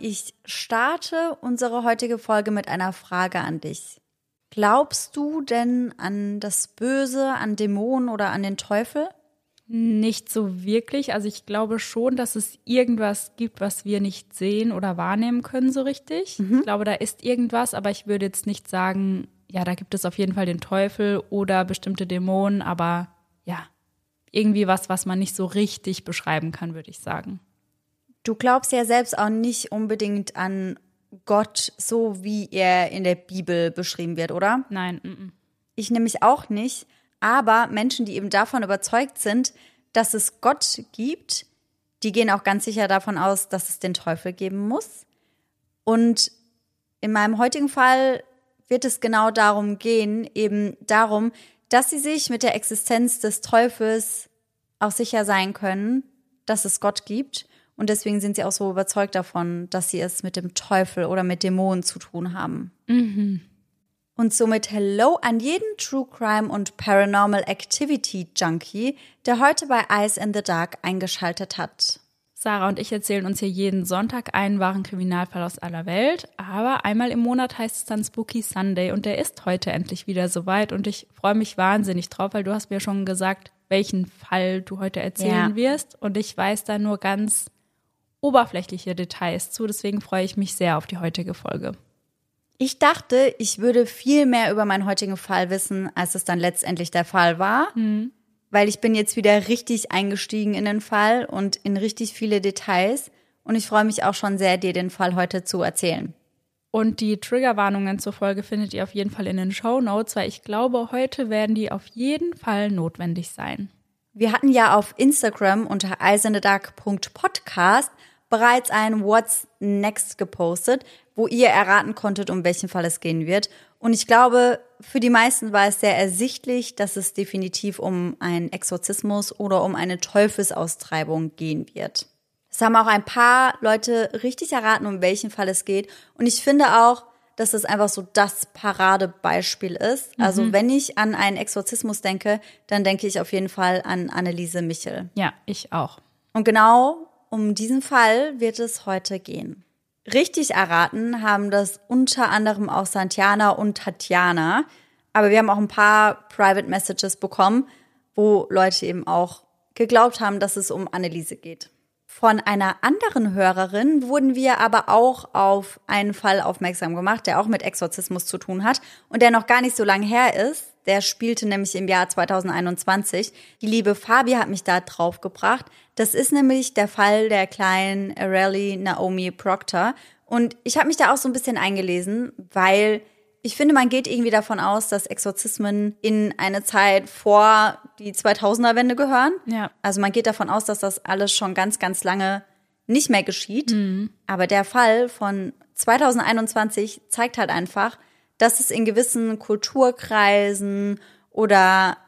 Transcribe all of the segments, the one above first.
ich starte unsere heutige Folge mit einer Frage an dich. Glaubst du denn an das Böse, an Dämonen oder an den Teufel? Nicht so wirklich. Also ich glaube schon, dass es irgendwas gibt, was wir nicht sehen oder wahrnehmen können so richtig. Mhm. Ich glaube, da ist irgendwas, aber ich würde jetzt nicht sagen, ja, da gibt es auf jeden Fall den Teufel oder bestimmte Dämonen, aber ja, irgendwie was, was man nicht so richtig beschreiben kann, würde ich sagen. Du glaubst ja selbst auch nicht unbedingt an Gott, so wie er in der Bibel beschrieben wird, oder? Nein. M -m. Ich nämlich auch nicht. Aber Menschen, die eben davon überzeugt sind, dass es Gott gibt, die gehen auch ganz sicher davon aus, dass es den Teufel geben muss. Und in meinem heutigen Fall wird es genau darum gehen, eben darum, dass sie sich mit der Existenz des Teufels auch sicher sein können, dass es Gott gibt. Und deswegen sind sie auch so überzeugt davon, dass sie es mit dem Teufel oder mit Dämonen zu tun haben. Mhm. Und somit Hello an jeden True Crime und Paranormal Activity Junkie, der heute bei Eyes in the Dark eingeschaltet hat. Sarah und ich erzählen uns hier jeden Sonntag einen wahren Kriminalfall aus aller Welt, aber einmal im Monat heißt es dann Spooky Sunday und der ist heute endlich wieder soweit und ich freue mich wahnsinnig drauf, weil du hast mir schon gesagt, welchen Fall du heute erzählen ja. wirst und ich weiß da nur ganz oberflächliche Details zu, deswegen freue ich mich sehr auf die heutige Folge. Ich dachte, ich würde viel mehr über meinen heutigen Fall wissen, als es dann letztendlich der Fall war. Mhm. Weil ich bin jetzt wieder richtig eingestiegen in den Fall und in richtig viele Details. Und ich freue mich auch schon sehr, dir den Fall heute zu erzählen. Und die Triggerwarnungen zur Folge findet ihr auf jeden Fall in den Show Notes, weil ich glaube, heute werden die auf jeden Fall notwendig sein. Wir hatten ja auf Instagram unter eisendedark.podcast bereits ein What's Next gepostet, wo ihr erraten konntet, um welchen Fall es gehen wird. Und ich glaube, für die meisten war es sehr ersichtlich, dass es definitiv um einen Exorzismus oder um eine Teufelsaustreibung gehen wird. Es haben auch ein paar Leute richtig erraten, um welchen Fall es geht. Und ich finde auch, dass das einfach so das Paradebeispiel ist. Mhm. Also wenn ich an einen Exorzismus denke, dann denke ich auf jeden Fall an Anneliese Michel. Ja, ich auch. Und genau um diesen Fall wird es heute gehen. Richtig erraten haben das unter anderem auch Santiana und Tatjana. Aber wir haben auch ein paar Private Messages bekommen, wo Leute eben auch geglaubt haben, dass es um Anneliese geht. Von einer anderen Hörerin wurden wir aber auch auf einen Fall aufmerksam gemacht, der auch mit Exorzismus zu tun hat und der noch gar nicht so lange her ist. Der spielte nämlich im Jahr 2021. Die liebe Fabi hat mich da drauf gebracht. Das ist nämlich der Fall der kleinen Rally Naomi Proctor. Und ich habe mich da auch so ein bisschen eingelesen, weil ich finde, man geht irgendwie davon aus, dass Exorzismen in eine Zeit vor die 2000er-Wende gehören. Ja. Also man geht davon aus, dass das alles schon ganz, ganz lange nicht mehr geschieht. Mhm. Aber der Fall von 2021 zeigt halt einfach, dass es in gewissen Kulturkreisen oder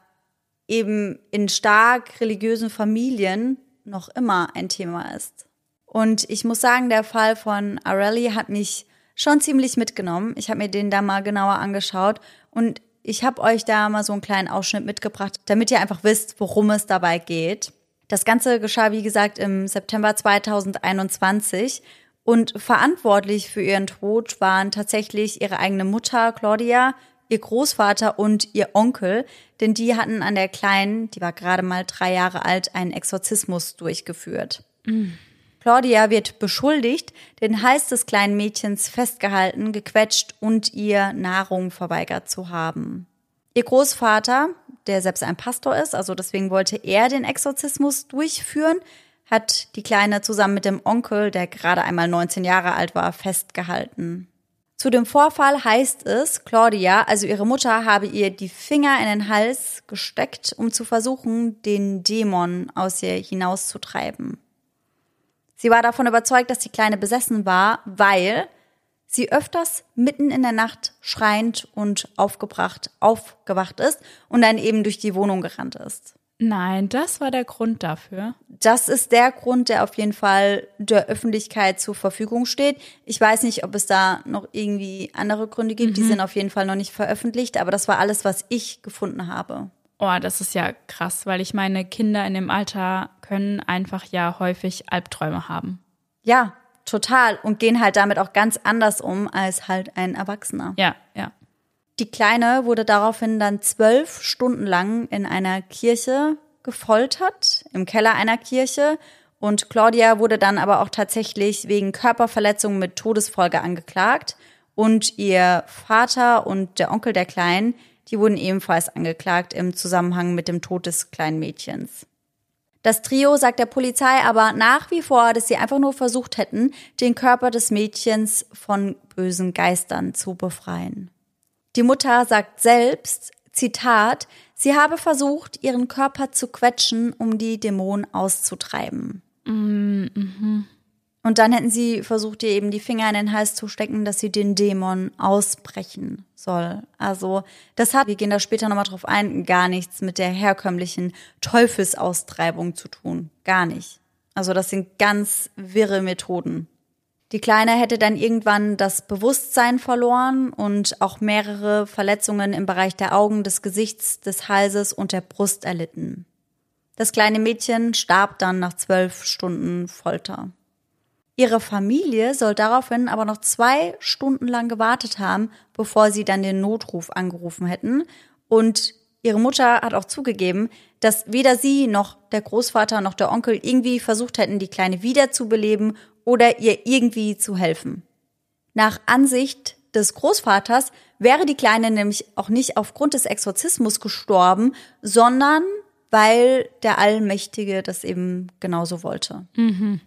eben in stark religiösen Familien noch immer ein Thema ist. Und ich muss sagen, der Fall von Arelli hat mich schon ziemlich mitgenommen. Ich habe mir den da mal genauer angeschaut und ich habe euch da mal so einen kleinen Ausschnitt mitgebracht, damit ihr einfach wisst, worum es dabei geht. Das Ganze geschah, wie gesagt, im September 2021 und verantwortlich für ihren Tod waren tatsächlich ihre eigene Mutter Claudia, ihr Großvater und ihr Onkel, denn die hatten an der Kleinen, die war gerade mal drei Jahre alt, einen Exorzismus durchgeführt. Mhm. Claudia wird beschuldigt, den Hals des kleinen Mädchens festgehalten, gequetscht und ihr Nahrung verweigert zu haben. Ihr Großvater, der selbst ein Pastor ist, also deswegen wollte er den Exorzismus durchführen, hat die Kleine zusammen mit dem Onkel, der gerade einmal 19 Jahre alt war, festgehalten. Zu dem Vorfall heißt es, Claudia, also ihre Mutter, habe ihr die Finger in den Hals gesteckt, um zu versuchen, den Dämon aus ihr hinauszutreiben. Sie war davon überzeugt, dass die Kleine besessen war, weil sie öfters mitten in der Nacht schreiend und aufgebracht aufgewacht ist und dann eben durch die Wohnung gerannt ist. Nein, das war der Grund dafür. Das ist der Grund, der auf jeden Fall der Öffentlichkeit zur Verfügung steht. Ich weiß nicht, ob es da noch irgendwie andere Gründe gibt. Mhm. Die sind auf jeden Fall noch nicht veröffentlicht, aber das war alles, was ich gefunden habe. Oh, das ist ja krass, weil ich meine, Kinder in dem Alter können einfach ja häufig Albträume haben. Ja, total. Und gehen halt damit auch ganz anders um als halt ein Erwachsener. Ja, ja. Die Kleine wurde daraufhin dann zwölf Stunden lang in einer Kirche gefoltert, im Keller einer Kirche. Und Claudia wurde dann aber auch tatsächlich wegen Körperverletzung mit Todesfolge angeklagt. Und ihr Vater und der Onkel der Kleinen, die wurden ebenfalls angeklagt im Zusammenhang mit dem Tod des kleinen Mädchens. Das Trio sagt der Polizei aber nach wie vor, dass sie einfach nur versucht hätten, den Körper des Mädchens von bösen Geistern zu befreien. Die Mutter sagt selbst, Zitat, sie habe versucht, ihren Körper zu quetschen, um die Dämonen auszutreiben. Mm -hmm. Und dann hätten sie versucht, ihr eben die Finger in den Hals zu stecken, dass sie den Dämon ausbrechen soll. Also das hat, wir gehen da später nochmal drauf ein, gar nichts mit der herkömmlichen Teufelsaustreibung zu tun. Gar nicht. Also das sind ganz wirre Methoden. Die Kleine hätte dann irgendwann das Bewusstsein verloren und auch mehrere Verletzungen im Bereich der Augen, des Gesichts, des Halses und der Brust erlitten. Das kleine Mädchen starb dann nach zwölf Stunden Folter. Ihre Familie soll daraufhin aber noch zwei Stunden lang gewartet haben, bevor sie dann den Notruf angerufen hätten. Und ihre Mutter hat auch zugegeben, dass weder sie noch der Großvater noch der Onkel irgendwie versucht hätten, die Kleine wiederzubeleben oder ihr irgendwie zu helfen. Nach Ansicht des Großvaters wäre die Kleine nämlich auch nicht aufgrund des Exorzismus gestorben, sondern weil der Allmächtige das eben genauso wollte. Mhm.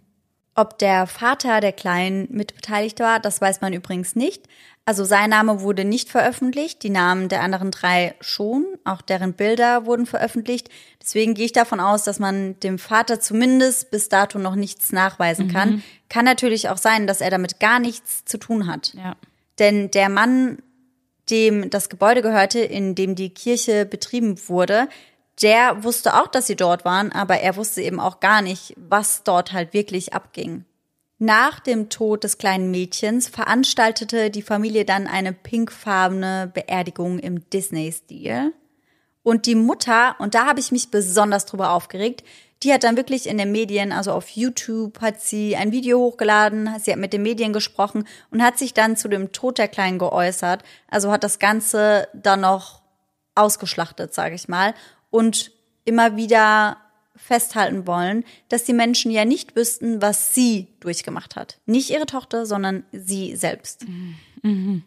Ob der Vater der Kleinen mitbeteiligt war, das weiß man übrigens nicht. Also sein Name wurde nicht veröffentlicht, die Namen der anderen drei schon, auch deren Bilder wurden veröffentlicht. Deswegen gehe ich davon aus, dass man dem Vater zumindest bis dato noch nichts nachweisen kann. Mhm. Kann natürlich auch sein, dass er damit gar nichts zu tun hat. Ja. Denn der Mann, dem das Gebäude gehörte, in dem die Kirche betrieben wurde, der wusste auch, dass sie dort waren, aber er wusste eben auch gar nicht, was dort halt wirklich abging. Nach dem Tod des kleinen Mädchens veranstaltete die Familie dann eine pinkfarbene Beerdigung im Disney-Stil. Und die Mutter, und da habe ich mich besonders drüber aufgeregt, die hat dann wirklich in den Medien, also auf YouTube, hat sie ein Video hochgeladen, sie hat mit den Medien gesprochen und hat sich dann zu dem Tod der Kleinen geäußert. Also hat das Ganze dann noch ausgeschlachtet, sage ich mal und immer wieder festhalten wollen, dass die Menschen ja nicht wüssten, was sie durchgemacht hat. Nicht ihre Tochter, sondern sie selbst. Mhm.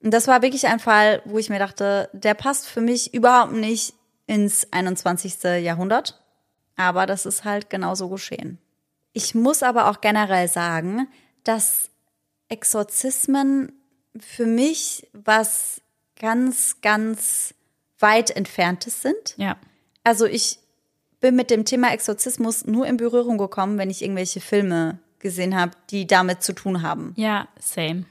Und das war wirklich ein Fall, wo ich mir dachte, der passt für mich überhaupt nicht ins 21. Jahrhundert. Aber das ist halt genauso geschehen. Ich muss aber auch generell sagen, dass Exorzismen für mich was ganz, ganz weit entferntes sind. Ja. Also ich bin mit dem Thema Exorzismus nur in Berührung gekommen, wenn ich irgendwelche Filme gesehen habe, die damit zu tun haben. Ja, same.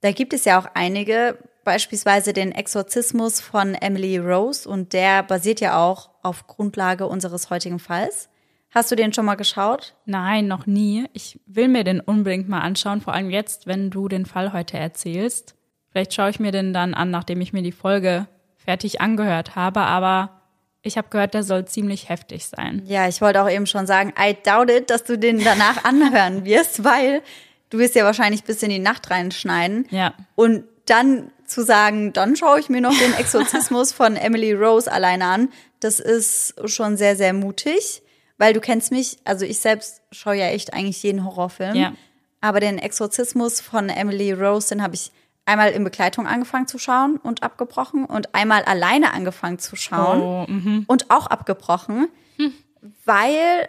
Da gibt es ja auch einige, beispielsweise den Exorzismus von Emily Rose und der basiert ja auch auf Grundlage unseres heutigen Falls. Hast du den schon mal geschaut? Nein, noch nie. Ich will mir den unbedingt mal anschauen, vor allem jetzt, wenn du den Fall heute erzählst. Vielleicht schaue ich mir den dann an, nachdem ich mir die Folge fertig angehört habe, aber ich habe gehört, der soll ziemlich heftig sein. Ja, ich wollte auch eben schon sagen, I doubt it, dass du den danach anhören wirst, weil du wirst ja wahrscheinlich bis in die Nacht reinschneiden. Ja. Und dann zu sagen, dann schaue ich mir noch den Exorzismus von Emily Rose alleine an, das ist schon sehr, sehr mutig, weil du kennst mich, also ich selbst schaue ja echt eigentlich jeden Horrorfilm. Ja. Aber den Exorzismus von Emily Rose, den habe ich einmal in Begleitung angefangen zu schauen und abgebrochen und einmal alleine angefangen zu schauen oh, mhm. und auch abgebrochen, hm. weil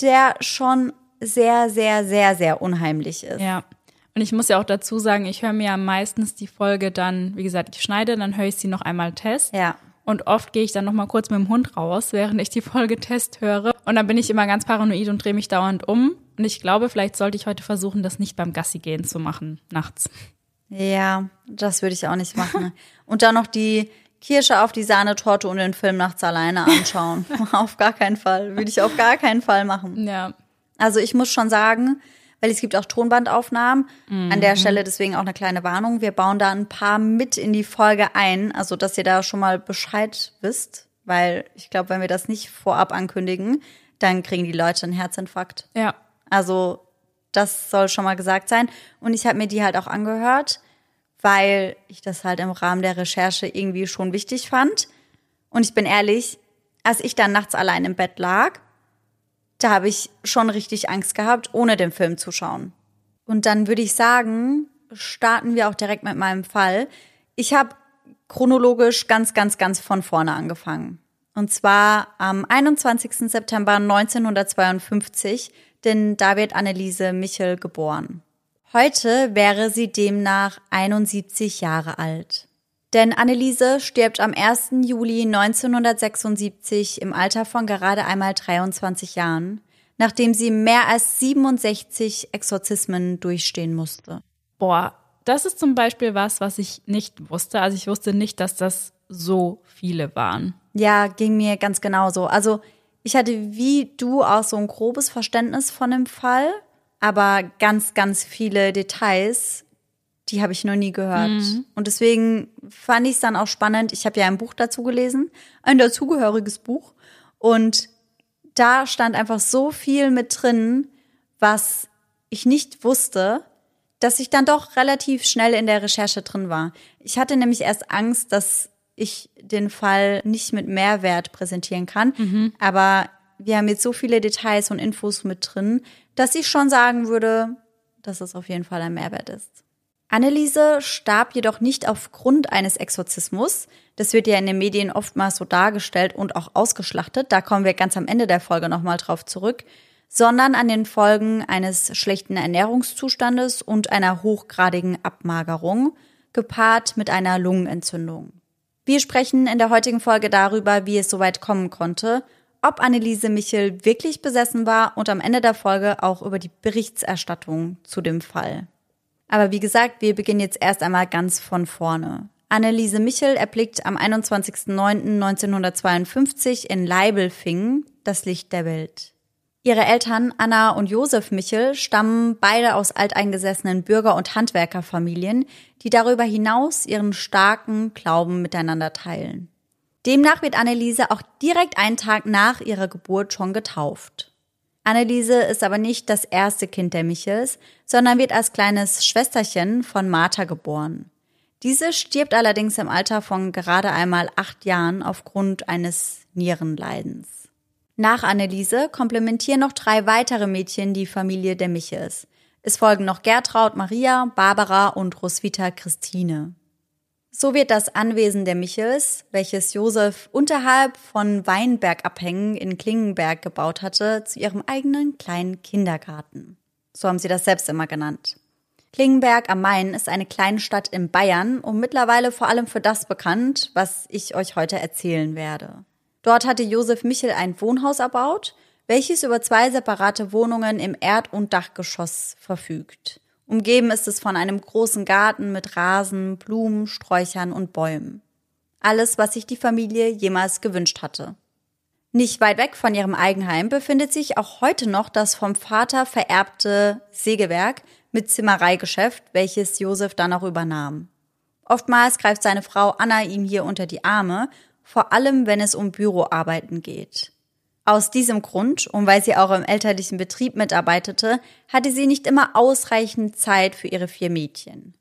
der schon sehr, sehr, sehr, sehr unheimlich ist. Ja. Und ich muss ja auch dazu sagen, ich höre mir ja meistens die Folge dann, wie gesagt, ich schneide, dann höre ich sie noch einmal Test. Ja. Und oft gehe ich dann noch mal kurz mit dem Hund raus, während ich die Folge Test höre. Und dann bin ich immer ganz paranoid und drehe mich dauernd um. Und ich glaube, vielleicht sollte ich heute versuchen, das nicht beim Gassi gehen zu machen, nachts. Ja, das würde ich auch nicht machen. und dann noch die Kirsche auf die Sahnetorte und den Film nachts alleine anschauen. auf gar keinen Fall. Würde ich auf gar keinen Fall machen. Ja. Also ich muss schon sagen, weil es gibt auch Tonbandaufnahmen. Mhm. An der mhm. Stelle deswegen auch eine kleine Warnung. Wir bauen da ein paar mit in die Folge ein, also dass ihr da schon mal Bescheid wisst. Weil ich glaube, wenn wir das nicht vorab ankündigen, dann kriegen die Leute einen Herzinfarkt. Ja. Also Das soll schon mal gesagt sein. Und ich habe mir die halt auch angehört, weil ich das halt im Rahmen der Recherche irgendwie schon wichtig fand. Und ich bin ehrlich, als ich dann nachts allein im Bett lag, da habe ich schon richtig Angst gehabt, ohne den Film zu schauen. Und dann würde ich sagen, starten wir auch direkt mit meinem Fall. Ich habe chronologisch ganz, ganz, ganz von vorne angefangen. Und zwar am 21. September 1952, denn da wird Anneliese Michel geboren. Heute wäre sie demnach 71 Jahre alt. Denn Anneliese stirbt am 1. Juli 1976 im Alter von gerade einmal 23 Jahren, nachdem sie mehr als 67 Exorzismen durchstehen musste. Boah, das ist zum Beispiel was, was ich nicht wusste. Also ich wusste nicht, dass das so viele waren. Ja, ging mir ganz genauso. Also ich hatte wie du auch so ein grobes Verständnis von dem Fall, aber ganz, ganz viele Details, die habe ich noch nie gehört. Mhm. Und deswegen fand ich es dann auch spannend. Ich habe ja ein Buch dazu gelesen, ein dazugehöriges Buch. Und da stand einfach so viel mit drin, was ich nicht wusste dass ich dann doch relativ schnell in der Recherche drin war. Ich hatte nämlich erst Angst, dass ich den Fall nicht mit Mehrwert präsentieren kann. Mhm. Aber wir haben jetzt so viele Details und Infos mit drin, dass ich schon sagen würde, dass es auf jeden Fall ein Mehrwert ist. Anneliese starb jedoch nicht aufgrund eines Exorzismus. Das wird ja in den Medien oftmals so dargestellt und auch ausgeschlachtet. Da kommen wir ganz am Ende der Folge nochmal drauf zurück sondern an den Folgen eines schlechten Ernährungszustandes und einer hochgradigen Abmagerung, gepaart mit einer Lungenentzündung. Wir sprechen in der heutigen Folge darüber, wie es soweit kommen konnte, ob Anneliese Michel wirklich besessen war und am Ende der Folge auch über die Berichterstattung zu dem Fall. Aber wie gesagt, wir beginnen jetzt erst einmal ganz von vorne. Anneliese Michel erblickt am 21.09.1952 in Leibelfingen das Licht der Welt. Ihre Eltern Anna und Josef Michel stammen beide aus alteingesessenen Bürger- und Handwerkerfamilien, die darüber hinaus ihren starken Glauben miteinander teilen. Demnach wird Anneliese auch direkt einen Tag nach ihrer Geburt schon getauft. Anneliese ist aber nicht das erste Kind der Michels, sondern wird als kleines Schwesterchen von Martha geboren. Diese stirbt allerdings im Alter von gerade einmal acht Jahren aufgrund eines Nierenleidens. Nach Anneliese komplementieren noch drei weitere Mädchen die Familie der Michels. Es folgen noch Gertraud Maria, Barbara und Roswitha Christine. So wird das Anwesen der Michels, welches Josef unterhalb von Weinbergabhängen in Klingenberg gebaut hatte, zu ihrem eigenen kleinen Kindergarten. So haben sie das selbst immer genannt. Klingenberg am Main ist eine kleine Stadt in Bayern und mittlerweile vor allem für das bekannt, was ich euch heute erzählen werde. Dort hatte Josef Michel ein Wohnhaus erbaut, welches über zwei separate Wohnungen im Erd- und Dachgeschoss verfügt. Umgeben ist es von einem großen Garten mit Rasen, Blumen, Sträuchern und Bäumen. Alles, was sich die Familie jemals gewünscht hatte. Nicht weit weg von ihrem Eigenheim befindet sich auch heute noch das vom Vater vererbte Sägewerk mit Zimmereigeschäft, welches Josef dann auch übernahm. Oftmals greift seine Frau Anna ihm hier unter die Arme vor allem wenn es um Büroarbeiten geht. Aus diesem Grund und weil sie auch im elterlichen Betrieb mitarbeitete, hatte sie nicht immer ausreichend Zeit für ihre vier Mädchen.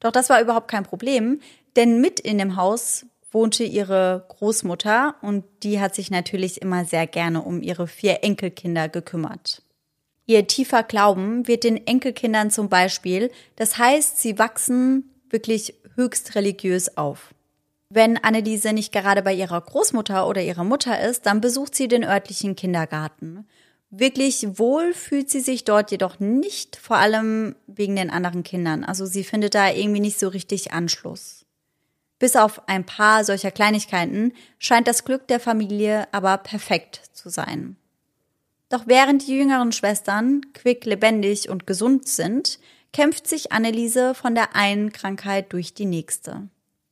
Doch das war überhaupt kein Problem, denn mit in dem Haus wohnte ihre Großmutter und die hat sich natürlich immer sehr gerne um ihre vier Enkelkinder gekümmert. Ihr tiefer Glauben wird den Enkelkindern zum Beispiel, das heißt, sie wachsen wirklich höchst religiös auf. Wenn Anneliese nicht gerade bei ihrer Großmutter oder ihrer Mutter ist, dann besucht sie den örtlichen Kindergarten. Wirklich wohl fühlt sie sich dort jedoch nicht, vor allem wegen den anderen Kindern. Also sie findet da irgendwie nicht so richtig Anschluss. Bis auf ein paar solcher Kleinigkeiten scheint das Glück der Familie aber perfekt zu sein. Doch während die jüngeren Schwestern quick, lebendig und gesund sind, kämpft sich Anneliese von der einen Krankheit durch die nächste.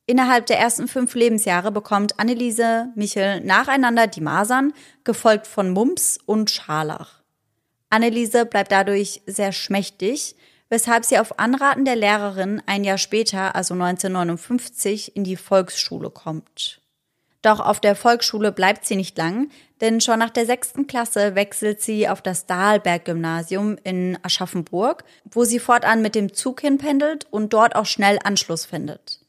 Innerhalb der ersten fünf Lebensjahre bekommt Anneliese Michel nacheinander die Masern, gefolgt von Mumps und Scharlach. Anneliese bleibt dadurch sehr schmächtig, weshalb sie auf Anraten der Lehrerin ein Jahr später, also 1959, in die Volksschule kommt. Doch auf der Volksschule bleibt sie nicht lang, denn schon nach der sechsten Klasse wechselt sie auf das Dahlberg-Gymnasium in Aschaffenburg, wo sie fortan mit dem Zug hinpendelt und dort auch schnell Anschluss findet.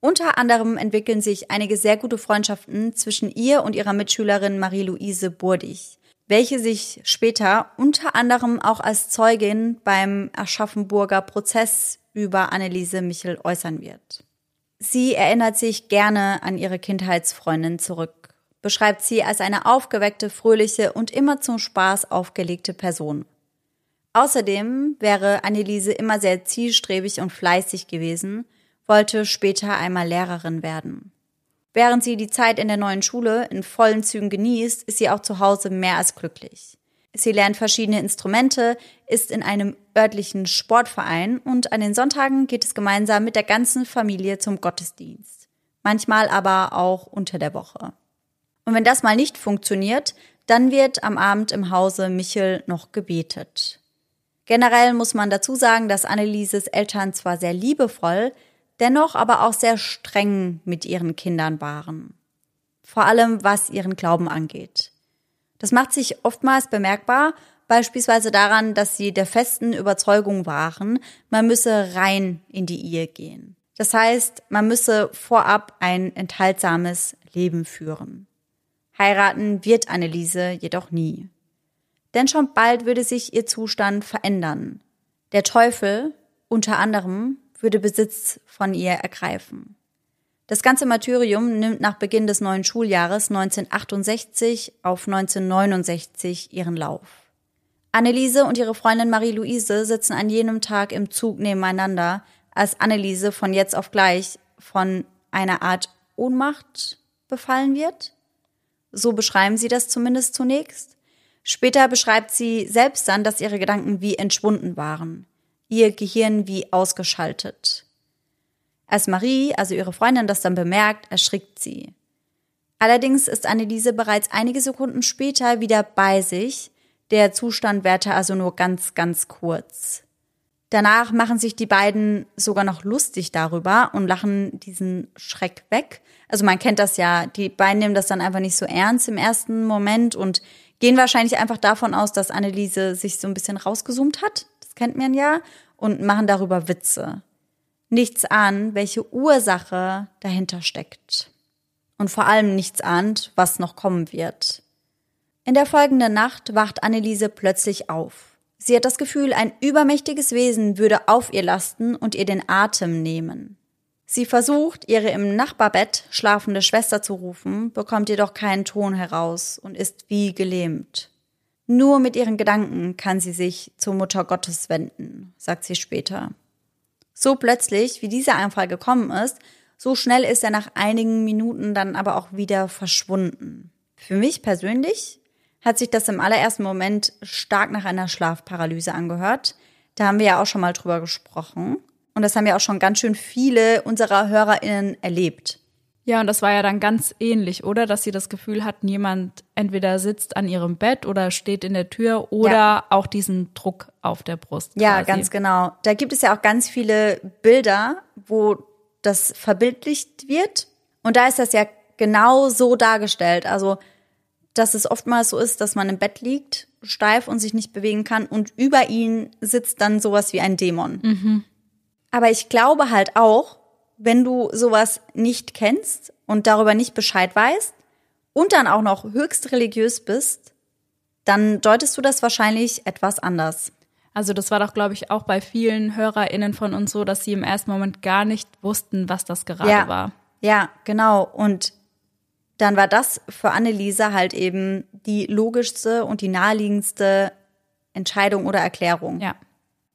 Unter anderem entwickeln sich einige sehr gute Freundschaften zwischen ihr und ihrer Mitschülerin Marie-Louise Burdig, welche sich später unter anderem auch als Zeugin beim Aschaffenburger Prozess über Anneliese Michel äußern wird. Sie erinnert sich gerne an ihre Kindheitsfreundin zurück, beschreibt sie als eine aufgeweckte, fröhliche und immer zum Spaß aufgelegte Person. Außerdem wäre Anneliese immer sehr zielstrebig und fleißig gewesen, wollte später einmal Lehrerin werden. Während sie die Zeit in der neuen Schule in vollen Zügen genießt, ist sie auch zu Hause mehr als glücklich. Sie lernt verschiedene Instrumente, ist in einem örtlichen Sportverein und an den Sonntagen geht es gemeinsam mit der ganzen Familie zum Gottesdienst. Manchmal aber auch unter der Woche. Und wenn das mal nicht funktioniert, dann wird am Abend im Hause Michel noch gebetet. Generell muss man dazu sagen, dass Annelieses Eltern zwar sehr liebevoll, dennoch aber auch sehr streng mit ihren Kindern waren. Vor allem was ihren Glauben angeht. Das macht sich oftmals bemerkbar, beispielsweise daran, dass sie der festen Überzeugung waren, man müsse rein in die Ehe gehen. Das heißt, man müsse vorab ein enthaltsames Leben führen. Heiraten wird Anneliese jedoch nie. Denn schon bald würde sich ihr Zustand verändern. Der Teufel, unter anderem, würde Besitz von ihr ergreifen. Das ganze Martyrium nimmt nach Beginn des neuen Schuljahres 1968 auf 1969 ihren Lauf. Anneliese und ihre Freundin Marie-Louise sitzen an jenem Tag im Zug nebeneinander, als Anneliese von jetzt auf gleich von einer Art Ohnmacht befallen wird. So beschreiben sie das zumindest zunächst. Später beschreibt sie selbst dann, dass ihre Gedanken wie entschwunden waren, ihr Gehirn wie ausgeschaltet. Als Marie, also ihre Freundin, das dann bemerkt, erschrickt sie. Allerdings ist Anneliese bereits einige Sekunden später wieder bei sich. Der Zustand währte also nur ganz, ganz kurz. Danach machen sich die beiden sogar noch lustig darüber und lachen diesen Schreck weg. Also man kennt das ja, die beiden nehmen das dann einfach nicht so ernst im ersten Moment und gehen wahrscheinlich einfach davon aus, dass Anneliese sich so ein bisschen rausgezoomt hat. Kennt man ja. Und machen darüber Witze nichts ahnen, welche Ursache dahinter steckt. Und vor allem nichts ahnt, was noch kommen wird. In der folgenden Nacht wacht Anneliese plötzlich auf. Sie hat das Gefühl, ein übermächtiges Wesen würde auf ihr lasten und ihr den Atem nehmen. Sie versucht, ihre im Nachbarbett schlafende Schwester zu rufen, bekommt jedoch keinen Ton heraus und ist wie gelähmt. Nur mit ihren Gedanken kann sie sich zur Mutter Gottes wenden, sagt sie später. So plötzlich, wie dieser Einfall gekommen ist, so schnell ist er nach einigen Minuten dann aber auch wieder verschwunden. Für mich persönlich hat sich das im allerersten Moment stark nach einer Schlafparalyse angehört. Da haben wir ja auch schon mal drüber gesprochen. Und das haben ja auch schon ganz schön viele unserer HörerInnen erlebt. Ja, und das war ja dann ganz ähnlich, oder? Dass sie das Gefühl hatten, jemand entweder sitzt an ihrem Bett oder steht in der Tür oder ja. auch diesen Druck auf der Brust. Ja, quasi. ganz genau. Da gibt es ja auch ganz viele Bilder, wo das verbildlicht wird. Und da ist das ja genau so dargestellt. Also, dass es oftmals so ist, dass man im Bett liegt, steif und sich nicht bewegen kann und über ihn sitzt dann sowas wie ein Dämon. Mhm. Aber ich glaube halt auch, wenn du sowas nicht kennst und darüber nicht Bescheid weißt und dann auch noch höchst religiös bist, dann deutest du das wahrscheinlich etwas anders. Also das war doch, glaube ich, auch bei vielen HörerInnen von uns so, dass sie im ersten Moment gar nicht wussten, was das gerade ja, war. Ja, genau. Und dann war das für Anneliese halt eben die logischste und die naheliegendste Entscheidung oder Erklärung. Ja.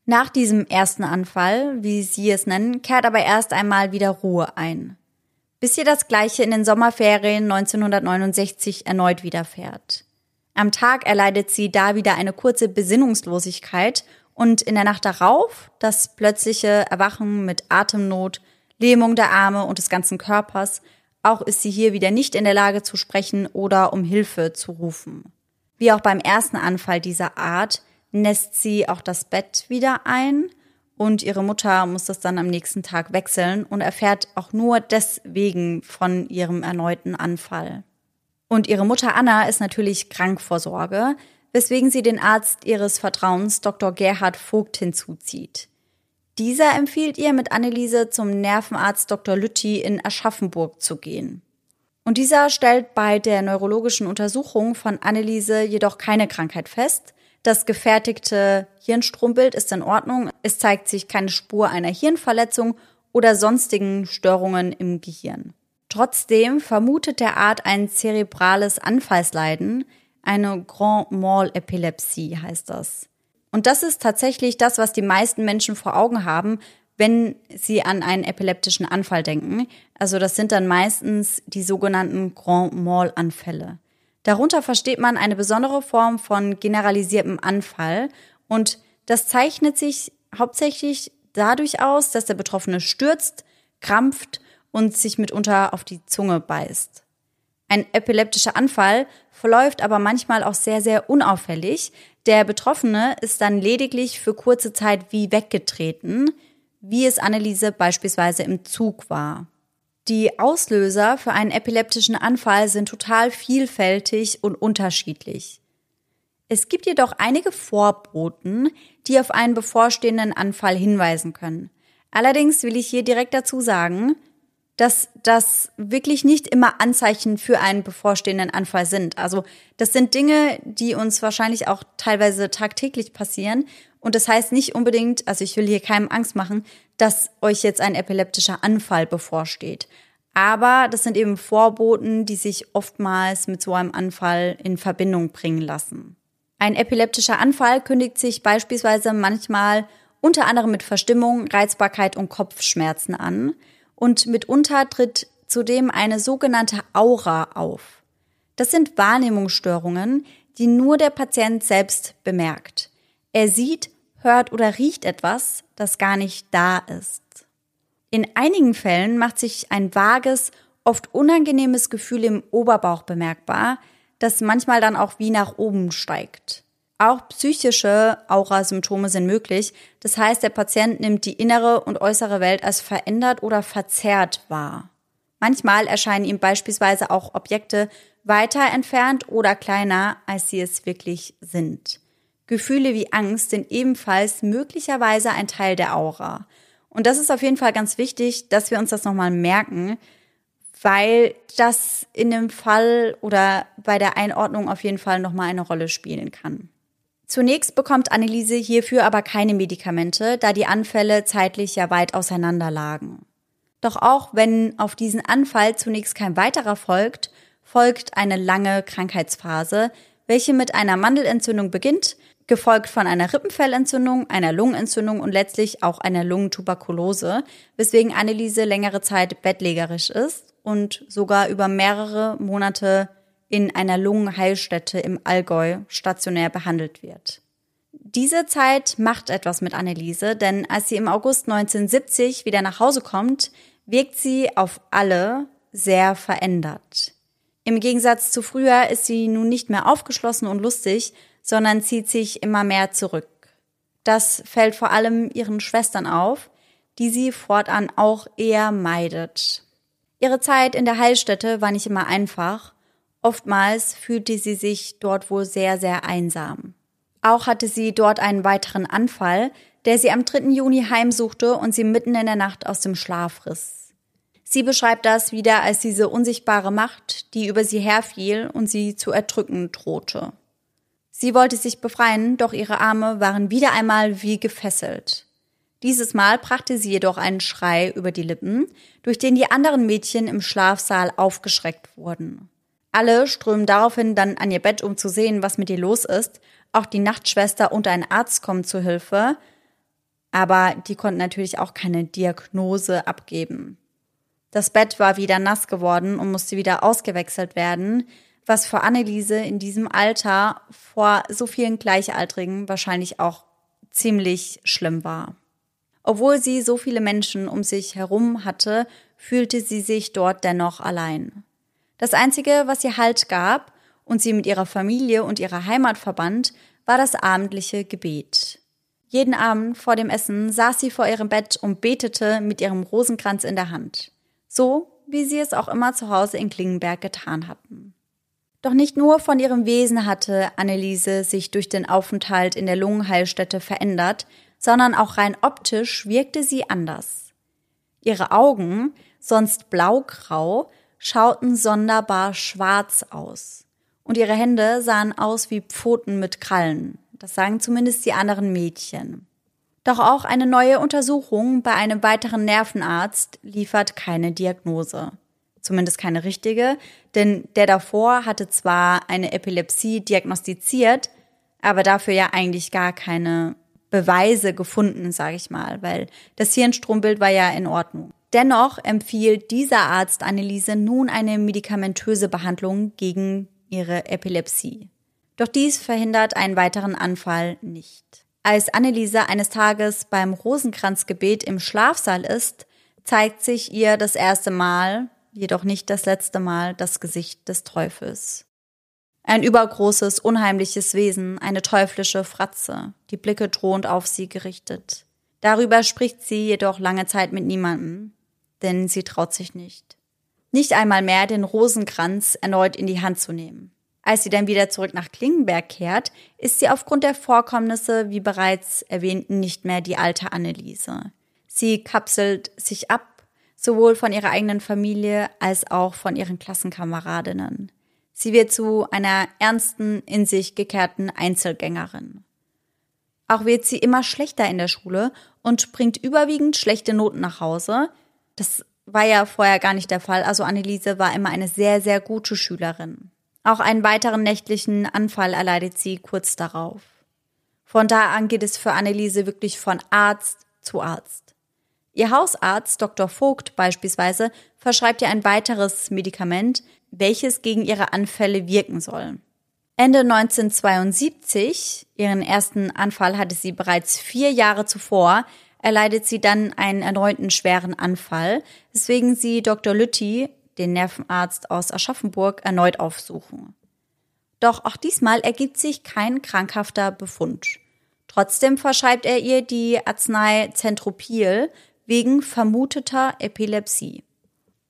Nach diesem ersten Anfall, wie Sie es nennen, kehrt aber erst einmal wieder Ruhe ein. Bis ihr das gleiche in den Sommerferien 1969 erneut widerfährt. Am Tag erleidet sie da wieder eine kurze Besinnungslosigkeit und in der Nacht darauf das plötzliche Erwachen mit Atemnot, Lähmung der Arme und des ganzen Körpers. Auch ist sie hier wieder nicht in der Lage zu sprechen oder um Hilfe zu rufen. Wie auch beim ersten Anfall dieser Art nässt sie auch das Bett wieder ein und ihre Mutter muss das dann am nächsten Tag wechseln und erfährt auch nur deswegen von ihrem erneuten Anfall. Und ihre Mutter Anna ist natürlich krank vor Sorge, weswegen sie den Arzt ihres Vertrauens, Dr. Gerhard Vogt, hinzuzieht. Dieser empfiehlt ihr, mit Anneliese zum Nervenarzt Dr. Lütti in Aschaffenburg zu gehen. Und dieser stellt bei der neurologischen Untersuchung von Anneliese jedoch keine Krankheit fest. Das gefertigte Hirnstrombild ist in Ordnung. Es zeigt sich keine Spur einer Hirnverletzung oder sonstigen Störungen im Gehirn. Trotzdem vermutet der Art ein zerebrales Anfallsleiden, eine Grand Mal Epilepsie heißt das. Und das ist tatsächlich das, was die meisten Menschen vor Augen haben, wenn sie an einen epileptischen Anfall denken. Also das sind dann meistens die sogenannten Grand Mal Anfälle. Darunter versteht man eine besondere Form von generalisiertem Anfall und das zeichnet sich hauptsächlich dadurch aus, dass der Betroffene stürzt, krampft und sich mitunter auf die Zunge beißt. Ein epileptischer Anfall verläuft aber manchmal auch sehr, sehr unauffällig. Der Betroffene ist dann lediglich für kurze Zeit wie weggetreten, wie es Anneliese beispielsweise im Zug war. Die Auslöser für einen epileptischen Anfall sind total vielfältig und unterschiedlich. Es gibt jedoch einige Vorboten, die auf einen bevorstehenden Anfall hinweisen können. Allerdings will ich hier direkt dazu sagen, dass das wirklich nicht immer Anzeichen für einen bevorstehenden Anfall sind. Also das sind Dinge, die uns wahrscheinlich auch teilweise tagtäglich passieren. Und das heißt nicht unbedingt, also ich will hier keinem Angst machen, dass euch jetzt ein epileptischer Anfall bevorsteht. Aber das sind eben Vorboten, die sich oftmals mit so einem Anfall in Verbindung bringen lassen. Ein epileptischer Anfall kündigt sich beispielsweise manchmal unter anderem mit Verstimmung, Reizbarkeit und Kopfschmerzen an und mitunter tritt zudem eine sogenannte Aura auf. Das sind Wahrnehmungsstörungen, die nur der Patient selbst bemerkt. Er sieht, hört oder riecht etwas, das gar nicht da ist. In einigen Fällen macht sich ein vages, oft unangenehmes Gefühl im Oberbauch bemerkbar, das manchmal dann auch wie nach oben steigt. Auch psychische Aura-Symptome sind möglich. Das heißt, der Patient nimmt die innere und äußere Welt als verändert oder verzerrt wahr. Manchmal erscheinen ihm beispielsweise auch Objekte weiter entfernt oder kleiner, als sie es wirklich sind. Gefühle wie Angst sind ebenfalls möglicherweise ein Teil der Aura. Und das ist auf jeden Fall ganz wichtig, dass wir uns das nochmal merken, weil das in dem Fall oder bei der Einordnung auf jeden Fall nochmal eine Rolle spielen kann. Zunächst bekommt Anneliese hierfür aber keine Medikamente, da die Anfälle zeitlich ja weit auseinander lagen. Doch auch wenn auf diesen Anfall zunächst kein weiterer folgt, folgt eine lange Krankheitsphase, welche mit einer Mandelentzündung beginnt, gefolgt von einer Rippenfellentzündung, einer Lungenentzündung und letztlich auch einer Lungentuberkulose, weswegen Anneliese längere Zeit bettlägerisch ist und sogar über mehrere Monate in einer Lungenheilstätte im Allgäu stationär behandelt wird. Diese Zeit macht etwas mit Anneliese, denn als sie im August 1970 wieder nach Hause kommt, wirkt sie auf alle sehr verändert. Im Gegensatz zu früher ist sie nun nicht mehr aufgeschlossen und lustig, sondern zieht sich immer mehr zurück. Das fällt vor allem ihren Schwestern auf, die sie fortan auch eher meidet. Ihre Zeit in der Heilstätte war nicht immer einfach Oftmals fühlte sie sich dort wohl sehr, sehr einsam. Auch hatte sie dort einen weiteren Anfall, der sie am 3. Juni heimsuchte und sie mitten in der Nacht aus dem Schlaf riss. Sie beschreibt das wieder als diese unsichtbare Macht, die über sie herfiel und sie zu erdrücken drohte. Sie wollte sich befreien, doch ihre Arme waren wieder einmal wie gefesselt. Dieses Mal brachte sie jedoch einen Schrei über die Lippen, durch den die anderen Mädchen im Schlafsaal aufgeschreckt wurden. Alle strömen daraufhin dann an ihr Bett, um zu sehen, was mit ihr los ist. Auch die Nachtschwester und ein Arzt kommen zu Hilfe. Aber die konnten natürlich auch keine Diagnose abgeben. Das Bett war wieder nass geworden und musste wieder ausgewechselt werden, was für Anneliese in diesem Alter vor so vielen Gleichaltrigen wahrscheinlich auch ziemlich schlimm war. Obwohl sie so viele Menschen um sich herum hatte, fühlte sie sich dort dennoch allein. Das Einzige, was ihr Halt gab und sie mit ihrer Familie und ihrer Heimat verband, war das abendliche Gebet. Jeden Abend vor dem Essen saß sie vor ihrem Bett und betete mit ihrem Rosenkranz in der Hand. So, wie sie es auch immer zu Hause in Klingenberg getan hatten. Doch nicht nur von ihrem Wesen hatte Anneliese sich durch den Aufenthalt in der Lungenheilstätte verändert, sondern auch rein optisch wirkte sie anders. Ihre Augen, sonst blaugrau, schauten sonderbar schwarz aus. Und ihre Hände sahen aus wie Pfoten mit Krallen. Das sagen zumindest die anderen Mädchen. Doch auch eine neue Untersuchung bei einem weiteren Nervenarzt liefert keine Diagnose. Zumindest keine richtige, denn der davor hatte zwar eine Epilepsie diagnostiziert, aber dafür ja eigentlich gar keine Beweise gefunden, sage ich mal, weil das Hirnstrombild war ja in Ordnung. Dennoch empfiehlt dieser Arzt Anneliese nun eine medikamentöse Behandlung gegen ihre Epilepsie. Doch dies verhindert einen weiteren Anfall nicht. Als Anneliese eines Tages beim Rosenkranzgebet im Schlafsaal ist, zeigt sich ihr das erste Mal, jedoch nicht das letzte Mal, das Gesicht des Teufels. Ein übergroßes, unheimliches Wesen, eine teuflische Fratze, die Blicke drohend auf sie gerichtet. Darüber spricht sie jedoch lange Zeit mit niemandem, denn sie traut sich nicht. Nicht einmal mehr den Rosenkranz erneut in die Hand zu nehmen. Als sie dann wieder zurück nach Klingenberg kehrt, ist sie aufgrund der Vorkommnisse, wie bereits erwähnt, nicht mehr die alte Anneliese. Sie kapselt sich ab, sowohl von ihrer eigenen Familie als auch von ihren Klassenkameradinnen. Sie wird zu einer ernsten, in sich gekehrten Einzelgängerin. Auch wird sie immer schlechter in der Schule und bringt überwiegend schlechte Noten nach Hause, das war ja vorher gar nicht der Fall. Also Anneliese war immer eine sehr, sehr gute Schülerin. Auch einen weiteren nächtlichen Anfall erleidet sie kurz darauf. Von da an geht es für Anneliese wirklich von Arzt zu Arzt. Ihr Hausarzt, Dr. Vogt beispielsweise, verschreibt ihr ein weiteres Medikament, welches gegen ihre Anfälle wirken soll. Ende 1972, ihren ersten Anfall hatte sie bereits vier Jahre zuvor, erleidet sie dann einen erneuten schweren Anfall, weswegen sie Dr. Lütti, den Nervenarzt aus Aschaffenburg, erneut aufsuchen. Doch auch diesmal ergibt sich kein krankhafter Befund. Trotzdem verschreibt er ihr die Arznei Zentropil wegen vermuteter Epilepsie.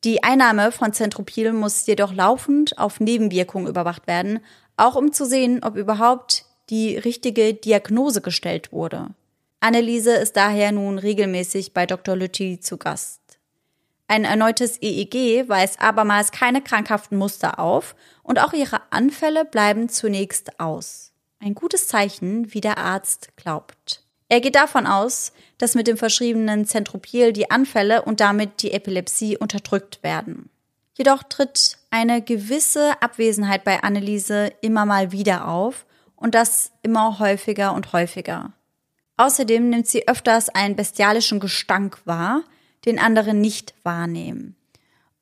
Die Einnahme von Zentropil muss jedoch laufend auf Nebenwirkungen überwacht werden, auch um zu sehen, ob überhaupt die richtige Diagnose gestellt wurde. Anneliese ist daher nun regelmäßig bei Dr. Lütti zu Gast. Ein erneutes EEG weist abermals keine krankhaften Muster auf und auch ihre Anfälle bleiben zunächst aus. Ein gutes Zeichen, wie der Arzt glaubt. Er geht davon aus, dass mit dem verschriebenen Zentropil die Anfälle und damit die Epilepsie unterdrückt werden. Jedoch tritt eine gewisse Abwesenheit bei Anneliese immer mal wieder auf und das immer häufiger und häufiger. Außerdem nimmt sie öfters einen bestialischen Gestank wahr, den andere nicht wahrnehmen.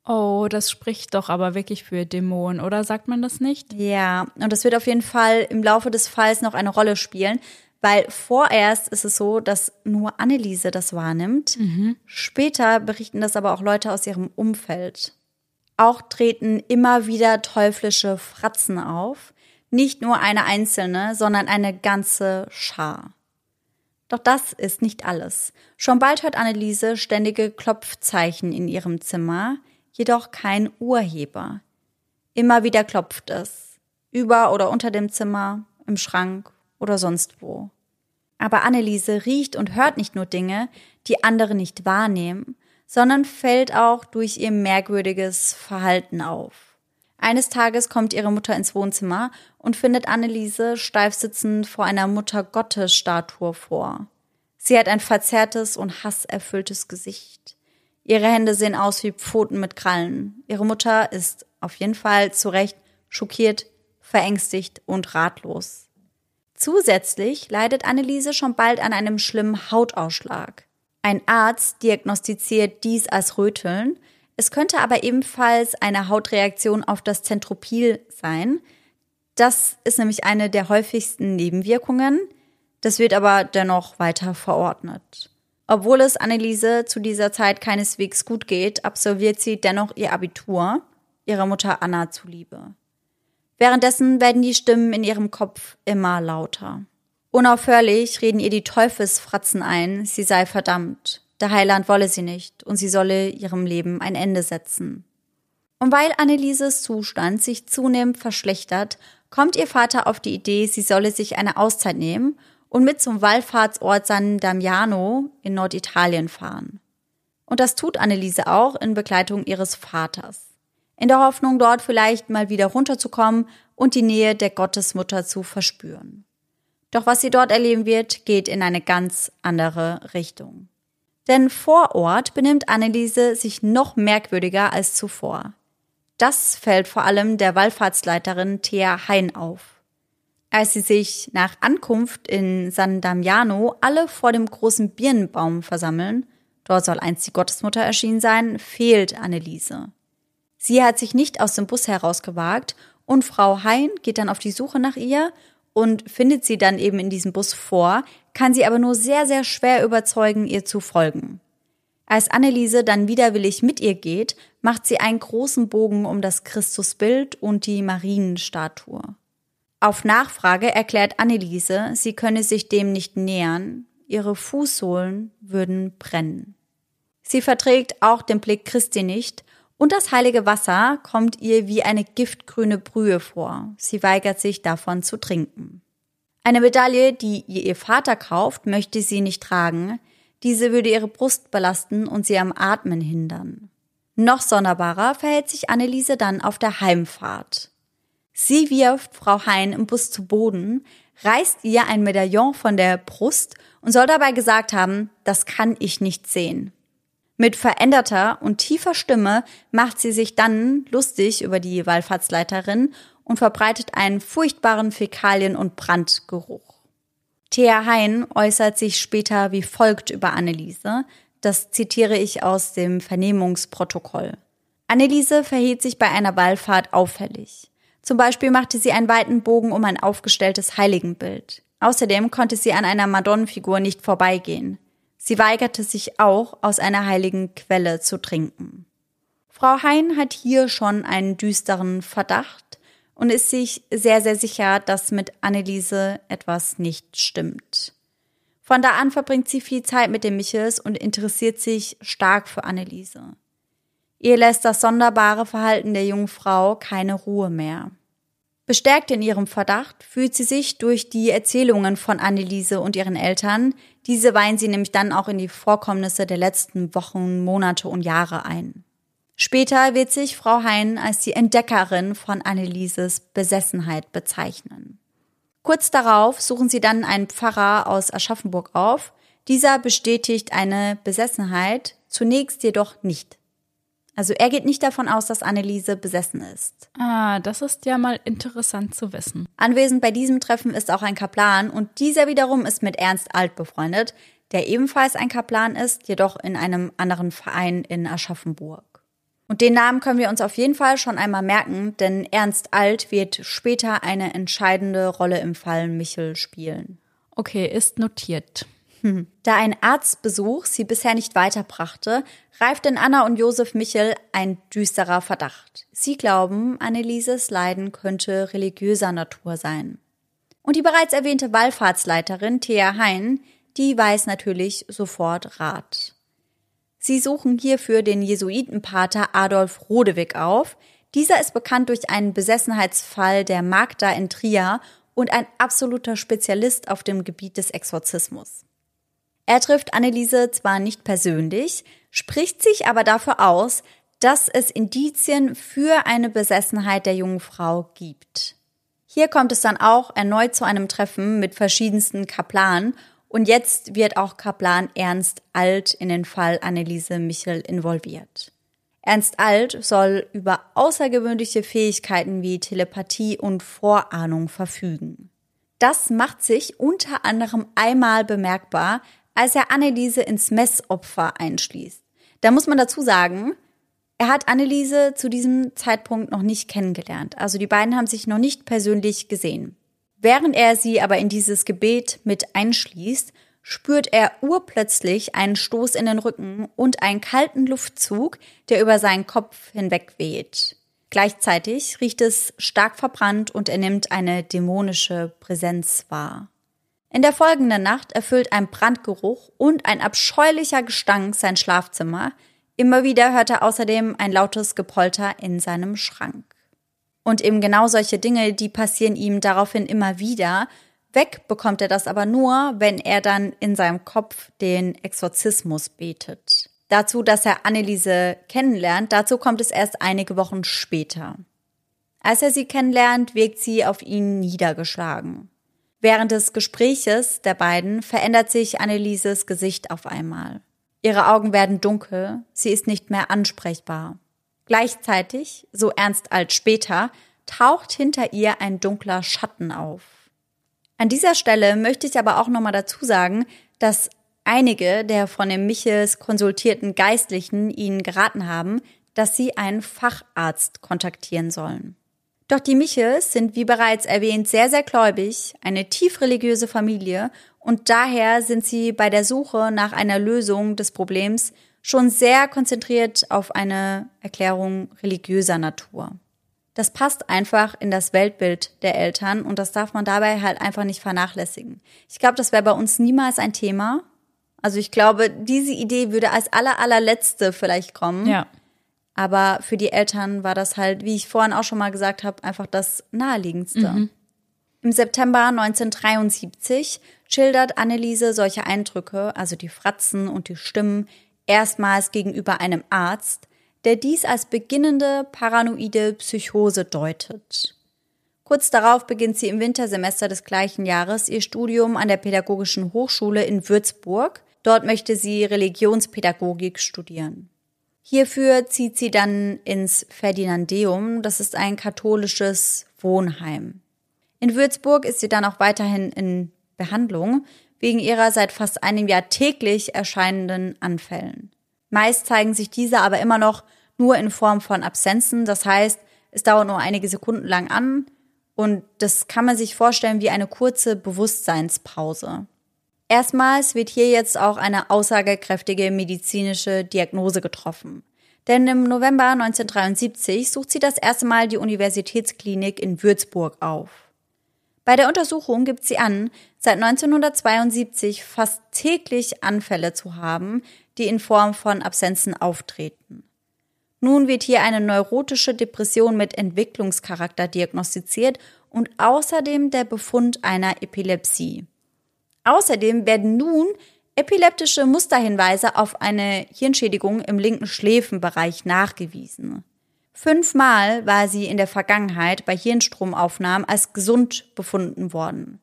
Oh, das spricht doch aber wirklich für Dämonen, oder sagt man das nicht? Ja, und das wird auf jeden Fall im Laufe des Falls noch eine Rolle spielen, weil vorerst ist es so, dass nur Anneliese das wahrnimmt. Mhm. Später berichten das aber auch Leute aus ihrem Umfeld. Auch treten immer wieder teuflische Fratzen auf. Nicht nur eine einzelne, sondern eine ganze Schar. Doch das ist nicht alles. Schon bald hört Anneliese ständige Klopfzeichen in ihrem Zimmer, jedoch kein Urheber. Immer wieder klopft es. Über oder unter dem Zimmer, im Schrank oder sonst wo. Aber Anneliese riecht und hört nicht nur Dinge, die andere nicht wahrnehmen, sondern fällt auch durch ihr merkwürdiges Verhalten auf. Eines Tages kommt ihre Mutter ins Wohnzimmer und findet Anneliese steif sitzend vor einer Mutter-Gottes-Statue vor. Sie hat ein verzerrtes und hasserfülltes Gesicht. Ihre Hände sehen aus wie Pfoten mit Krallen. Ihre Mutter ist auf jeden Fall zu Recht schockiert, verängstigt und ratlos. Zusätzlich leidet Anneliese schon bald an einem schlimmen Hautausschlag. Ein Arzt diagnostiziert dies als Röteln, es könnte aber ebenfalls eine Hautreaktion auf das Zentropil sein. Das ist nämlich eine der häufigsten Nebenwirkungen. Das wird aber dennoch weiter verordnet. Obwohl es Anneliese zu dieser Zeit keineswegs gut geht, absolviert sie dennoch ihr Abitur, ihrer Mutter Anna zuliebe. Währenddessen werden die Stimmen in ihrem Kopf immer lauter. Unaufhörlich reden ihr die Teufelsfratzen ein, sie sei verdammt. Der Heiland wolle sie nicht und sie solle ihrem Leben ein Ende setzen. Und weil Annelieses Zustand sich zunehmend verschlechtert, kommt ihr Vater auf die Idee, sie solle sich eine Auszeit nehmen und mit zum Wallfahrtsort San Damiano in Norditalien fahren. Und das tut Anneliese auch in Begleitung ihres Vaters. In der Hoffnung, dort vielleicht mal wieder runterzukommen und die Nähe der Gottesmutter zu verspüren. Doch was sie dort erleben wird, geht in eine ganz andere Richtung. Denn vor Ort benimmt Anneliese sich noch merkwürdiger als zuvor. Das fällt vor allem der Wallfahrtsleiterin Thea Hein auf. Als sie sich nach Ankunft in San Damiano alle vor dem großen Birnenbaum versammeln, dort soll einst die Gottesmutter erschienen sein, fehlt Anneliese. Sie hat sich nicht aus dem Bus herausgewagt und Frau Hein geht dann auf die Suche nach ihr und findet sie dann eben in diesem Bus vor, kann sie aber nur sehr, sehr schwer überzeugen, ihr zu folgen. Als Anneliese dann widerwillig mit ihr geht, macht sie einen großen Bogen um das Christusbild und die Marienstatue. Auf Nachfrage erklärt Anneliese, sie könne sich dem nicht nähern, ihre Fußsohlen würden brennen. Sie verträgt auch den Blick Christi nicht und das heilige Wasser kommt ihr wie eine giftgrüne Brühe vor. Sie weigert sich davon zu trinken. Eine Medaille, die ihr ihr Vater kauft, möchte sie nicht tragen, diese würde ihre Brust belasten und sie am Atmen hindern. Noch sonderbarer verhält sich Anneliese dann auf der Heimfahrt. Sie wirft Frau Hein im Bus zu Boden, reißt ihr ein Medaillon von der Brust und soll dabei gesagt haben, das kann ich nicht sehen. Mit veränderter und tiefer Stimme macht sie sich dann lustig über die Wallfahrtsleiterin und verbreitet einen furchtbaren Fäkalien- und Brandgeruch. Thea Hein äußert sich später wie folgt über Anneliese. Das zitiere ich aus dem Vernehmungsprotokoll. Anneliese verhielt sich bei einer Wallfahrt auffällig. Zum Beispiel machte sie einen weiten Bogen um ein aufgestelltes Heiligenbild. Außerdem konnte sie an einer Madonnenfigur nicht vorbeigehen. Sie weigerte sich auch, aus einer heiligen Quelle zu trinken. Frau Hein hat hier schon einen düsteren Verdacht, und ist sich sehr, sehr sicher, dass mit Anneliese etwas nicht stimmt. Von da an verbringt sie viel Zeit mit den Michels und interessiert sich stark für Anneliese. Ihr lässt das sonderbare Verhalten der jungen Frau keine Ruhe mehr. Bestärkt in ihrem Verdacht fühlt sie sich durch die Erzählungen von Anneliese und ihren Eltern, diese weihen sie nämlich dann auch in die Vorkommnisse der letzten Wochen, Monate und Jahre ein. Später wird sich Frau Hein als die Entdeckerin von Annelieses Besessenheit bezeichnen. Kurz darauf suchen sie dann einen Pfarrer aus Aschaffenburg auf. Dieser bestätigt eine Besessenheit, zunächst jedoch nicht. Also er geht nicht davon aus, dass Anneliese besessen ist. Ah, das ist ja mal interessant zu wissen. Anwesend bei diesem Treffen ist auch ein Kaplan und dieser wiederum ist mit Ernst Alt befreundet, der ebenfalls ein Kaplan ist, jedoch in einem anderen Verein in Aschaffenburg. Und den Namen können wir uns auf jeden Fall schon einmal merken, denn Ernst Alt wird später eine entscheidende Rolle im Fall Michel spielen. Okay, ist notiert. Hm. Da ein Arztbesuch sie bisher nicht weiterbrachte, reift in Anna und Josef Michel ein düsterer Verdacht. Sie glauben, Annelieses Leiden könnte religiöser Natur sein. Und die bereits erwähnte Wallfahrtsleiterin Thea Hein, die weiß natürlich sofort Rat. Sie suchen hierfür den Jesuitenpater Adolf Rodewig auf. Dieser ist bekannt durch einen Besessenheitsfall der Magda in Trier und ein absoluter Spezialist auf dem Gebiet des Exorzismus. Er trifft Anneliese zwar nicht persönlich, spricht sich aber dafür aus, dass es Indizien für eine Besessenheit der jungen Frau gibt. Hier kommt es dann auch erneut zu einem Treffen mit verschiedensten Kaplanen und jetzt wird auch Kaplan Ernst Alt in den Fall Anneliese Michel involviert. Ernst Alt soll über außergewöhnliche Fähigkeiten wie Telepathie und Vorahnung verfügen. Das macht sich unter anderem einmal bemerkbar, als er Anneliese ins Messopfer einschließt. Da muss man dazu sagen, er hat Anneliese zu diesem Zeitpunkt noch nicht kennengelernt. Also die beiden haben sich noch nicht persönlich gesehen. Während er sie aber in dieses Gebet mit einschließt, spürt er urplötzlich einen Stoß in den Rücken und einen kalten Luftzug, der über seinen Kopf hinweg weht. Gleichzeitig riecht es stark verbrannt und er nimmt eine dämonische Präsenz wahr. In der folgenden Nacht erfüllt ein Brandgeruch und ein abscheulicher Gestank sein Schlafzimmer. Immer wieder hört er außerdem ein lautes Gepolter in seinem Schrank. Und eben genau solche Dinge, die passieren ihm daraufhin immer wieder. Weg bekommt er das aber nur, wenn er dann in seinem Kopf den Exorzismus betet. Dazu, dass er Anneliese kennenlernt, dazu kommt es erst einige Wochen später. Als er sie kennenlernt, wirkt sie auf ihn niedergeschlagen. Während des Gespräches der beiden verändert sich Annelieses Gesicht auf einmal. Ihre Augen werden dunkel, sie ist nicht mehr ansprechbar. Gleichzeitig, so ernst als später, taucht hinter ihr ein dunkler Schatten auf. An dieser Stelle möchte ich aber auch nochmal dazu sagen, dass einige der von den Michels konsultierten Geistlichen ihnen geraten haben, dass sie einen Facharzt kontaktieren sollen. Doch die Michels sind, wie bereits erwähnt, sehr, sehr gläubig, eine tief religiöse Familie und daher sind sie bei der Suche nach einer Lösung des Problems schon sehr konzentriert auf eine Erklärung religiöser Natur. Das passt einfach in das Weltbild der Eltern und das darf man dabei halt einfach nicht vernachlässigen. Ich glaube, das wäre bei uns niemals ein Thema. Also ich glaube, diese Idee würde als aller allerletzte vielleicht kommen. Ja. Aber für die Eltern war das halt, wie ich vorhin auch schon mal gesagt habe, einfach das naheliegendste. Mhm. Im September 1973 schildert Anneliese solche Eindrücke, also die Fratzen und die Stimmen, erstmals gegenüber einem Arzt, der dies als beginnende paranoide Psychose deutet. Kurz darauf beginnt sie im Wintersemester des gleichen Jahres ihr Studium an der Pädagogischen Hochschule in Würzburg. Dort möchte sie Religionspädagogik studieren. Hierfür zieht sie dann ins Ferdinandeum, das ist ein katholisches Wohnheim. In Würzburg ist sie dann auch weiterhin in Behandlung, wegen ihrer seit fast einem Jahr täglich erscheinenden Anfällen. Meist zeigen sich diese aber immer noch nur in Form von Absenzen, das heißt, es dauert nur einige Sekunden lang an und das kann man sich vorstellen wie eine kurze Bewusstseinspause. Erstmals wird hier jetzt auch eine aussagekräftige medizinische Diagnose getroffen. Denn im November 1973 sucht sie das erste Mal die Universitätsklinik in Würzburg auf. Bei der Untersuchung gibt sie an, seit 1972 fast täglich Anfälle zu haben, die in Form von Absenzen auftreten. Nun wird hier eine neurotische Depression mit Entwicklungscharakter diagnostiziert und außerdem der Befund einer Epilepsie. Außerdem werden nun epileptische Musterhinweise auf eine Hirnschädigung im linken Schläfenbereich nachgewiesen. Fünfmal war sie in der Vergangenheit bei Hirnstromaufnahmen als gesund befunden worden.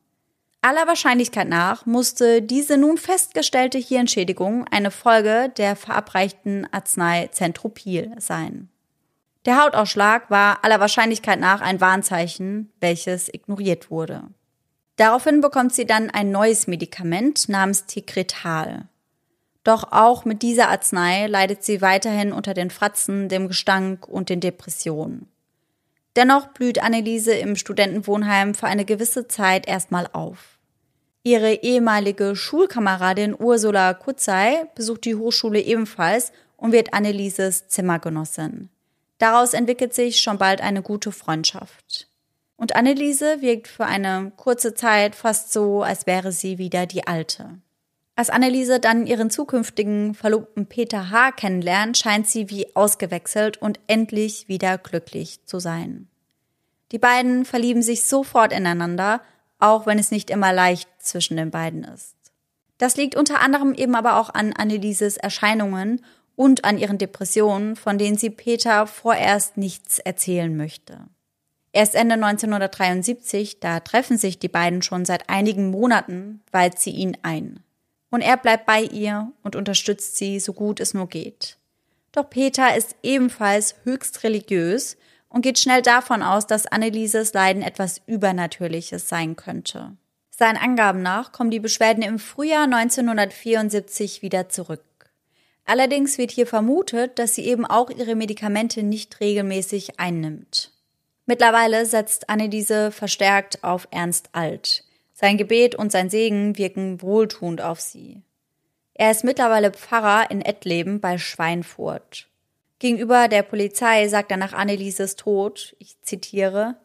Aller Wahrscheinlichkeit nach musste diese nun festgestellte Hirnschädigung eine Folge der verabreichten Arznei Zentropil sein. Der Hautausschlag war aller Wahrscheinlichkeit nach ein Warnzeichen, welches ignoriert wurde. Daraufhin bekommt sie dann ein neues Medikament namens Tigretal. Doch auch mit dieser Arznei leidet sie weiterhin unter den Fratzen, dem Gestank und den Depressionen. Dennoch blüht Anneliese im Studentenwohnheim für eine gewisse Zeit erstmal auf. Ihre ehemalige Schulkameradin Ursula Kutzei besucht die Hochschule ebenfalls und wird Annelieses Zimmergenossin. Daraus entwickelt sich schon bald eine gute Freundschaft. Und Anneliese wirkt für eine kurze Zeit fast so, als wäre sie wieder die Alte. Als Anneliese dann ihren zukünftigen Verlobten Peter H. kennenlernt, scheint sie wie ausgewechselt und endlich wieder glücklich zu sein. Die beiden verlieben sich sofort ineinander, auch wenn es nicht immer leicht zwischen den beiden ist. Das liegt unter anderem eben aber auch an Annelieses Erscheinungen und an ihren Depressionen, von denen sie Peter vorerst nichts erzählen möchte. Erst Ende 1973, da treffen sich die beiden schon seit einigen Monaten, weiht sie ihn ein. Und er bleibt bei ihr und unterstützt sie so gut es nur geht. Doch Peter ist ebenfalls höchst religiös und geht schnell davon aus, dass Annelieses Leiden etwas Übernatürliches sein könnte. Seinen Angaben nach kommen die Beschwerden im Frühjahr 1974 wieder zurück. Allerdings wird hier vermutet, dass sie eben auch ihre Medikamente nicht regelmäßig einnimmt. Mittlerweile setzt Anneliese verstärkt auf Ernst Alt. Sein Gebet und sein Segen wirken wohltuend auf sie. Er ist mittlerweile Pfarrer in Ettleben bei Schweinfurt. Gegenüber der Polizei sagt er nach Annelieses Tod, ich zitiere,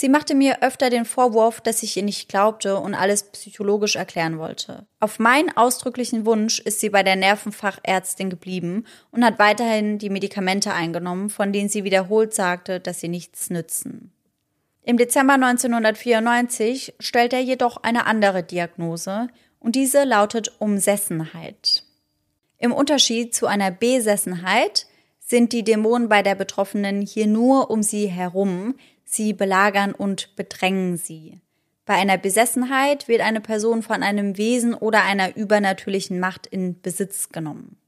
Sie machte mir öfter den Vorwurf, dass ich ihr nicht glaubte und alles psychologisch erklären wollte. Auf meinen ausdrücklichen Wunsch ist sie bei der Nervenfachärztin geblieben und hat weiterhin die Medikamente eingenommen, von denen sie wiederholt sagte, dass sie nichts nützen. Im Dezember 1994 stellt er jedoch eine andere Diagnose und diese lautet Umsessenheit. Im Unterschied zu einer Besessenheit sind die Dämonen bei der Betroffenen hier nur um sie herum, sie belagern und bedrängen sie. Bei einer Besessenheit wird eine Person von einem Wesen oder einer übernatürlichen Macht in Besitz genommen.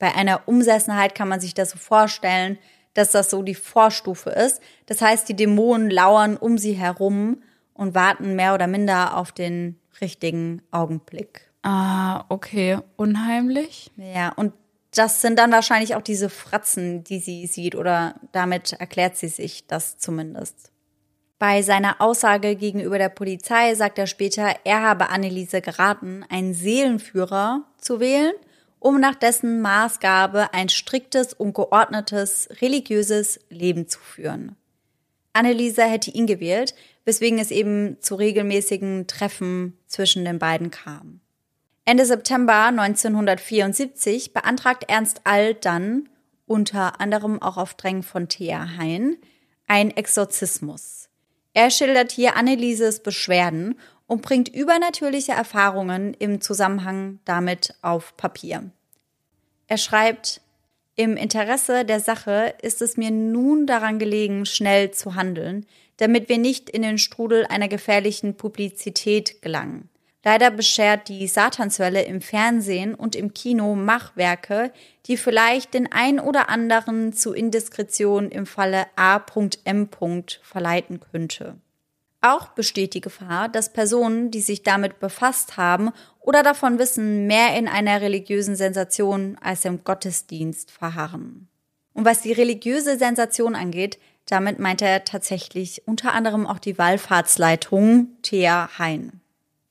Bei einer Umsessenheit kann man sich das so vorstellen, dass das so die Vorstufe ist. Das heißt, die Dämonen lauern um sie herum und warten mehr oder minder auf den richtigen Augenblick. Ah, okay. Unheimlich? Ja, und das sind dann wahrscheinlich auch diese Fratzen, die sie sieht, oder damit erklärt sie sich das zumindest. Bei seiner Aussage gegenüber der Polizei sagt er später, er habe Anneliese geraten, einen Seelenführer zu wählen, um nach dessen Maßgabe ein striktes und geordnetes religiöses Leben zu führen. Anneliese hätte ihn gewählt, weswegen es eben zu regelmäßigen Treffen zwischen den beiden kam. Ende September 1974 beantragt Ernst All dann, unter anderem auch auf Drängen von Thea Hein, ein Exorzismus. Er schildert hier Annelieses Beschwerden und bringt übernatürliche Erfahrungen im Zusammenhang damit auf Papier. Er schreibt, im Interesse der Sache ist es mir nun daran gelegen, schnell zu handeln, damit wir nicht in den Strudel einer gefährlichen Publizität gelangen. Leider beschert die Satanswelle im Fernsehen und im Kino Machwerke, die vielleicht den ein oder anderen zu Indiskretion im Falle A.M. verleiten könnte. Auch besteht die Gefahr, dass Personen, die sich damit befasst haben oder davon wissen, mehr in einer religiösen Sensation als im Gottesdienst verharren. Und was die religiöse Sensation angeht, damit meint er tatsächlich unter anderem auch die Wallfahrtsleitung Thea Hein.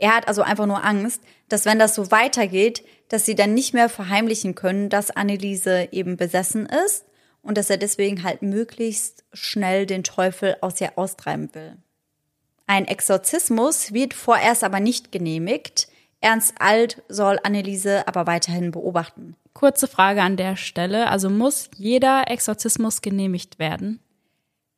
Er hat also einfach nur Angst, dass wenn das so weitergeht, dass sie dann nicht mehr verheimlichen können, dass Anneliese eben besessen ist und dass er deswegen halt möglichst schnell den Teufel aus ihr austreiben will. Ein Exorzismus wird vorerst aber nicht genehmigt. Ernst Alt soll Anneliese aber weiterhin beobachten. Kurze Frage an der Stelle. Also muss jeder Exorzismus genehmigt werden?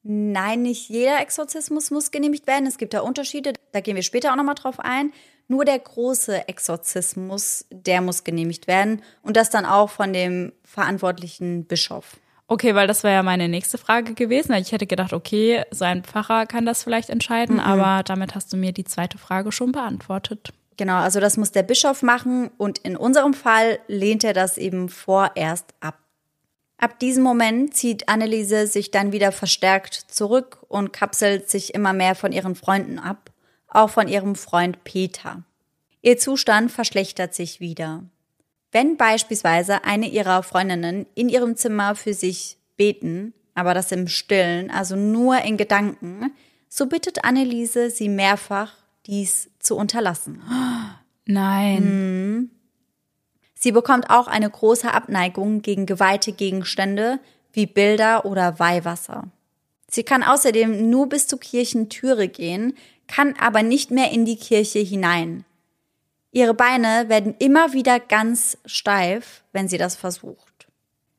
Nein, nicht jeder Exorzismus muss genehmigt werden. Es gibt da Unterschiede, da gehen wir später auch nochmal drauf ein. Nur der große Exorzismus, der muss genehmigt werden und das dann auch von dem verantwortlichen Bischof. Okay, weil das wäre ja meine nächste Frage gewesen. Ich hätte gedacht, okay, sein Pfarrer kann das vielleicht entscheiden, mhm. aber damit hast du mir die zweite Frage schon beantwortet. Genau, also das muss der Bischof machen und in unserem Fall lehnt er das eben vorerst ab. Ab diesem Moment zieht Anneliese sich dann wieder verstärkt zurück und kapselt sich immer mehr von ihren Freunden ab, auch von ihrem Freund Peter. Ihr Zustand verschlechtert sich wieder. Wenn beispielsweise eine ihrer Freundinnen in ihrem Zimmer für sich beten, aber das im Stillen, also nur in Gedanken, so bittet Anneliese sie mehrfach, dies zu unterlassen. Nein. Hm. Sie bekommt auch eine große Abneigung gegen geweihte Gegenstände wie Bilder oder Weihwasser. Sie kann außerdem nur bis zur Kirchentüre gehen, kann aber nicht mehr in die Kirche hinein. Ihre Beine werden immer wieder ganz steif, wenn sie das versucht.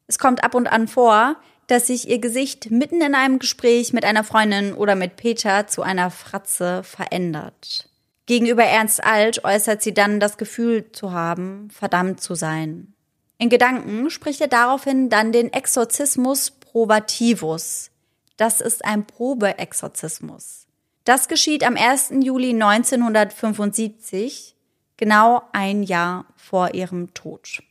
Es kommt ab und an vor, dass sich ihr Gesicht mitten in einem Gespräch mit einer Freundin oder mit Peter zu einer Fratze verändert. Gegenüber Ernst Alt äußert sie dann das Gefühl zu haben, verdammt zu sein. In Gedanken spricht er daraufhin dann den Exorzismus probativus. Das ist ein Probeexorzismus. Das geschieht am 1. Juli 1975, genau ein Jahr vor ihrem Tod.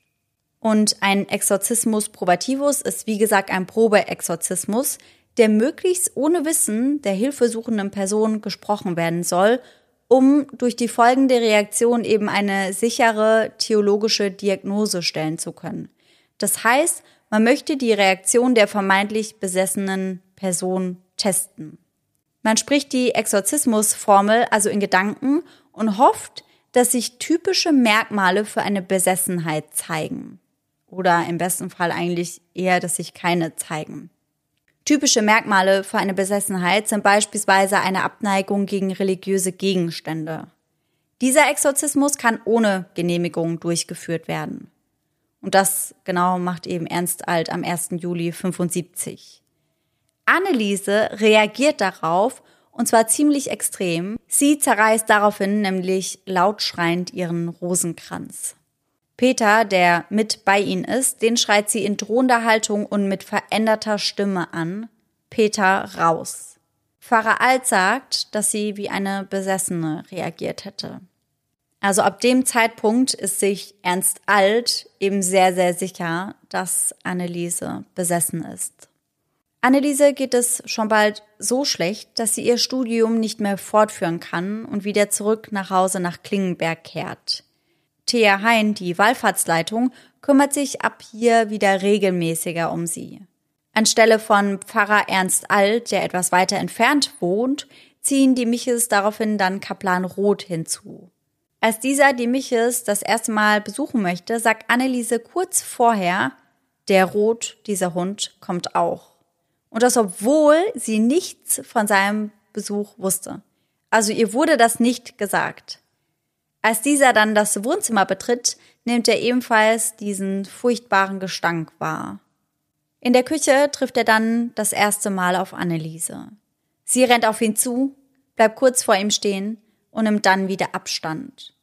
Und ein Exorzismus probativus ist wie gesagt ein Probeexorzismus, der möglichst ohne Wissen der hilfesuchenden Person gesprochen werden soll um durch die folgende Reaktion eben eine sichere theologische Diagnose stellen zu können. Das heißt, man möchte die Reaktion der vermeintlich besessenen Person testen. Man spricht die Exorzismusformel also in Gedanken und hofft, dass sich typische Merkmale für eine Besessenheit zeigen. Oder im besten Fall eigentlich eher, dass sich keine zeigen. Typische Merkmale für eine Besessenheit sind beispielsweise eine Abneigung gegen religiöse Gegenstände. Dieser Exorzismus kann ohne Genehmigung durchgeführt werden. Und das genau macht eben Ernst Alt am 1. Juli 75. Anneliese reagiert darauf und zwar ziemlich extrem. Sie zerreißt daraufhin nämlich laut schreiend ihren Rosenkranz. Peter, der mit bei ihnen ist, den schreit sie in drohender Haltung und mit veränderter Stimme an. Peter raus. Pfarrer Alt sagt, dass sie wie eine Besessene reagiert hätte. Also ab dem Zeitpunkt ist sich Ernst Alt eben sehr, sehr sicher, dass Anneliese besessen ist. Anneliese geht es schon bald so schlecht, dass sie ihr Studium nicht mehr fortführen kann und wieder zurück nach Hause nach Klingenberg kehrt. Thea Hein, die Wallfahrtsleitung, kümmert sich ab hier wieder regelmäßiger um sie. Anstelle von Pfarrer Ernst Alt, der etwas weiter entfernt wohnt, ziehen die Miches daraufhin dann Kaplan Roth hinzu. Als dieser die Miches das erste Mal besuchen möchte, sagt Anneliese kurz vorher, der Roth, dieser Hund, kommt auch. Und das, obwohl sie nichts von seinem Besuch wusste. Also ihr wurde das nicht gesagt. Als dieser dann das Wohnzimmer betritt, nimmt er ebenfalls diesen furchtbaren Gestank wahr. In der Küche trifft er dann das erste Mal auf Anneliese. Sie rennt auf ihn zu, bleibt kurz vor ihm stehen und nimmt dann wieder Abstand.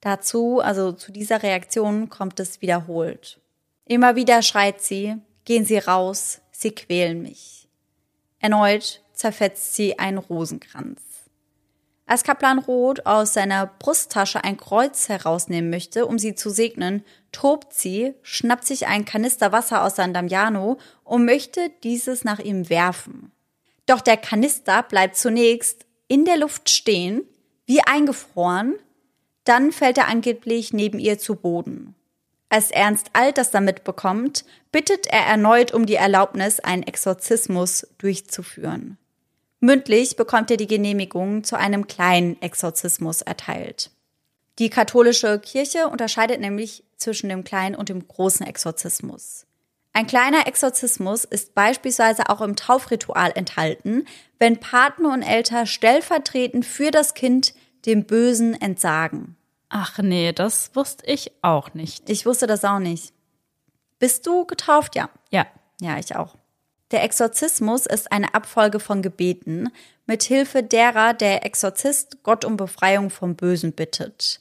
Dazu, also zu dieser Reaktion, kommt es wiederholt. Immer wieder schreit sie, gehen Sie raus, sie quälen mich. Erneut zerfetzt sie einen Rosenkranz. Als Kaplan Roth aus seiner Brusttasche ein Kreuz herausnehmen möchte, um sie zu segnen, tobt sie, schnappt sich ein Kanister Wasser aus San Damiano und möchte dieses nach ihm werfen. Doch der Kanister bleibt zunächst in der Luft stehen, wie eingefroren, dann fällt er angeblich neben ihr zu Boden. Als Ernst Alt das damit bekommt, bittet er erneut um die Erlaubnis, einen Exorzismus durchzuführen. Mündlich bekommt er die Genehmigung zu einem kleinen Exorzismus erteilt. Die katholische Kirche unterscheidet nämlich zwischen dem kleinen und dem großen Exorzismus. Ein kleiner Exorzismus ist beispielsweise auch im Taufritual enthalten, wenn Partner und Eltern stellvertretend für das Kind dem Bösen entsagen. Ach nee, das wusste ich auch nicht. Ich wusste das auch nicht. Bist du getauft? Ja. Ja. Ja, ich auch. Der Exorzismus ist eine Abfolge von Gebeten, mit Hilfe derer der Exorzist Gott um Befreiung vom Bösen bittet.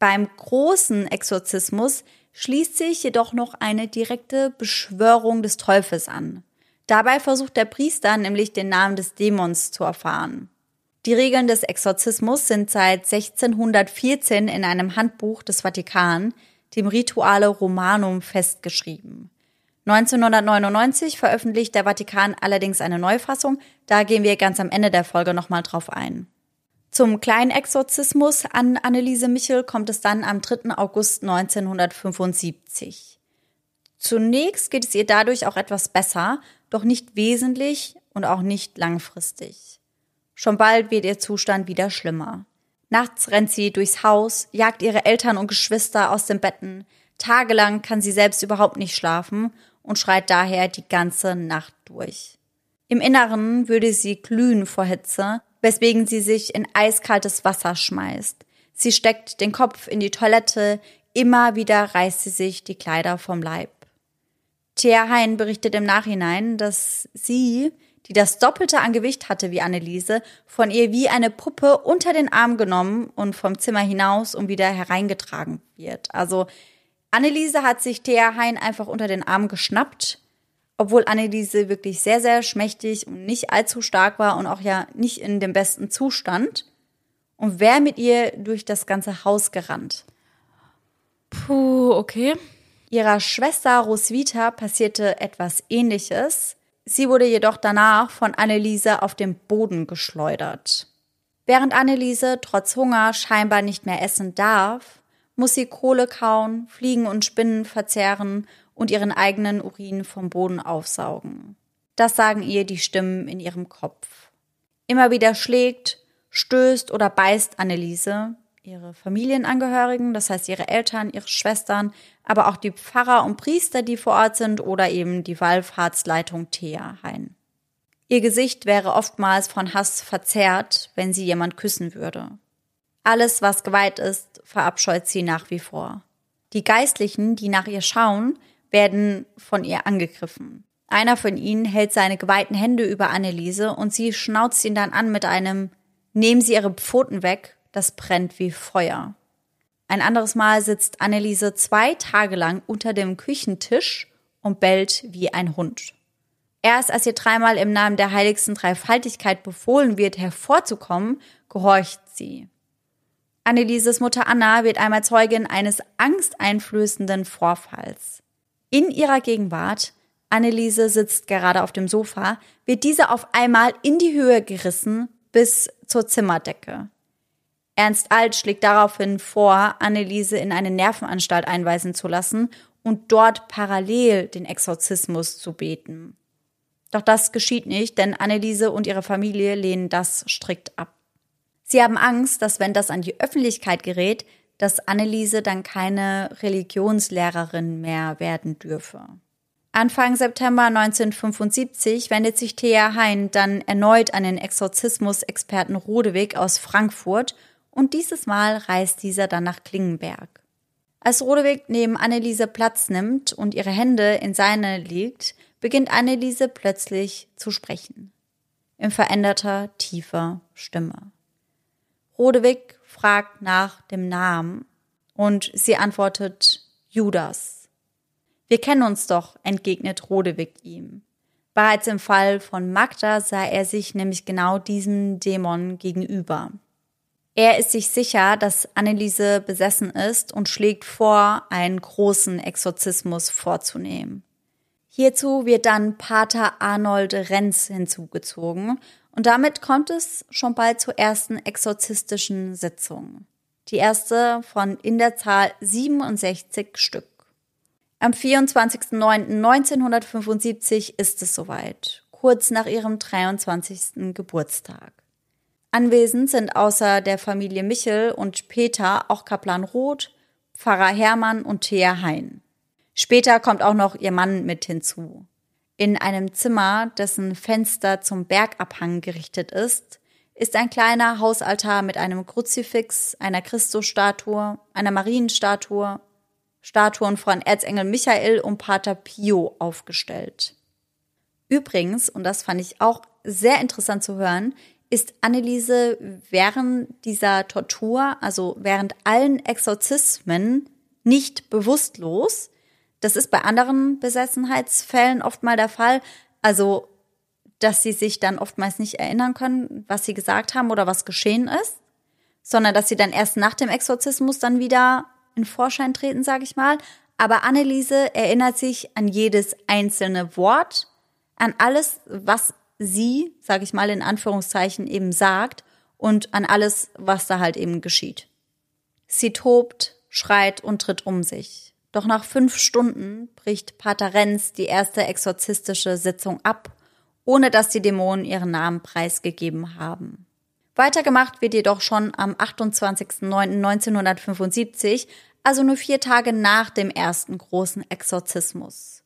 Beim großen Exorzismus schließt sich jedoch noch eine direkte Beschwörung des Teufels an. Dabei versucht der Priester nämlich den Namen des Dämons zu erfahren. Die Regeln des Exorzismus sind seit 1614 in einem Handbuch des Vatikan, dem Rituale Romanum, festgeschrieben. 1999 veröffentlicht der Vatikan allerdings eine Neufassung, da gehen wir ganz am Ende der Folge nochmal drauf ein. Zum kleinen Exorzismus an Anneliese Michel kommt es dann am 3. August 1975. Zunächst geht es ihr dadurch auch etwas besser, doch nicht wesentlich und auch nicht langfristig. Schon bald wird ihr Zustand wieder schlimmer. Nachts rennt sie durchs Haus, jagt ihre Eltern und Geschwister aus den Betten. Tagelang kann sie selbst überhaupt nicht schlafen und schreit daher die ganze Nacht durch. Im Inneren würde sie glühen vor Hitze, weswegen sie sich in eiskaltes Wasser schmeißt. Sie steckt den Kopf in die Toilette, immer wieder reißt sie sich die Kleider vom Leib. Thea Hein berichtet im Nachhinein, dass sie, die das Doppelte an Gewicht hatte wie Anneliese, von ihr wie eine Puppe unter den Arm genommen und vom Zimmer hinaus und wieder hereingetragen wird. Also Anneliese hat sich Thea Hein einfach unter den Arm geschnappt, obwohl Anneliese wirklich sehr, sehr schmächtig und nicht allzu stark war und auch ja nicht in dem besten Zustand. Und wäre mit ihr durch das ganze Haus gerannt. Puh, okay. Ihrer Schwester Roswitha passierte etwas ähnliches. Sie wurde jedoch danach von Anneliese auf den Boden geschleudert. Während Anneliese trotz Hunger scheinbar nicht mehr essen darf, muss sie Kohle kauen, Fliegen und Spinnen verzehren und ihren eigenen Urin vom Boden aufsaugen. Das sagen ihr die Stimmen in ihrem Kopf. Immer wieder schlägt, stößt oder beißt Anneliese, ihre Familienangehörigen, das heißt ihre Eltern, ihre Schwestern, aber auch die Pfarrer und Priester, die vor Ort sind, oder eben die Wallfahrtsleitung Thea Hein. Ihr Gesicht wäre oftmals von Hass verzerrt, wenn sie jemand küssen würde. Alles, was geweiht ist, verabscheut sie nach wie vor. Die Geistlichen, die nach ihr schauen, werden von ihr angegriffen. Einer von ihnen hält seine geweihten Hände über Anneliese und sie schnauzt ihn dann an mit einem Nehmen Sie Ihre Pfoten weg, das brennt wie Feuer. Ein anderes Mal sitzt Anneliese zwei Tage lang unter dem Küchentisch und bellt wie ein Hund. Erst als ihr dreimal im Namen der heiligsten Dreifaltigkeit befohlen wird, hervorzukommen, gehorcht sie. Annelieses Mutter Anna wird einmal Zeugin eines angsteinflößenden Vorfalls. In ihrer Gegenwart Anneliese sitzt gerade auf dem Sofa, wird diese auf einmal in die Höhe gerissen bis zur Zimmerdecke. Ernst Alt schlägt daraufhin vor, Anneliese in eine Nervenanstalt einweisen zu lassen und dort parallel den Exorzismus zu beten. Doch das geschieht nicht, denn Anneliese und ihre Familie lehnen das strikt ab. Sie haben Angst, dass wenn das an die Öffentlichkeit gerät, dass Anneliese dann keine Religionslehrerin mehr werden dürfe. Anfang September 1975 wendet sich Thea Hein dann erneut an den Exorzismusexperten Rodewig aus Frankfurt und dieses Mal reist dieser dann nach Klingenberg. Als Rodewig neben Anneliese Platz nimmt und ihre Hände in seine legt, beginnt Anneliese plötzlich zu sprechen. In veränderter, tiefer Stimme. Rodewig fragt nach dem Namen und sie antwortet Judas. Wir kennen uns doch, entgegnet Rodewig ihm. Bereits im Fall von Magda sah er sich nämlich genau diesem Dämon gegenüber. Er ist sich sicher, dass Anneliese besessen ist und schlägt vor, einen großen Exorzismus vorzunehmen. Hierzu wird dann Pater Arnold Renz hinzugezogen und damit kommt es schon bald zur ersten exorzistischen Sitzung. Die erste von in der Zahl 67 Stück. Am 24.09.1975 ist es soweit, kurz nach ihrem 23. Geburtstag. Anwesend sind außer der Familie Michel und Peter auch Kaplan Roth, Pfarrer Hermann und Thea Hein. Später kommt auch noch ihr Mann mit hinzu. In einem Zimmer, dessen Fenster zum Bergabhang gerichtet ist, ist ein kleiner Hausaltar mit einem Kruzifix, einer Christusstatue, einer Marienstatue Statuen von Erzengel Michael und Pater Pio aufgestellt. Übrigens, und das fand ich auch sehr interessant zu hören, ist Anneliese während dieser Tortur, also während allen Exorzismen, nicht bewusstlos. Das ist bei anderen Besessenheitsfällen oft mal der Fall. Also, dass sie sich dann oftmals nicht erinnern können, was sie gesagt haben oder was geschehen ist, sondern dass sie dann erst nach dem Exorzismus dann wieder in Vorschein treten, sage ich mal. Aber Anneliese erinnert sich an jedes einzelne Wort, an alles, was sie, sage ich mal in Anführungszeichen, eben sagt und an alles, was da halt eben geschieht. Sie tobt, schreit und tritt um sich. Doch nach fünf Stunden bricht Pater Renz die erste exorzistische Sitzung ab, ohne dass die Dämonen ihren Namen preisgegeben haben. Weitergemacht wird jedoch schon am 28.09.1975, also nur vier Tage nach dem ersten großen Exorzismus.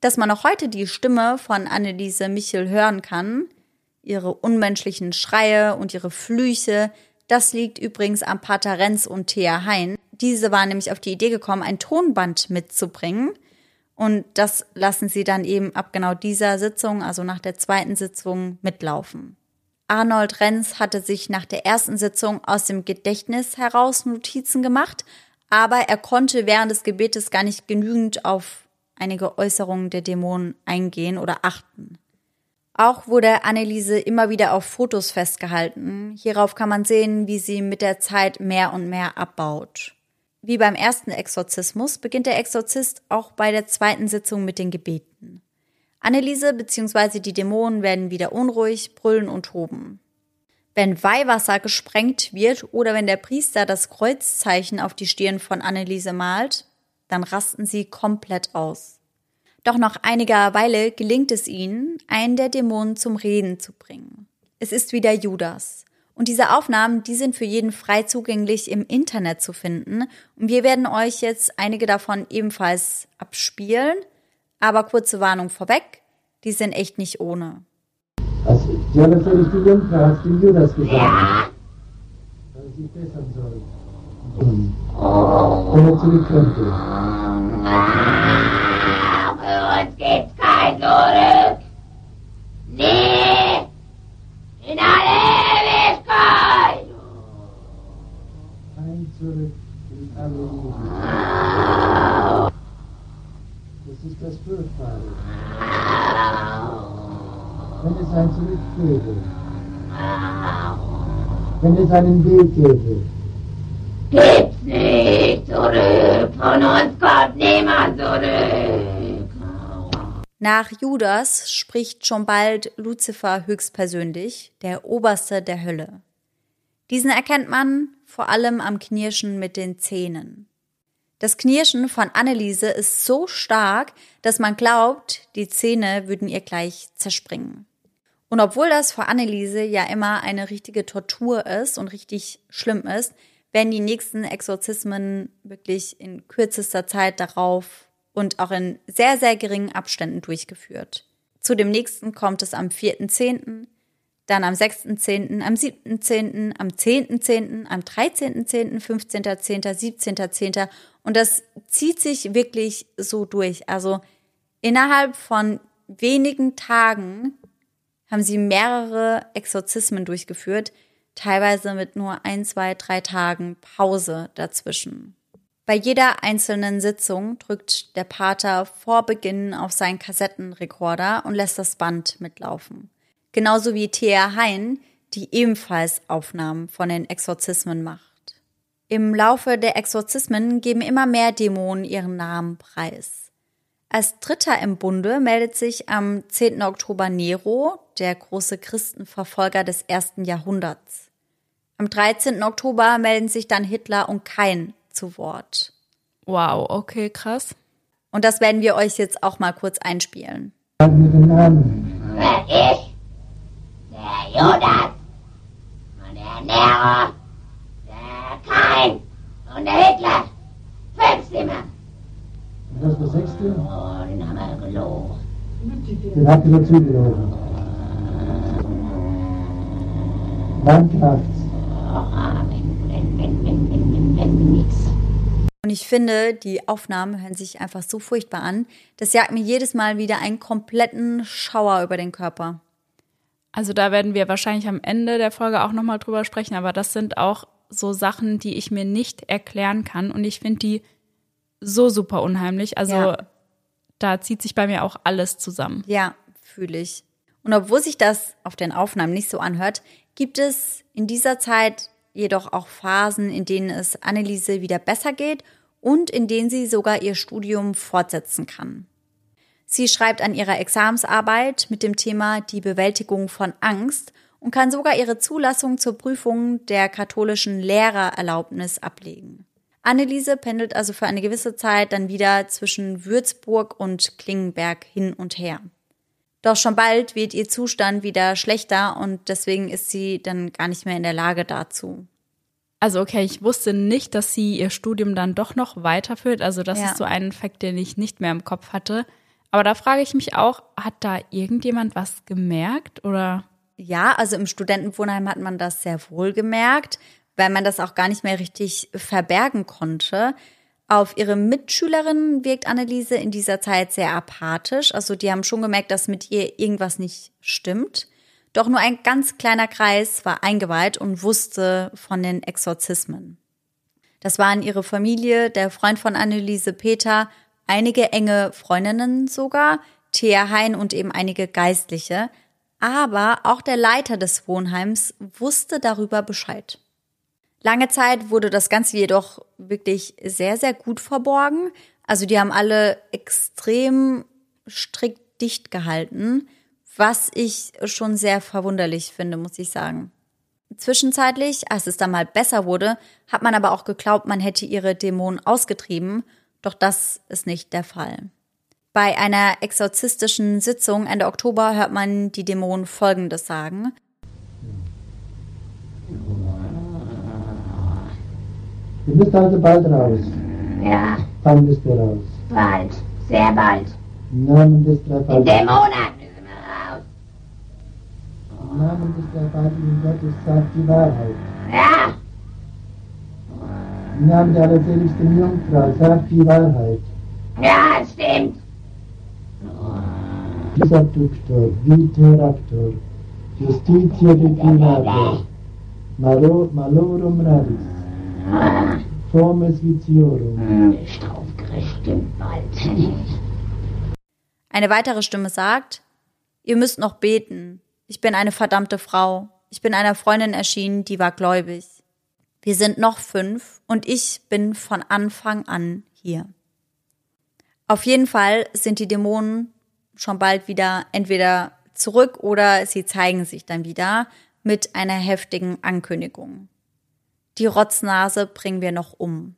Dass man auch heute die Stimme von Anneliese Michel hören kann, ihre unmenschlichen Schreie und ihre Flüche, das liegt übrigens am Pater Renz und Thea Hein. Diese waren nämlich auf die Idee gekommen, ein Tonband mitzubringen. Und das lassen sie dann eben ab genau dieser Sitzung, also nach der zweiten Sitzung, mitlaufen. Arnold Renz hatte sich nach der ersten Sitzung aus dem Gedächtnis heraus Notizen gemacht, aber er konnte während des Gebetes gar nicht genügend auf einige Äußerungen der Dämonen eingehen oder achten. Auch wurde Anneliese immer wieder auf Fotos festgehalten. Hierauf kann man sehen, wie sie mit der Zeit mehr und mehr abbaut. Wie beim ersten Exorzismus beginnt der Exorzist auch bei der zweiten Sitzung mit den Gebeten. Anneliese bzw. die Dämonen werden wieder unruhig, brüllen und toben. Wenn Weihwasser gesprengt wird oder wenn der Priester das Kreuzzeichen auf die Stirn von Anneliese malt, dann rasten sie komplett aus. Doch nach einiger Weile gelingt es ihnen, einen der Dämonen zum Reden zu bringen. Es ist wieder Judas. Und diese Aufnahmen, die sind für jeden frei zugänglich im Internet zu finden. Und wir werden euch jetzt einige davon ebenfalls abspielen. Aber kurze Warnung vorweg, die sind echt nicht ohne. Also, ja, natürlich die Jungfrau hat dem Judas gesagt, ja. dass sich bessern soll. Und wenn er zurückkommt. Für uns gibt's kein Zurück. Nee, Das Furchtbare. Wenn es ein Zurück gäbe. Wenn es einen Weg gäbe. Gibt's nicht zurück. Von uns kommt niemand zurück. Nach Judas spricht schon bald Luzifer höchstpersönlich, der Oberste der Hölle. Diesen erkennt man vor allem am Knirschen mit den Zähnen. Das Knirschen von Anneliese ist so stark, dass man glaubt, die Zähne würden ihr gleich zerspringen. Und obwohl das für Anneliese ja immer eine richtige Tortur ist und richtig schlimm ist, werden die nächsten Exorzismen wirklich in kürzester Zeit darauf und auch in sehr, sehr geringen Abständen durchgeführt. Zu dem nächsten kommt es am 4.10., dann am 6.10., am 7.10., am 10.10., am 13.10., 15.10., 17.10. Und das zieht sich wirklich so durch. Also innerhalb von wenigen Tagen haben sie mehrere Exorzismen durchgeführt, teilweise mit nur ein, zwei, drei Tagen Pause dazwischen. Bei jeder einzelnen Sitzung drückt der Pater vor Beginn auf seinen Kassettenrekorder und lässt das Band mitlaufen. Genauso wie Thea Hein, die ebenfalls Aufnahmen von den Exorzismen macht. Im Laufe der Exorzismen geben immer mehr Dämonen ihren Namen preis. Als Dritter im Bunde meldet sich am 10. Oktober Nero, der große Christenverfolger des ersten Jahrhunderts. Am 13. Oktober melden sich dann Hitler und Kain zu Wort. Wow, okay, krass. Und das werden wir euch jetzt auch mal kurz einspielen. Ich? Der Judas. Und der Nero. Kain. Und der Hitler. Fünf wir. Und das ist der sechste? Oh, den haben wir gelogen. Den habt ihr dazu gelogen. Wann kracht's? Oh, wenn, wenn, wenn, wenn, wenn, wenn, wenn, nix. Und ich finde, die Aufnahmen hören sich einfach so furchtbar an. Das jagt mir jedes Mal wieder einen kompletten Schauer über den Körper. Also da werden wir wahrscheinlich am Ende der Folge auch nochmal drüber sprechen, aber das sind auch so Sachen, die ich mir nicht erklären kann und ich finde die so super unheimlich. Also Ja. da zieht sich bei mir auch alles zusammen. Ja, fühle ich. Und obwohl sich das auf den Aufnahmen nicht so anhört, gibt es in dieser Zeit jedoch auch Phasen, in denen es Anneliese wieder besser geht und in denen sie sogar ihr Studium fortsetzen kann. Sie schreibt an ihrer Examensarbeit mit dem Thema die Bewältigung von Angst und kann sogar ihre Zulassung zur Prüfung der katholischen Lehrererlaubnis ablegen. Anneliese pendelt also für eine gewisse Zeit dann wieder zwischen Würzburg und Klingenberg hin und her. Doch schon bald wird ihr Zustand wieder schlechter und deswegen ist sie dann gar nicht mehr in der Lage dazu. Also okay, ich wusste nicht, dass sie ihr Studium dann doch noch weiterführt. Also das Ja. ist so ein Fakt, den ich nicht mehr im Kopf hatte. Aber da frage ich mich auch, hat da irgendjemand was gemerkt oder? Ja, also im Studentenwohnheim hat man das sehr wohl gemerkt, weil man das auch gar nicht mehr richtig verbergen konnte. Auf ihre Mitschülerinnen wirkt Anneliese in dieser Zeit sehr apathisch. Also die haben schon gemerkt, dass mit ihr irgendwas nicht stimmt. Doch nur ein ganz kleiner Kreis war eingeweiht und wusste von den Exorzismen. Das waren ihre Familie, der Freund von Anneliese Peter, einige enge Freundinnen sogar, Thea Hein und eben einige Geistliche. Aber auch der Leiter des Wohnheims wusste darüber Bescheid. Lange Zeit wurde das Ganze jedoch wirklich sehr, sehr gut verborgen. Also die haben alle extrem strikt dicht gehalten, was ich schon sehr verwunderlich finde, muss ich sagen. Zwischenzeitlich, als es dann mal besser wurde, hat man aber auch geglaubt, man hätte ihre Dämonen ausgetrieben, doch das ist nicht der Fall. Bei einer exorzistischen Sitzung Ende Oktober hört man die Dämonen Folgendes sagen. Du bist also bald raus. Ja, Wann bist du raus? bald. Sehr bald. Im Namen des In dem dreifaltigen, Monat müssen wir raus. im Namen des dreifaltigen Gottes sagt die Wahrheit. Ja, Im Namen der allerseligsten Jungfrau sagt die Wahrheit. ja, es stimmt. Vis abductor, viter actor, justitia declinator, malo, malorum radis, Ah, fomes viciorum. Eine weitere Stimme sagt, ihr müsst noch beten. Ich bin eine verdammte Frau. Ich bin einer Freundin erschienen, die war gläubig. Wir sind noch fünf und ich bin von Anfang an hier. Auf jeden Fall sind die Dämonen schon bald wieder entweder zurück oder sie zeigen sich dann wieder mit einer heftigen Ankündigung. Die Rotznase bringen wir noch um.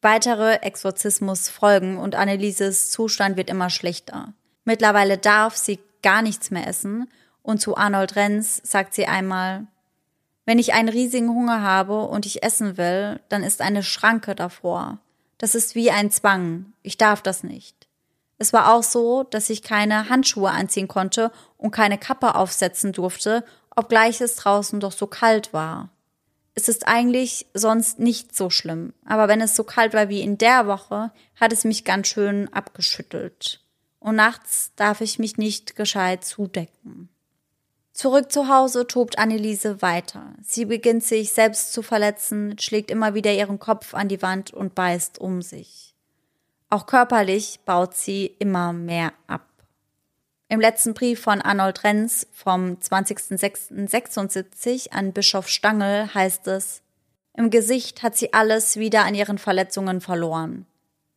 Weitere Exorzismus folgen und Annelieses Zustand wird immer schlechter. Mittlerweile darf sie gar nichts mehr essen und zu Arnold Renz sagt sie einmal, wenn ich einen riesigen Hunger habe und ich essen will, dann ist eine Schranke davor. Das ist wie ein Zwang. Ich darf das nicht. Es war auch so, dass ich keine Handschuhe anziehen konnte und keine Kappe aufsetzen durfte, obgleich es draußen doch so kalt war. Es ist eigentlich sonst nicht so schlimm, aber wenn es so kalt war wie in der Woche, hat es mich ganz schön abgeschüttelt. Und nachts darf ich mich nicht gescheit zudecken. Zurück zu Hause tobt Anneliese weiter. Sie beginnt sich selbst zu verletzen, schlägt immer wieder ihren Kopf an die Wand und beißt um sich. Auch körperlich baut sie immer mehr ab. Im letzten Brief von Arnold Renz vom 20.06.76 an Bischof Stangl heißt es, im Gesicht hat sie alles wieder an ihren Verletzungen verloren.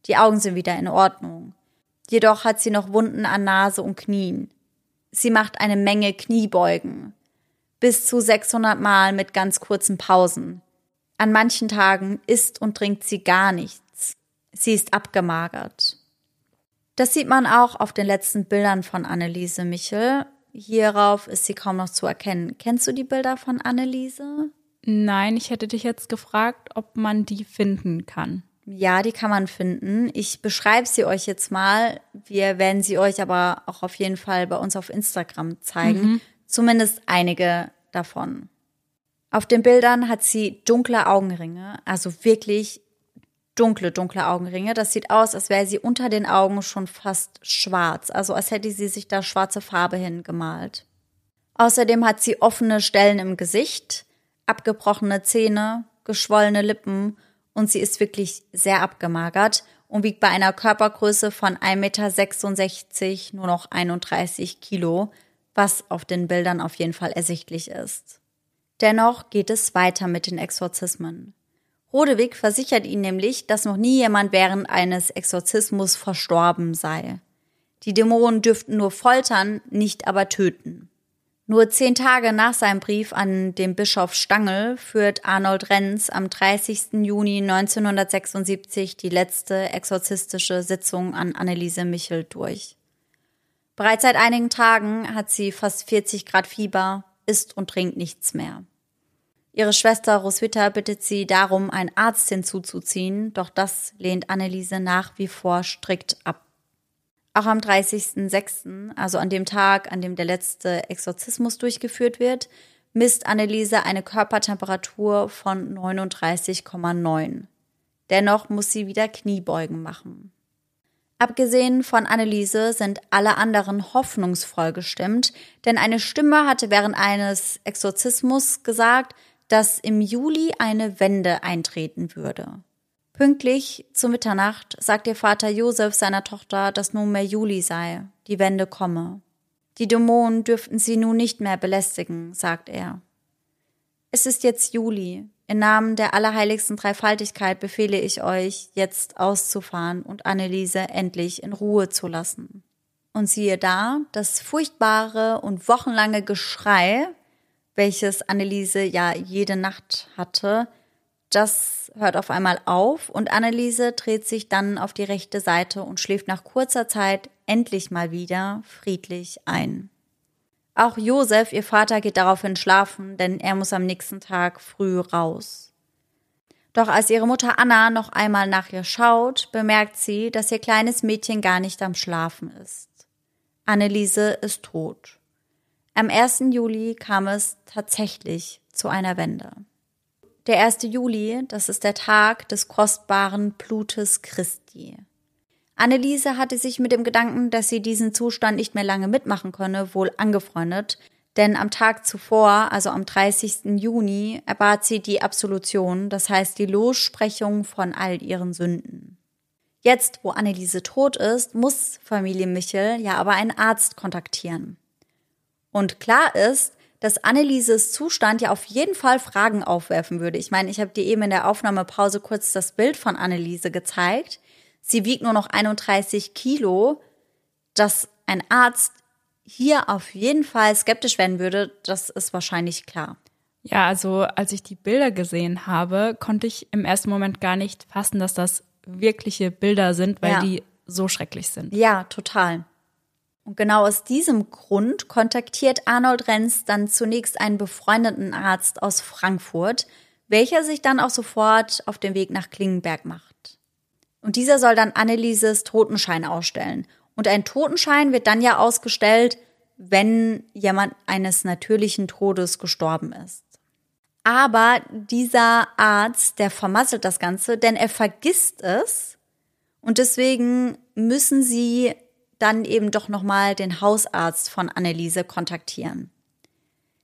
Die Augen sind wieder in Ordnung. Jedoch hat sie noch Wunden an Nase und Knien. Sie macht eine Menge Kniebeugen. Bis zu 600 Mal mit ganz kurzen Pausen. An manchen Tagen isst und trinkt sie gar nichts. Sie ist abgemagert. Das sieht man auch auf den letzten Bildern von Anneliese Michel. Hierauf ist sie kaum noch zu erkennen. Kennst du die Bilder von Anneliese? Nein, ich hätte dich jetzt gefragt, ob man die finden kann. Ja, die kann man finden. Ich beschreibe sie euch jetzt mal. Wir werden sie euch aber auch auf jeden Fall bei uns auf Instagram zeigen. Zumindest einige davon. Auf den Bildern hat sie dunkle Augenringe, also wirklich dunkle, dunkle Augenringe. Das sieht aus, als wäre sie unter den Augen schon fast schwarz, also als hätte sie sich da schwarze Farbe hingemalt. Außerdem hat sie offene Stellen im Gesicht, abgebrochene Zähne, geschwollene Lippen und sie ist wirklich sehr abgemagert und wiegt bei einer Körpergröße von 1,66 Meter nur noch 31 Kilo, was auf den Bildern auf jeden Fall ersichtlich ist. Dennoch geht es weiter mit den Exorzismen. Rodewig versichert ihn nämlich, dass noch nie jemand während eines Exorzismus verstorben sei. Die Dämonen dürften nur foltern, nicht aber töten. Nur zehn Tage nach seinem Brief an den Bischof Stangl führt Arnold Renz am 30. Juni 1976 die letzte exorzistische Sitzung an Anneliese Michel durch. Bereits seit einigen Tagen hat sie fast 40 Grad Fieber, isst und trinkt nichts mehr. Ihre Schwester Roswitha bittet sie darum, einen Arzt hinzuzuziehen, doch das lehnt Anneliese nach wie vor strikt ab. Auch am 30.06., also an dem Tag, an dem der letzte Exorzismus durchgeführt wird, misst Anneliese eine Körpertemperatur von 39,9. Dennoch muss sie wieder Kniebeugen machen. Abgesehen von Anneliese sind alle anderen hoffnungsvoll gestimmt, denn eine Stimme hatte während eines Exorzismus gesagt, dass im Juli eine Wende eintreten würde. Pünktlich zu Mitternacht sagt ihr Vater Josef seiner Tochter, dass nunmehr Juli sei, die Wende komme. Die Dämonen dürften sie nun nicht mehr belästigen, sagt er. Es ist jetzt Juli. Im Namen der allerheiligsten Dreifaltigkeit befehle ich euch, jetzt auszufahren und Anneliese endlich in Ruhe zu lassen. Und siehe da, das furchtbare und wochenlange Geschrei, welches Anneliese ja jede Nacht hatte, das hört auf einmal auf und Anneliese dreht sich dann auf die rechte Seite und schläft nach kurzer Zeit endlich mal wieder friedlich ein. Auch Josef, ihr Vater, geht daraufhin schlafen, denn er muss am nächsten Tag früh raus. Doch als ihre Mutter Anna noch einmal nach ihr schaut, bemerkt sie, dass ihr kleines Mädchen gar nicht am Schlafen ist. Anneliese ist tot. Am 1. Juli kam es tatsächlich zu einer Wende. Der 1. Juli, das ist der Tag des kostbaren Blutes Christi. Anneliese hatte sich mit dem Gedanken, dass sie diesen Zustand nicht mehr lange mitmachen könne, wohl angefreundet, denn am Tag zuvor, also am 30. Juni, erbat sie die Absolution, das heißt die Lossprechung von all ihren Sünden. Jetzt, wo Anneliese tot ist, muss Familie Michel ja aber einen Arzt kontaktieren. Und klar ist, dass Annelieses Zustand ja auf jeden Fall Fragen aufwerfen würde. Ich meine, ich habe dir eben in der Aufnahmepause kurz das Bild von Anneliese gezeigt. Sie wiegt nur noch 31 Kilo. Dass ein Arzt hier auf jeden Fall skeptisch werden würde, das ist wahrscheinlich klar. Ja, also als ich die Bilder gesehen habe, konnte ich im ersten Moment gar nicht fassen, dass das wirkliche Bilder sind, weil Ja. die so schrecklich sind. Ja, total. Und genau aus diesem Grund kontaktiert Arnold Renz dann zunächst einen befreundeten Arzt aus Frankfurt, welcher sich dann auch sofort auf den Weg nach Klingenberg macht. Und dieser soll dann Annelieses Totenschein ausstellen. Und ein Totenschein wird dann ja ausgestellt, wenn jemand eines natürlichen Todes gestorben ist. Aber dieser Arzt, der vermasselt das Ganze, denn er vergisst es und deswegen müssen sie dann eben doch nochmal den Hausarzt von Anneliese kontaktieren.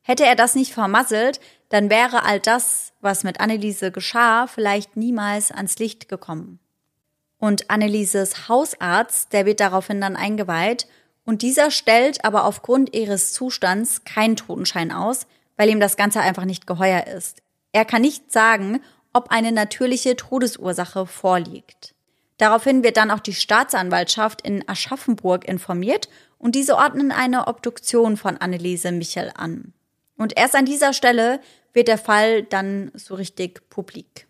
Hätte er das nicht vermasselt, dann wäre all das, was mit Anneliese geschah, vielleicht niemals ans Licht gekommen. Und Annelieses Hausarzt, der wird daraufhin dann eingeweiht und dieser stellt aber aufgrund ihres Zustands keinen Totenschein aus, weil ihm das Ganze einfach nicht geheuer ist. Er kann nicht sagen, ob eine natürliche Todesursache vorliegt. Daraufhin wird dann auch die Staatsanwaltschaft in Aschaffenburg informiert und diese ordnen eine Obduktion von Anneliese Michel an. Und erst an dieser Stelle wird der Fall dann so richtig publik.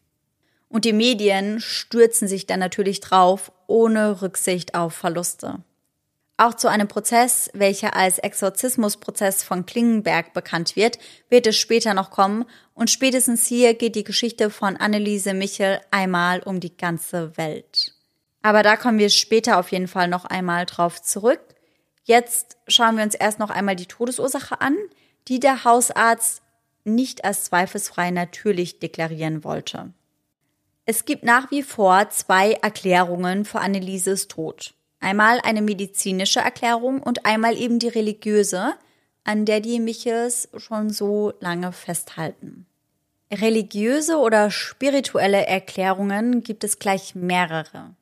Und die Medien stürzen sich dann natürlich drauf, ohne Rücksicht auf Verluste. Auch zu einem Prozess, welcher als Exorzismusprozess von Klingenberg bekannt wird, wird es später noch kommen und spätestens hier geht die Geschichte von Anneliese Michel einmal um die ganze Welt. Aber da kommen wir später auf jeden Fall noch einmal drauf zurück. Jetzt schauen wir uns erst noch einmal die Todesursache an, die der Hausarzt nicht als zweifelsfrei natürlich deklarieren wollte. Es gibt nach wie vor zwei Erklärungen für Annelieses Tod. Einmal eine medizinische Erklärung und einmal eben die religiöse, an der die Michels schon so lange festhalten. Religiöse oder spirituelle Erklärungen gibt es gleich mehrere.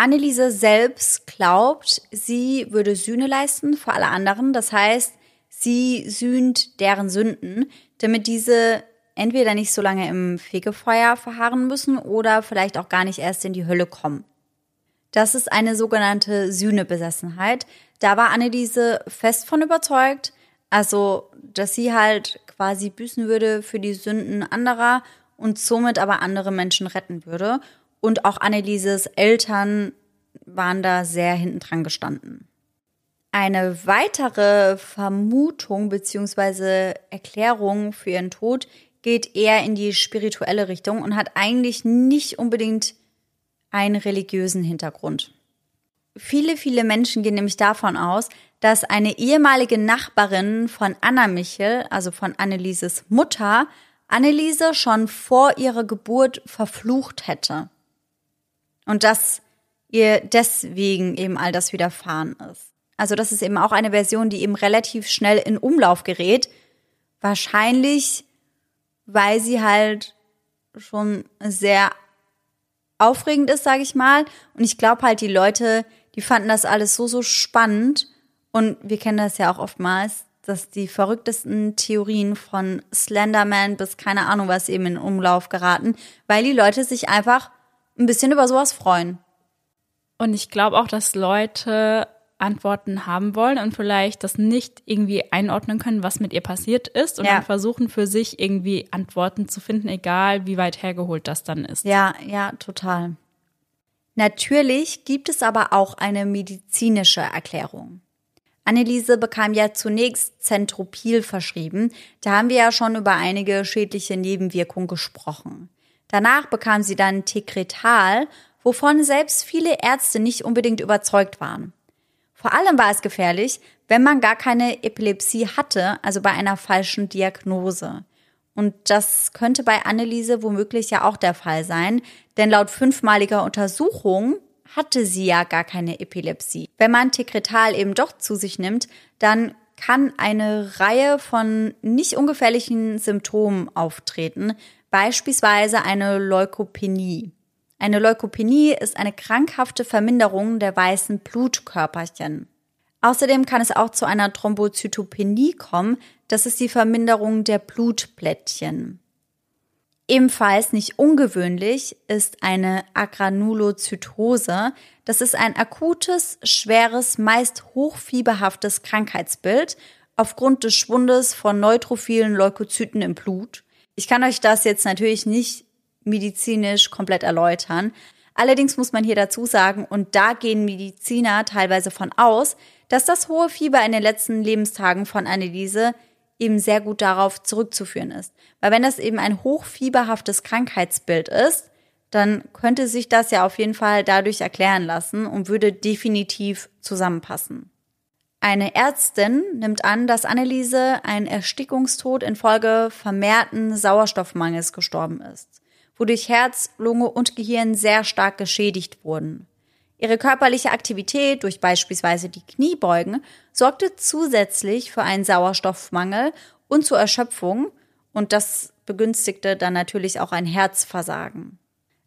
Anneliese selbst glaubt, sie würde Sühne leisten für alle anderen. Das heißt, sie sühnt deren Sünden, damit diese entweder nicht so lange im Fegefeuer verharren müssen oder vielleicht auch gar nicht erst in die Hölle kommen. Das ist eine sogenannte Sühnebesessenheit. Da war Anneliese fest von überzeugt, also dass sie halt quasi büßen würde für die Sünden anderer und somit aber andere Menschen retten würde. Und auch Annelieses Eltern waren da sehr hinten dran gestanden. Eine weitere Vermutung bzw. Erklärung für ihren Tod geht eher in die spirituelle Richtung und hat eigentlich nicht unbedingt einen religiösen Hintergrund. Viele, viele Menschen gehen nämlich davon aus, dass eine ehemalige Nachbarin von Anna Michel, also von Annelieses Mutter, Anneliese schon vor ihrer Geburt verflucht hätte. Und dass ihr deswegen eben all das widerfahren ist. Also das ist eben auch eine Version, die eben relativ schnell in Umlauf gerät. Wahrscheinlich, weil sie halt schon sehr aufregend ist, sage ich mal. Und ich glaube halt, die Leute, die fanden das alles so, so spannend. Und wir kennen das ja auch oftmals, dass die verrücktesten Theorien von Slenderman bis keine Ahnung was eben in Umlauf geraten, weil die Leute sich einfach ein bisschen über sowas freuen. Und ich glaube auch, dass Leute Antworten haben wollen und vielleicht das nicht irgendwie einordnen können, was mit ihr passiert ist und Ja. dann versuchen für sich irgendwie Antworten zu finden, egal wie weit hergeholt das dann ist. Ja, ja, total. Natürlich gibt es aber auch eine medizinische Erklärung. Anneliese bekam ja zunächst Zentropil verschrieben. Da haben wir ja schon über einige schädliche Nebenwirkungen gesprochen. Danach bekam sie dann Tekretal, wovon selbst viele Ärzte nicht unbedingt überzeugt waren. Vor allem war es gefährlich, wenn man gar keine Epilepsie hatte, also bei einer falschen Diagnose. Und das könnte bei Anneliese womöglich ja auch der Fall sein, denn laut fünfmaliger Untersuchung hatte sie ja gar keine Epilepsie. Wenn man Tekretal eben doch zu sich nimmt, dann kann eine Reihe von nicht ungefährlichen Symptomen auftreten, beispielsweise eine Leukopenie. Eine Leukopenie ist eine krankhafte Verminderung der weißen Blutkörperchen. Außerdem kann es auch zu einer Thrombozytopenie kommen, das ist die Verminderung der Blutplättchen. Ebenfalls nicht ungewöhnlich ist eine Agranulozytose. Das ist ein akutes, schweres, meist hochfieberhaftes Krankheitsbild aufgrund des Schwundes von neutrophilen Leukozyten im Blut. Ich kann euch das jetzt natürlich nicht medizinisch komplett erläutern. Allerdings muss man hier dazu sagen, und da gehen Mediziner teilweise von aus, dass das hohe Fieber in den letzten Lebenstagen von Anneliese eben sehr gut darauf zurückzuführen ist. Weil wenn das eben ein hochfieberhaftes Krankheitsbild ist, dann könnte sich das ja auf jeden Fall dadurch erklären lassen und würde definitiv zusammenpassen. Eine Ärztin nimmt an, dass Anneliese ein Erstickungstod infolge vermehrten Sauerstoffmangels gestorben ist, wodurch Herz, Lunge und Gehirn sehr stark geschädigt wurden. Ihre körperliche Aktivität durch beispielsweise die Kniebeugen sorgte zusätzlich für einen Sauerstoffmangel und zur Erschöpfung und das begünstigte dann natürlich auch ein Herzversagen.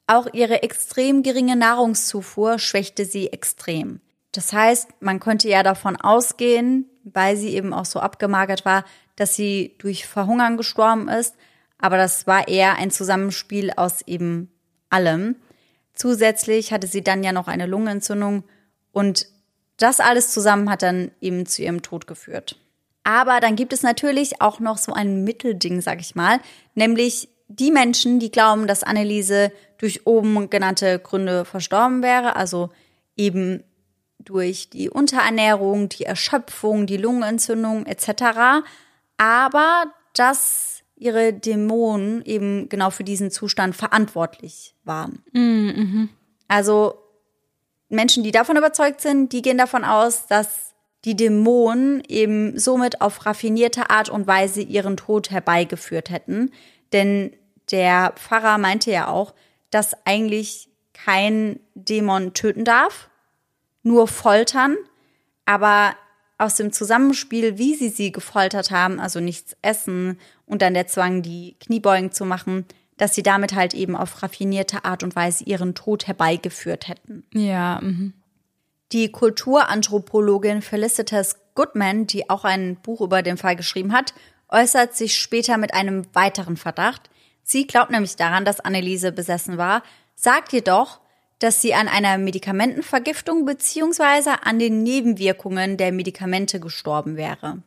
Auch ihre extrem geringe Nahrungszufuhr schwächte sie extrem. Das heißt, man könnte ja davon ausgehen, weil sie eben auch so abgemagert war, dass sie durch Verhungern gestorben ist, aber das war eher ein Zusammenspiel aus eben allem. Zusätzlich hatte sie dann ja noch eine Lungenentzündung und das alles zusammen hat dann eben zu ihrem Tod geführt. Aber dann gibt es natürlich auch noch so ein Mittelding, sag ich mal, nämlich die Menschen, die glauben, dass Anneliese durch oben genannte Gründe verstorben wäre, also eben durch die Unterernährung, die Erschöpfung, die Lungenentzündung etc. Aber dass ihre Dämonen eben genau für diesen Zustand verantwortlich waren. Mhm. Also Menschen, die davon überzeugt sind, die gehen davon aus, dass die Dämonen eben somit auf raffinierte Art und Weise ihren Tod herbeigeführt hätten. Denn der Pfarrer meinte ja auch, dass eigentlich kein Dämon töten darf, nur foltern. Aber aus dem Zusammenspiel, wie sie sie gefoltert haben, also nichts essen und dann der Zwang, die Kniebeugen zu machen, dass sie damit halt eben auf raffinierte Art und Weise ihren Tod herbeigeführt hätten. Ja. Mhm. Die Kulturanthropologin Felicitas Goodman, die auch ein Buch über den Fall geschrieben hat, äußert sich später mit einem weiteren Verdacht. Sie glaubt nämlich daran, dass Anneliese besessen war, sagt jedoch, dass sie an einer Medikamentenvergiftung beziehungsweise an den Nebenwirkungen der Medikamente gestorben wäre.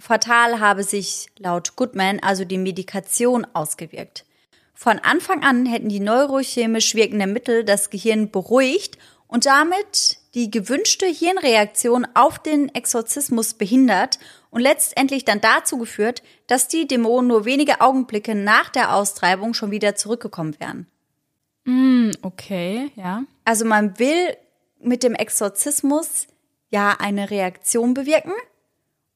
Fatal habe sich laut Goodman also die Medikation ausgewirkt. Von Anfang an hätten die neurochemisch wirkenden Mittel das Gehirn beruhigt und damit die gewünschte Hirnreaktion auf den Exorzismus behindert und letztendlich dann dazu geführt, dass die Dämonen nur wenige Augenblicke nach der Austreibung schon wieder zurückgekommen wären. Mm, okay, ja. Also man will mit dem Exorzismus ja eine Reaktion bewirken.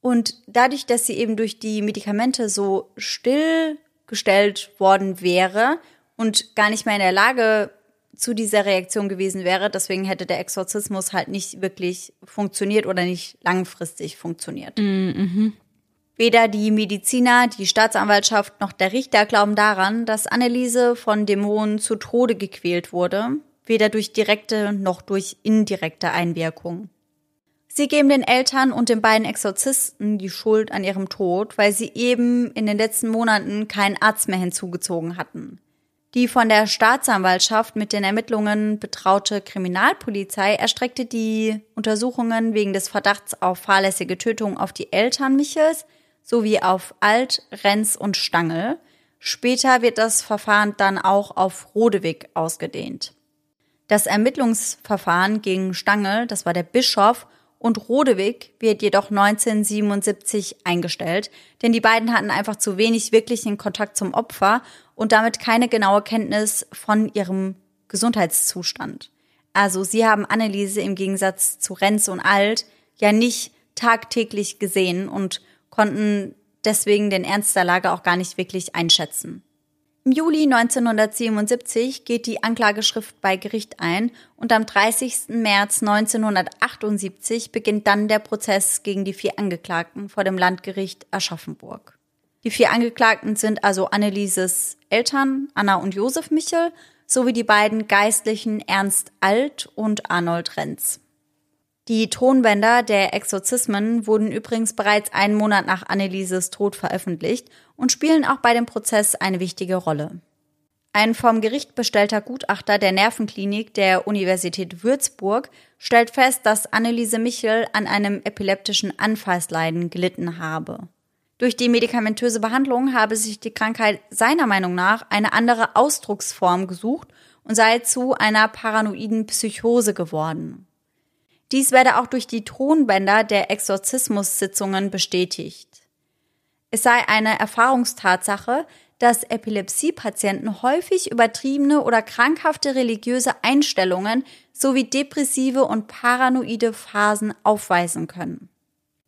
Und dadurch, dass sie eben durch die Medikamente so stillgestellt worden wäre und gar nicht mehr in der Lage zu dieser Reaktion gewesen wäre, deswegen hätte der Exorzismus halt nicht wirklich funktioniert oder nicht langfristig funktioniert. Mhm. Weder die Mediziner, die Staatsanwaltschaft noch der Richter glauben daran, dass Anneliese von Dämonen zu Tode gequält wurde, weder durch direkte noch durch indirekte Einwirkung. Sie geben den Eltern und den beiden Exorzisten die Schuld an ihrem Tod, weil sie eben in den letzten Monaten keinen Arzt mehr hinzugezogen hatten. Die von der Staatsanwaltschaft mit den Ermittlungen betraute Kriminalpolizei erstreckte die Untersuchungen wegen des Verdachts auf fahrlässige Tötung auf die Eltern Michels sowie auf Alt, Renz und Stangl. Später wird das Verfahren dann auch auf Rodewig ausgedehnt. Das Ermittlungsverfahren gegen Stangl, das war der Bischof, und Rodewig wird jedoch 1977 eingestellt, denn die beiden hatten einfach zu wenig wirklichen Kontakt zum Opfer und damit keine genaue Kenntnis von ihrem Gesundheitszustand. Also sie haben Anneliese im Gegensatz zu Renz und Alt ja nicht tagtäglich gesehen und konnten deswegen den Ernst der Lage auch gar nicht wirklich einschätzen. Im Juli 1977 geht die Anklageschrift bei Gericht ein und am 30. März 1978 beginnt dann der Prozess gegen die vier Angeklagten vor dem Landgericht Aschaffenburg. Die vier Angeklagten sind also Annelieses Eltern, Anna und Josef Michel, sowie die beiden Geistlichen Ernst Alt und Arnold Renz. Die Tonbänder der Exorzismen wurden übrigens bereits einen Monat nach Annelieses Tod veröffentlicht und spielen auch bei dem Prozess eine wichtige Rolle. Ein vom Gericht bestellter Gutachter der Nervenklinik der Universität Würzburg stellt fest, dass Anneliese Michel an einem epileptischen Anfallsleiden gelitten habe. Durch die medikamentöse Behandlung habe sich die Krankheit seiner Meinung nach eine andere Ausdrucksform gesucht und sei zu einer paranoiden Psychose geworden. Dies werde auch durch die Tonbänder der Exorzismussitzungen bestätigt. Es sei eine Erfahrungstatsache, dass Epilepsiepatienten häufig übertriebene oder krankhafte religiöse Einstellungen sowie depressive und paranoide Phasen aufweisen können.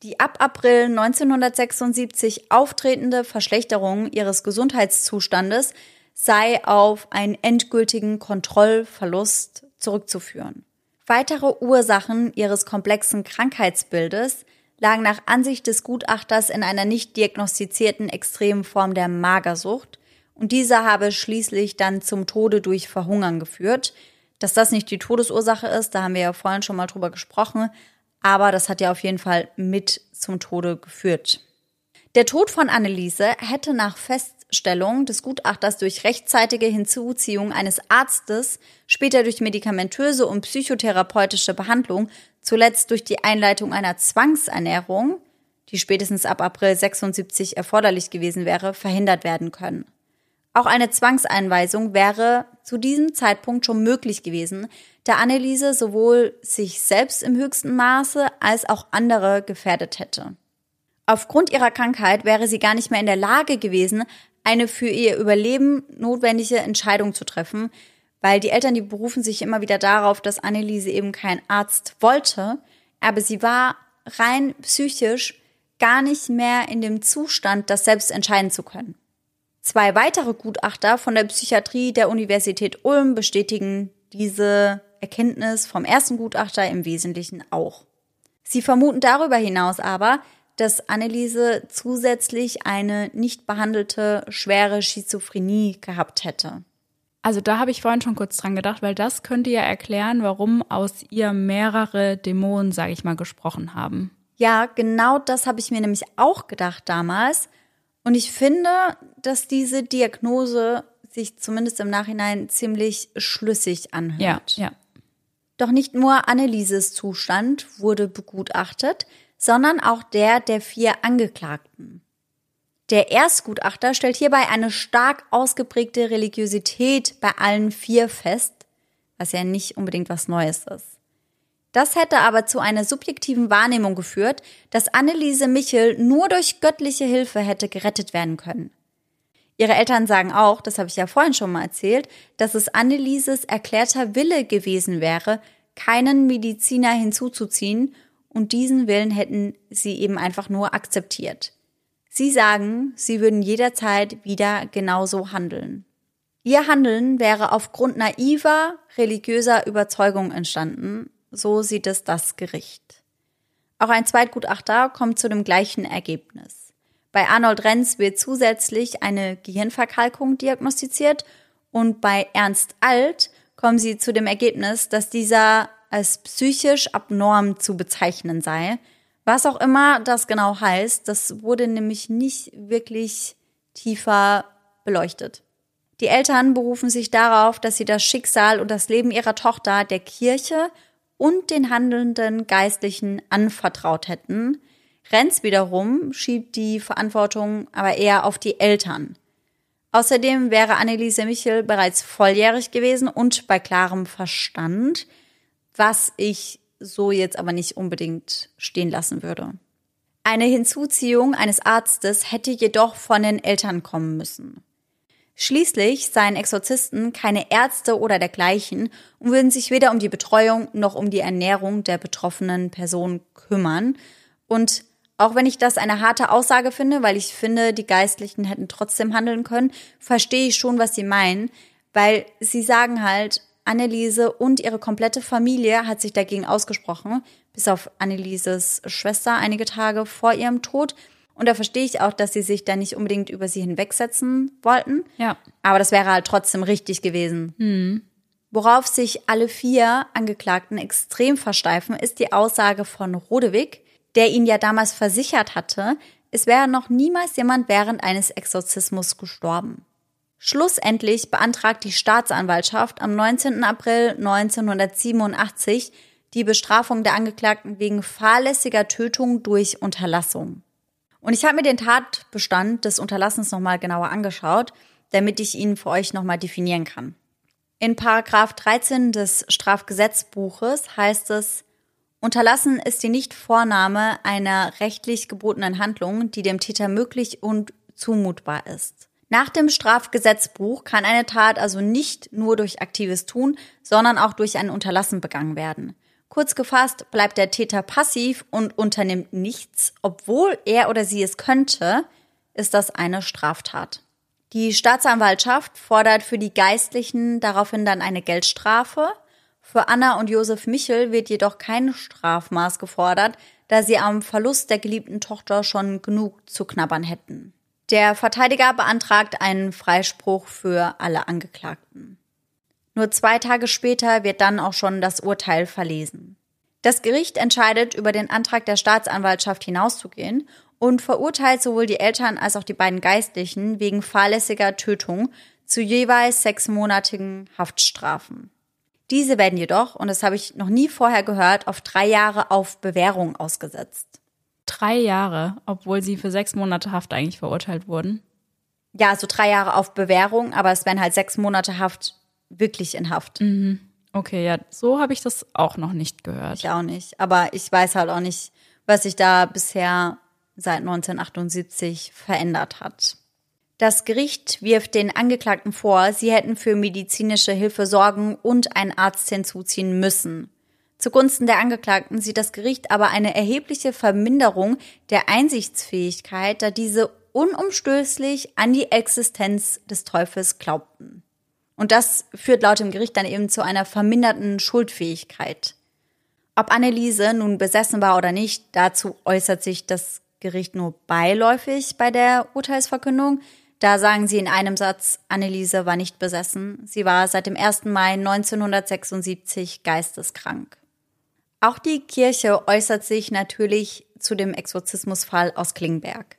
Die ab April 1976 auftretende Verschlechterung ihres Gesundheitszustandes sei auf einen endgültigen Kontrollverlust zurückzuführen. Weitere Ursachen ihres komplexen Krankheitsbildes lagen nach Ansicht des Gutachters in einer nicht diagnostizierten extremen Form der Magersucht und dieser habe schließlich dann zum Tode durch Verhungern geführt. Dass das nicht die Todesursache ist, da haben wir ja vorhin schon mal drüber gesprochen, aber das hat ja auf jeden Fall mit zum Tode geführt. Der Tod von Anneliese hätte nach Feststellung des Gutachters durch rechtzeitige Hinzuziehung eines Arztes, später durch medikamentöse und psychotherapeutische Behandlung, zuletzt durch die Einleitung einer Zwangsernährung, die spätestens ab April 76 erforderlich gewesen wäre, verhindert werden können. Auch eine Zwangseinweisung wäre zu diesem Zeitpunkt schon möglich gewesen, da Anneliese sowohl sich selbst im höchsten Maße als auch andere gefährdet hätte. Aufgrund ihrer Krankheit wäre sie gar nicht mehr in der Lage gewesen, eine für ihr Überleben notwendige Entscheidung zu treffen, weil die Eltern, die berufen sich immer wieder darauf, dass Anneliese eben kein Arzt wollte, aber sie war rein psychisch gar nicht mehr in dem Zustand, das selbst entscheiden zu können. Zwei weitere Gutachter von der Psychiatrie der Universität Ulm bestätigen diese Erkenntnis vom ersten Gutachter im Wesentlichen auch. Sie vermuten darüber hinaus aber, dass Anneliese zusätzlich eine nicht behandelte schwere Schizophrenie gehabt hätte. Also da habe ich vorhin schon kurz dran gedacht, weil das könnte ja erklären, warum aus ihr mehrere Dämonen, sage ich mal, gesprochen haben. Ja, genau das habe ich mir nämlich auch gedacht damals. Und ich finde, dass diese Diagnose sich zumindest im Nachhinein ziemlich schlüssig anhört. Ja, ja. Doch nicht nur Annelieses Zustand wurde begutachtet, sondern auch der der vier Angeklagten. Der Erstgutachter stellt hierbei eine stark ausgeprägte Religiosität bei allen vier fest, was ja nicht unbedingt was Neues ist. Das hätte aber zu einer subjektiven Wahrnehmung geführt, dass Anneliese Michel nur durch göttliche Hilfe hätte gerettet werden können. Ihre Eltern sagen auch, das habe ich ja vorhin schon mal erzählt, dass es Annelieses erklärter Wille gewesen wäre, keinen Mediziner hinzuzuziehen und diesen Willen hätten sie eben einfach nur akzeptiert. Sie sagen, sie würden jederzeit wieder genauso handeln. Ihr Handeln wäre aufgrund naiver religiöser Überzeugung entstanden, so sieht es das Gericht. Auch ein Zweitgutachter kommt zu dem gleichen Ergebnis. Bei Arnold Renz wird zusätzlich eine Gehirnverkalkung diagnostiziert und bei Ernst Alt kommen sie zu dem Ergebnis, dass dieser als psychisch abnorm zu bezeichnen sei. Was auch immer das genau heißt, das wurde nämlich nicht wirklich tiefer beleuchtet. Die Eltern berufen sich darauf, dass sie das Schicksal und das Leben ihrer Tochter der Kirche und den handelnden Geistlichen anvertraut hätten. Renz wiederum schiebt die Verantwortung aber eher auf die Eltern. Außerdem wäre Anneliese Michel bereits volljährig gewesen und bei klarem Verstand was ich so jetzt aber nicht unbedingt stehen lassen würde. Eine Hinzuziehung eines Arztes hätte jedoch von den Eltern kommen müssen. Schließlich seien Exorzisten keine Ärzte oder dergleichen und würden sich weder um die Betreuung noch um die Ernährung der betroffenen Person kümmern. Und auch wenn ich das eine harte Aussage finde, weil ich finde, die Geistlichen hätten trotzdem handeln können, verstehe ich schon, was sie meinen, weil sie sagen halt, Anneliese und ihre komplette Familie hat sich dagegen ausgesprochen, bis auf Annelieses Schwester einige Tage vor ihrem Tod. Und da verstehe ich auch, dass sie sich da nicht unbedingt über sie hinwegsetzen wollten. Ja. Aber das wäre halt trotzdem richtig gewesen. Mhm. Worauf sich alle vier Angeklagten extrem versteifen, ist die Aussage von Rodewig, der ihn ja damals versichert hatte, es wäre noch niemals jemand während eines Exorzismus gestorben. Schlussendlich beantragt die Staatsanwaltschaft am 19. April 1987 die Bestrafung der Angeklagten wegen fahrlässiger Tötung durch Unterlassung. Und ich habe mir den Tatbestand des Unterlassens nochmal genauer angeschaut, damit ich ihn für euch nochmal definieren kann. In Paragraph 13 des Strafgesetzbuches heißt es, Unterlassen ist die Nichtvornahme einer rechtlich gebotenen Handlung, die dem Täter möglich und zumutbar ist. Nach dem Strafgesetzbuch kann eine Tat also nicht nur durch aktives Tun, sondern auch durch ein Unterlassen begangen werden. Kurz gefasst bleibt der Täter passiv und unternimmt nichts, obwohl er oder sie es könnte, ist das eine Straftat. Die Staatsanwaltschaft fordert für die Geistlichen daraufhin dann eine Geldstrafe. Für Anna und Josef Michel wird jedoch kein Strafmaß gefordert, da sie am Verlust der geliebten Tochter schon genug zu knabbern hätten. Der Verteidiger beantragt einen Freispruch für alle Angeklagten. Nur zwei Tage später wird dann auch schon das Urteil verlesen. Das Gericht entscheidet über den Antrag der Staatsanwaltschaft hinauszugehen und verurteilt sowohl die Eltern als auch die beiden Geistlichen wegen fahrlässiger Tötung zu jeweils sechsmonatigen Haftstrafen. Diese werden jedoch, und das habe ich noch nie vorher gehört, auf drei Jahre auf Bewährung ausgesetzt. Drei Jahre, obwohl sie für sechs Monate Haft eigentlich verurteilt wurden. Ja, also drei Jahre auf Bewährung, aber es werden halt sechs Monate Haft wirklich in Haft. Mhm. Okay, ja, so habe ich das auch noch nicht gehört. Ich auch nicht. Aber ich weiß halt auch nicht, was sich da bisher seit 1978 verändert hat. Das Gericht wirft den Angeklagten vor, sie hätten für medizinische Hilfe sorgen und einen Arzt hinzuziehen müssen. Zugunsten der Angeklagten sieht das Gericht aber eine erhebliche Verminderung der Einsichtsfähigkeit, da diese unumstößlich an die Existenz des Teufels glaubten. Und das führt laut dem Gericht dann eben zu einer verminderten Schuldfähigkeit. Ob Anneliese nun besessen war oder nicht, dazu äußert sich das Gericht nur beiläufig bei der Urteilsverkündung. Da sagen sie in einem Satz, Anneliese war nicht besessen. Sie war seit dem 1. Mai 1976 geisteskrank. Auch die Kirche äußert sich natürlich zu dem Exorzismusfall aus Klingberg.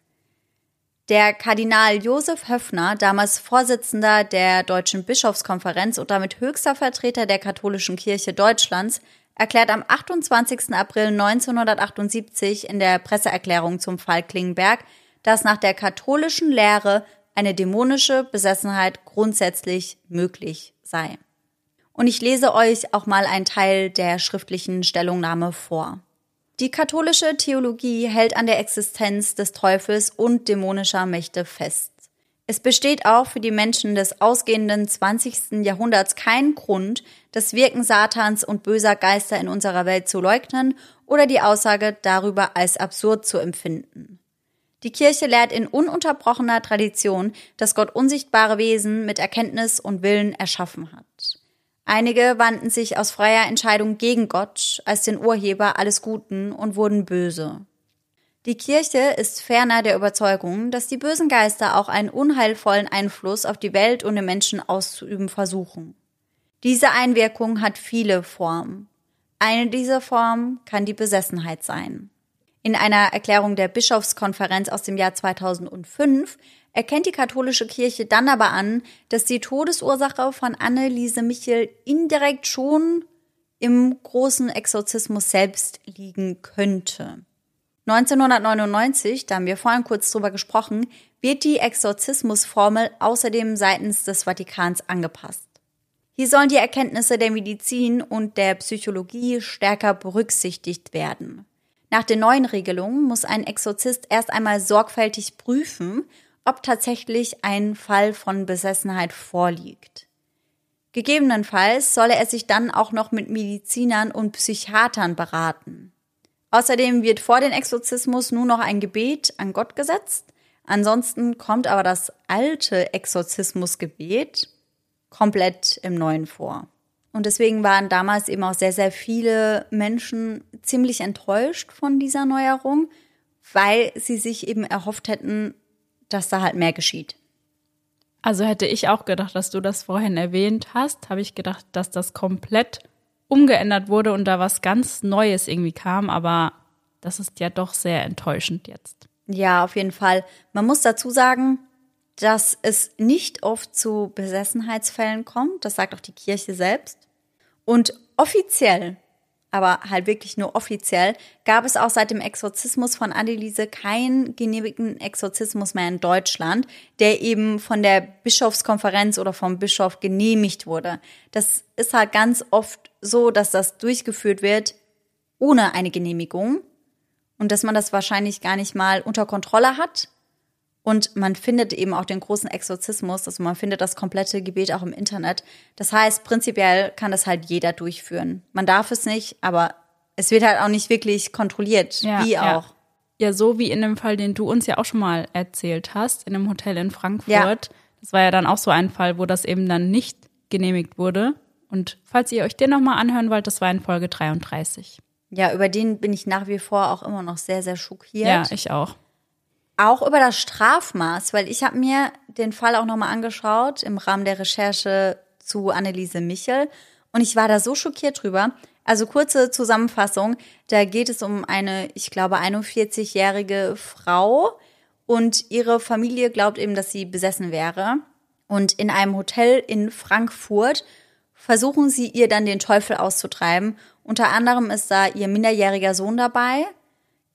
Der Kardinal Josef Höffner, damals Vorsitzender der Deutschen Bischofskonferenz und damit höchster Vertreter der katholischen Kirche Deutschlands, erklärt am 28. April 1978 in der Presseerklärung zum Fall Klingenberg, dass nach der katholischen Lehre eine dämonische Besessenheit grundsätzlich möglich sei. Und ich lese euch auch mal einen Teil der schriftlichen Stellungnahme vor. Die katholische Theologie hält an der Existenz des Teufels und dämonischer Mächte fest. Es besteht auch für die Menschen des ausgehenden 20. Jahrhunderts kein Grund, das Wirken Satans und böser Geister in unserer Welt zu leugnen oder die Aussage darüber als absurd zu empfinden. Die Kirche lehrt in ununterbrochener Tradition, dass Gott unsichtbare Wesen mit Erkenntnis und Willen erschaffen hat. Einige wandten sich aus freier Entscheidung gegen Gott als den Urheber alles Guten und wurden böse. Die Kirche ist ferner der Überzeugung, dass die bösen Geister auch einen unheilvollen Einfluss auf die Welt und den Menschen auszuüben versuchen. Diese Einwirkung hat viele Formen. Eine dieser Formen kann die Besessenheit sein. In einer Erklärung der Bischofskonferenz aus dem Jahr 2005 erkennt die katholische Kirche dann aber an, dass die Todesursache von Anneliese Michel indirekt schon im großen Exorzismus selbst liegen könnte. 1999, da haben wir vorhin kurz drüber gesprochen, wird die Exorzismusformel außerdem seitens des Vatikans angepasst. Hier sollen die Erkenntnisse der Medizin und der Psychologie stärker berücksichtigt werden. Nach den neuen Regelungen muss ein Exorzist erst einmal sorgfältig prüfen, ob tatsächlich ein Fall von Besessenheit vorliegt. Gegebenenfalls solle er sich dann auch noch mit Medizinern und Psychiatern beraten. Außerdem wird vor den Exorzismus nur noch ein Gebet an Gott gesetzt. Ansonsten kommt aber das alte Exorzismusgebet komplett im Neuen vor. Und deswegen waren damals eben auch sehr, sehr viele Menschen ziemlich enttäuscht von dieser Neuerung, weil sie sich eben erhofft hätten, dass da halt mehr geschieht. Also hätte ich auch gedacht, dass du das vorhin erwähnt hast, habe ich gedacht, dass das komplett umgeändert wurde und da was ganz Neues irgendwie kam, aber das ist ja doch sehr enttäuschend jetzt. Ja, auf jeden Fall. Man muss dazu sagen, dass es nicht oft zu Besessenheitsfällen kommt. Das sagt auch die Kirche selbst. Und offiziell, aber halt wirklich nur offiziell, gab es auch seit dem Exorzismus von Anneliese keinen genehmigten Exorzismus mehr in Deutschland, der eben von der Bischofskonferenz oder vom Bischof genehmigt wurde. Das ist halt ganz oft so, dass das durchgeführt wird ohne eine Genehmigung und dass man das wahrscheinlich gar nicht mal unter Kontrolle hat. Und man findet eben auch den großen Exorzismus, also man findet das komplette Gebet auch im Internet. Das heißt, prinzipiell kann das halt jeder durchführen. Man darf es nicht, aber es wird halt auch nicht wirklich kontrolliert, Ja, wie ja. auch. Ja, so wie in dem Fall, den du uns ja auch schon mal erzählt hast, in einem Hotel in Frankfurt. Ja. Das war ja dann auch so ein Fall, wo das eben dann nicht genehmigt wurde. Und falls ihr euch den nochmal anhören wollt, das war in Folge 33. Ja, über den bin ich nach wie vor auch immer noch sehr, sehr schockiert. Ja, ich auch. Auch über das Strafmaß, weil ich habe mir den Fall auch nochmal angeschaut im Rahmen der Recherche zu Anneliese Michel und ich war da so schockiert drüber. Also kurze Zusammenfassung, da geht es um eine, ich glaube, 41-jährige Frau und ihre Familie glaubt eben, dass sie besessen wäre. Und in einem Hotel in Frankfurt versuchen sie ihr dann den Teufel auszutreiben. Unter anderem ist da ihr minderjähriger Sohn dabei,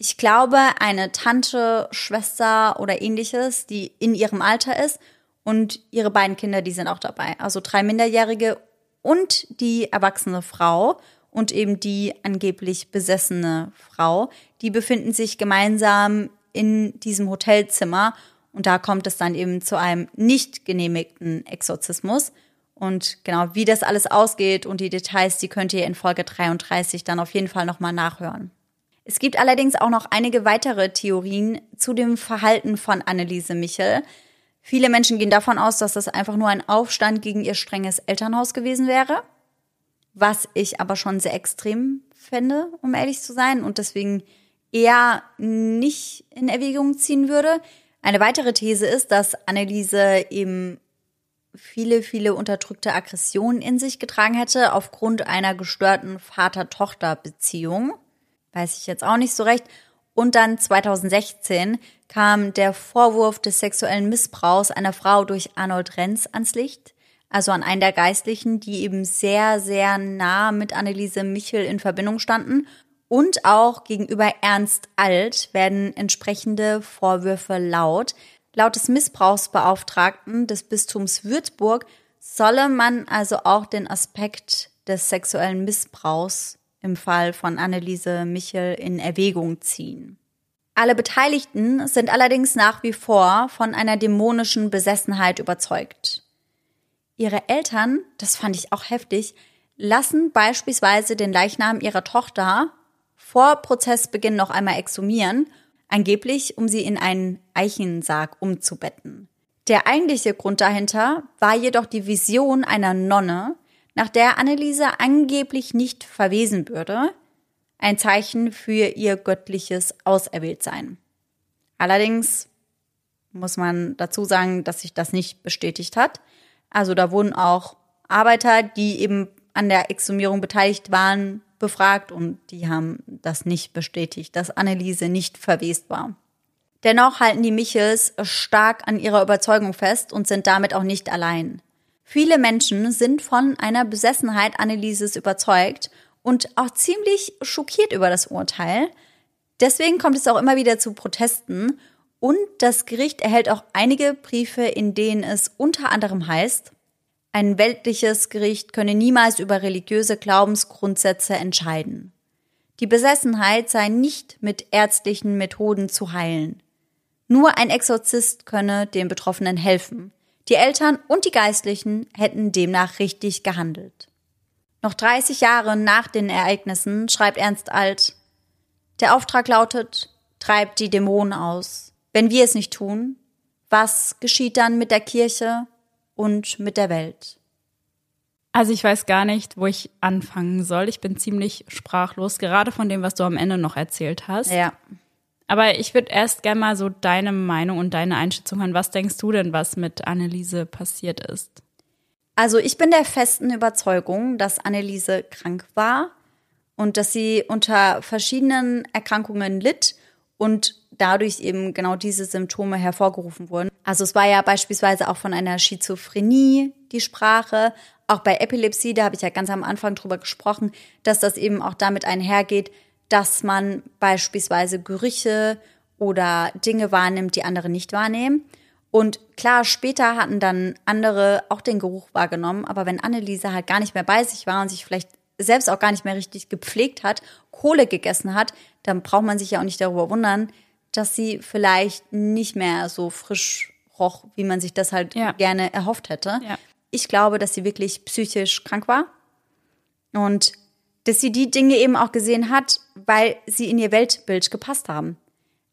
ich glaube, eine Tante, Schwester oder ähnliches, die in ihrem Alter ist und ihre beiden Kinder, die sind auch dabei. Also drei Minderjährige und die erwachsene Frau und eben die angeblich besessene Frau, die befinden sich gemeinsam in diesem Hotelzimmer und da kommt es dann eben zu einem nicht genehmigten Exorzismus. Und genau, wie das alles ausgeht und die Details, die könnt ihr in Folge 33 dann auf jeden Fall nochmal nachhören. Es gibt allerdings auch noch einige weitere Theorien zu dem Verhalten von Anneliese Michel. Viele Menschen gehen davon aus, dass das einfach nur ein Aufstand gegen ihr strenges Elternhaus gewesen wäre, was ich aber schon sehr extrem fände, um ehrlich zu sein, und deswegen eher nicht in Erwägung ziehen würde. Eine weitere These ist, dass Anneliese eben viele, viele unterdrückte Aggressionen in sich getragen hätte aufgrund einer gestörten Vater-Tochter-Beziehung. Weiß ich jetzt auch nicht so recht. Und dann 2016 kam der Vorwurf des sexuellen Missbrauchs einer Frau durch Arnold Renz ans Licht. Also an einen der Geistlichen, die eben sehr, sehr nah mit Anneliese Michel in Verbindung standen. Und auch gegenüber Ernst Alt werden entsprechende Vorwürfe laut. Laut des Missbrauchsbeauftragten des Bistums Würzburg solle man also auch den Aspekt des sexuellen Missbrauchs im Fall von Anneliese Michel in Erwägung ziehen. Alle Beteiligten sind allerdings nach wie vor von einer dämonischen Besessenheit überzeugt. Ihre Eltern, das fand ich auch heftig, lassen beispielsweise den Leichnam ihrer Tochter vor Prozessbeginn noch einmal exhumieren, angeblich um sie in einen Eichensarg umzubetten. Der eigentliche Grund dahinter war jedoch die Vision einer Nonne, nach der Anneliese angeblich nicht verwesen würde, ein Zeichen für ihr göttliches Auserwähltsein. Allerdings muss man dazu sagen, dass sich das nicht bestätigt hat. Also da wurden auch Arbeiter, die eben an der Exhumierung beteiligt waren, befragt und die haben das nicht bestätigt, dass Anneliese nicht verwest war. Dennoch halten die Michels stark an ihrer Überzeugung fest und sind damit auch nicht allein. Viele Menschen sind von einer Besessenheit Annelieses überzeugt und auch ziemlich schockiert über das Urteil. Deswegen kommt es auch immer wieder zu Protesten und das Gericht erhält auch einige Briefe, in denen es unter anderem heißt, Ein weltliches Gericht könne niemals über religiöse Glaubensgrundsätze entscheiden. Die Besessenheit sei nicht mit ärztlichen Methoden zu heilen. Nur ein Exorzist könne den Betroffenen helfen. Die Eltern und die Geistlichen hätten demnach richtig gehandelt. Noch 30 Jahre nach den Ereignissen schreibt Ernst Alt, der Auftrag lautet, treibt die Dämonen aus. Wenn wir es nicht tun, was geschieht dann mit der Kirche und mit der Welt? Also ich weiß gar nicht, wo ich anfangen soll. Ich bin ziemlich sprachlos, gerade von dem, was du am Ende noch erzählt hast. Ja. Aber ich würde erst gerne mal so deine Meinung und deine Einschätzung hören. Was denkst du denn, was mit Anneliese passiert ist? Also ich bin der festen Überzeugung, dass Anneliese krank war und dass sie unter verschiedenen Erkrankungen litt und dadurch eben genau diese Symptome hervorgerufen wurden. Also es war ja beispielsweise auch von einer Schizophrenie die Sprache, auch bei Epilepsie, da habe ich ja ganz am Anfang drüber gesprochen, dass das eben auch damit einhergeht, dass man beispielsweise Gerüche oder Dinge wahrnimmt, die andere nicht wahrnehmen. Und klar, später hatten dann andere auch den Geruch wahrgenommen, aber wenn Anneliese halt gar nicht mehr bei sich war und sich vielleicht selbst auch gar nicht mehr richtig gepflegt hat, Kohle gegessen hat, dann braucht man sich ja auch nicht darüber wundern, dass sie vielleicht nicht mehr so frisch roch, wie man sich das halt Ja. gerne erhofft hätte. Ja. Ich glaube, dass sie wirklich psychisch krank war und dass sie die Dinge eben auch gesehen hat, weil sie in ihr Weltbild gepasst haben.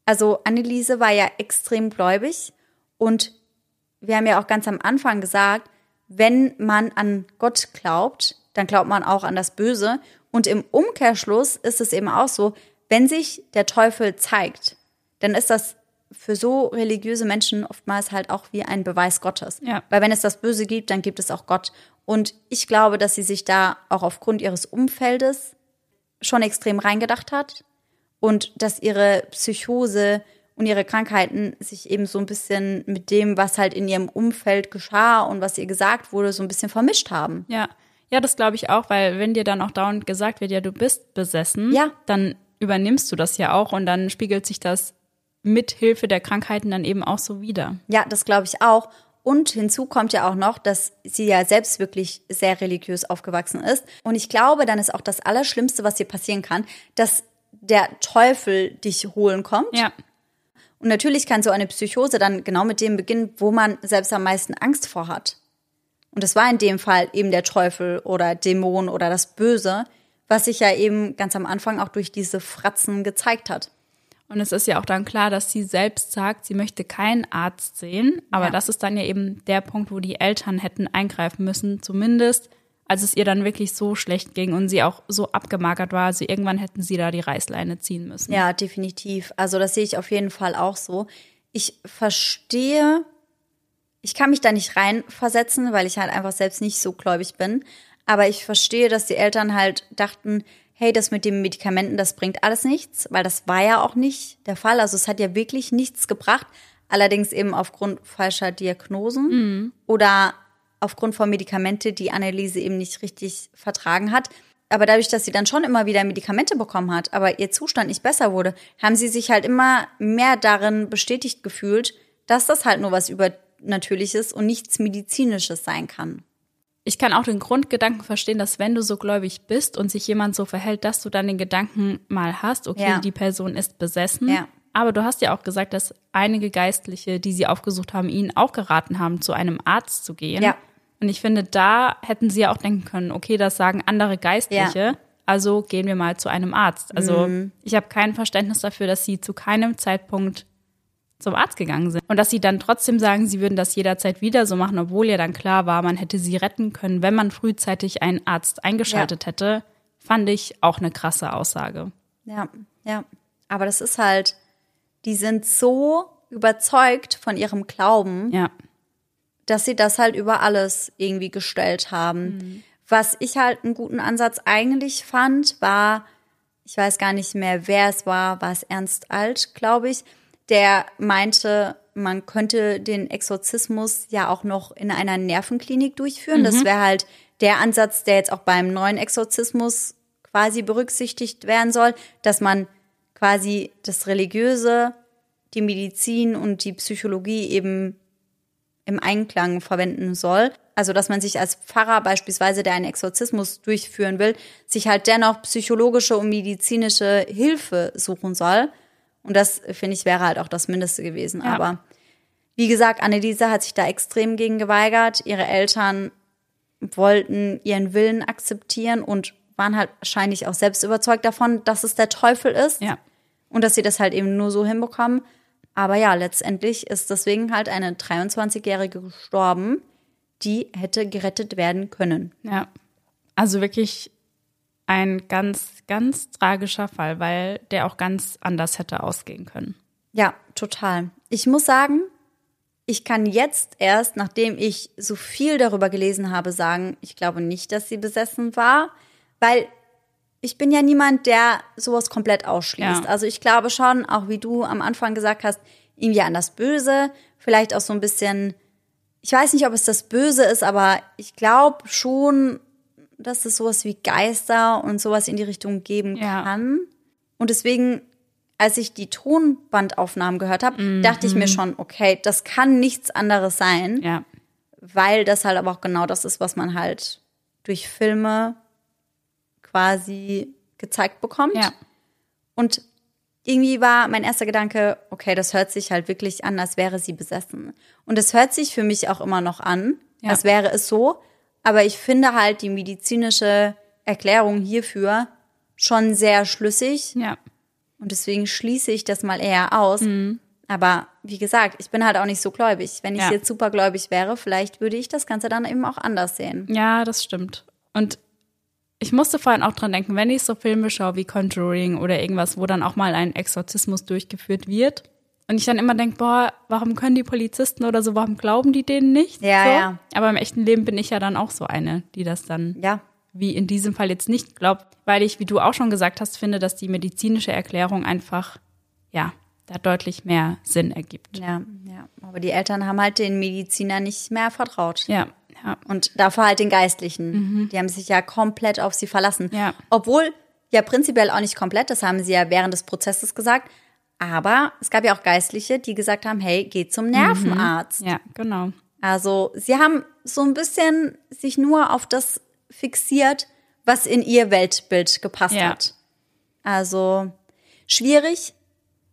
Also Anneliese war ja extrem gläubig und wir haben ja auch ganz am Anfang gesagt, wenn man an Gott glaubt, dann glaubt man auch an das Böse. Und im Umkehrschluss ist es eben auch so, wenn sich der Teufel zeigt, dann ist das für so religiöse Menschen oftmals halt auch wie ein Beweis Gottes. Ja. Weil wenn es das Böse gibt, dann gibt es auch Gott. Und ich glaube, dass sie sich da auch aufgrund ihres Umfeldes schon extrem reingedacht hat und dass ihre Psychose und ihre Krankheiten sich eben so ein bisschen mit dem, was halt in ihrem Umfeld geschah und was ihr gesagt wurde, so ein bisschen vermischt haben. Ja, ja, das glaube ich auch, weil wenn dir dann auch dauernd gesagt wird, ja, du bist besessen, Ja. dann übernimmst du das ja auch und dann spiegelt sich das mit Hilfe der Krankheiten dann eben auch so wieder. Ja, das glaube ich auch. Und hinzu kommt ja auch noch, dass sie ja selbst wirklich sehr religiös aufgewachsen ist. Und ich glaube, dann ist auch das Allerschlimmste, was dir passieren kann, dass der Teufel dich holen kommt. Ja, Und natürlich kann so eine Psychose dann genau mit dem beginnen, wo man selbst am meisten Angst vor hat. Und das war in dem Fall eben der Teufel oder Dämon oder das Böse, was sich ja eben ganz am Anfang auch durch diese Fratzen gezeigt hat. Und es ist ja auch dann klar, dass sie selbst sagt, sie möchte keinen Arzt sehen, aber Ja. das ist dann ja eben der Punkt, wo die Eltern hätten eingreifen müssen, zumindest als es ihr dann wirklich so schlecht ging und sie auch so abgemagert war, also irgendwann hätten sie da die Reißleine ziehen müssen. Ja, definitiv. Also das sehe ich auf jeden Fall auch so. Ich verstehe, ich kann mich da nicht reinversetzen, weil ich halt einfach selbst nicht so gläubig bin. Aber ich verstehe, dass die Eltern halt dachten, hey, das mit den Medikamenten, das bringt alles nichts, weil das war ja auch nicht der Fall. Also es hat ja wirklich nichts gebracht. Allerdings eben aufgrund falscher Diagnosen oder aufgrund von Medikamente, die Anneliese eben nicht richtig vertragen hat. Aber dadurch, dass sie dann schon immer wieder Medikamente bekommen hat, aber ihr Zustand nicht besser wurde, haben sie sich halt immer mehr darin bestätigt gefühlt, dass das halt nur was Übernatürliches und nichts Medizinisches sein kann. Ich kann auch den Grundgedanken verstehen, dass wenn du so gläubig bist und sich jemand so verhält, dass du dann den Gedanken mal hast, okay, Ja. die Person ist besessen. Ja. Aber du hast ja auch gesagt, dass einige Geistliche, die sie aufgesucht haben, ihnen auch geraten haben, zu einem Arzt zu gehen. Ja. Und ich finde, da hätten sie ja auch denken können, okay, das sagen andere Geistliche, also gehen wir mal zu einem Arzt. Also Mhm. ich habe kein Verständnis dafür, dass sie zu keinem Zeitpunkt zum Arzt gegangen sind. Und dass sie dann trotzdem sagen, sie würden das jederzeit wieder so machen, obwohl ja dann klar war, man hätte sie retten können, wenn man frühzeitig einen Arzt eingeschaltet hätte, fand ich auch eine krasse Aussage. Ja, ja. Aber das ist halt, die sind so überzeugt von ihrem Glauben, Ja. dass sie das halt über alles irgendwie gestellt haben. Was ich halt einen guten Ansatz eigentlich fand, war, ich weiß gar nicht mehr, wer es war, war es Ernst Alt, glaube ich, der meinte, man könnte den Exorzismus ja auch noch in einer Nervenklinik durchführen. Das wäre halt der Ansatz, der jetzt auch beim neuen Exorzismus quasi berücksichtigt werden soll, dass man quasi das Religiöse, die Medizin und die Psychologie eben im Einklang verwenden soll. also dass man sich als Pfarrer beispielsweise, der einen Exorzismus durchführen will, sich halt dennoch psychologische und medizinische Hilfe suchen soll. Und das, finde ich, wäre halt auch das Mindeste gewesen. Ja. Aber wie gesagt, Anneliese hat sich da extrem gegen geweigert. Ihre Eltern wollten ihren Willen akzeptieren und waren halt wahrscheinlich auch selbst überzeugt davon, dass es der Teufel ist Ja. und dass sie das halt eben nur so hinbekommen. Aber ja, letztendlich ist deswegen halt eine 23-Jährige gestorben, die hätte gerettet werden können. Ja. Also wirklich ein ganz, ganz tragischer Fall, weil der auch ganz anders hätte ausgehen können. Ja, total. Ich muss sagen, ich kann jetzt erst, nachdem ich so viel darüber gelesen habe, sagen, ich glaube nicht, dass sie besessen war, weil ich bin ja niemand, der sowas komplett ausschließt. Ja. Also ich glaube schon, auch wie du am Anfang gesagt hast, irgendwie an das Böse, vielleicht auch so ein bisschen, ich weiß nicht, ob es das Böse ist, aber ich glaube schon, dass es sowas wie Geister und sowas in die Richtung geben Ja. kann. Und deswegen, als ich die Tonbandaufnahmen gehört habe, dachte ich mir schon, okay, das kann nichts anderes sein, Mhm. Ja. weil das halt aber auch genau das ist, was man halt durch Filme quasi gezeigt bekommt. Ja. Und irgendwie war mein erster Gedanke, okay, das hört sich halt wirklich an, als wäre sie besessen. Und es hört sich für mich auch immer noch an, Ja. als wäre es so. Aber ich finde halt die medizinische Erklärung hierfür schon sehr schlüssig. Ja. Und deswegen schließe ich das mal eher aus. Aber wie gesagt, ich bin halt auch nicht so gläubig. Wenn ich Ja. jetzt super gläubig wäre, vielleicht würde ich das Ganze dann eben auch anders sehen. Ja, das stimmt. Und ich musste vorhin auch dran denken, wenn ich so Filme schaue wie Conjuring oder irgendwas, wo dann auch mal ein Exorzismus durchgeführt wird. Und ich dann immer denke, boah, warum können die Polizisten oder so, warum glauben die denen nicht? Ja, so. ja. Aber im echten Leben bin ich ja dann auch so eine, die das dann Ja, wie in diesem Fall jetzt nicht glaubt, weil ich, wie du auch schon gesagt hast, finde, dass die medizinische Erklärung einfach, ja, da deutlich mehr Sinn ergibt. ja, ja. Aber die Eltern haben halt den Mediziner nicht mehr vertraut. Ja, ja. Und dafür halt den Geistlichen. Die haben sich ja komplett auf sie verlassen. Ja. Obwohl, ja prinzipiell auch nicht komplett, das haben sie ja während des Prozesses gesagt. Aber es gab ja auch Geistliche, die gesagt haben, hey, geh zum Nervenarzt. Ja, genau. Also sie haben so ein bisschen sich nur auf das fixiert, was in ihr Weltbild gepasst Ja. hat. Also schwierig.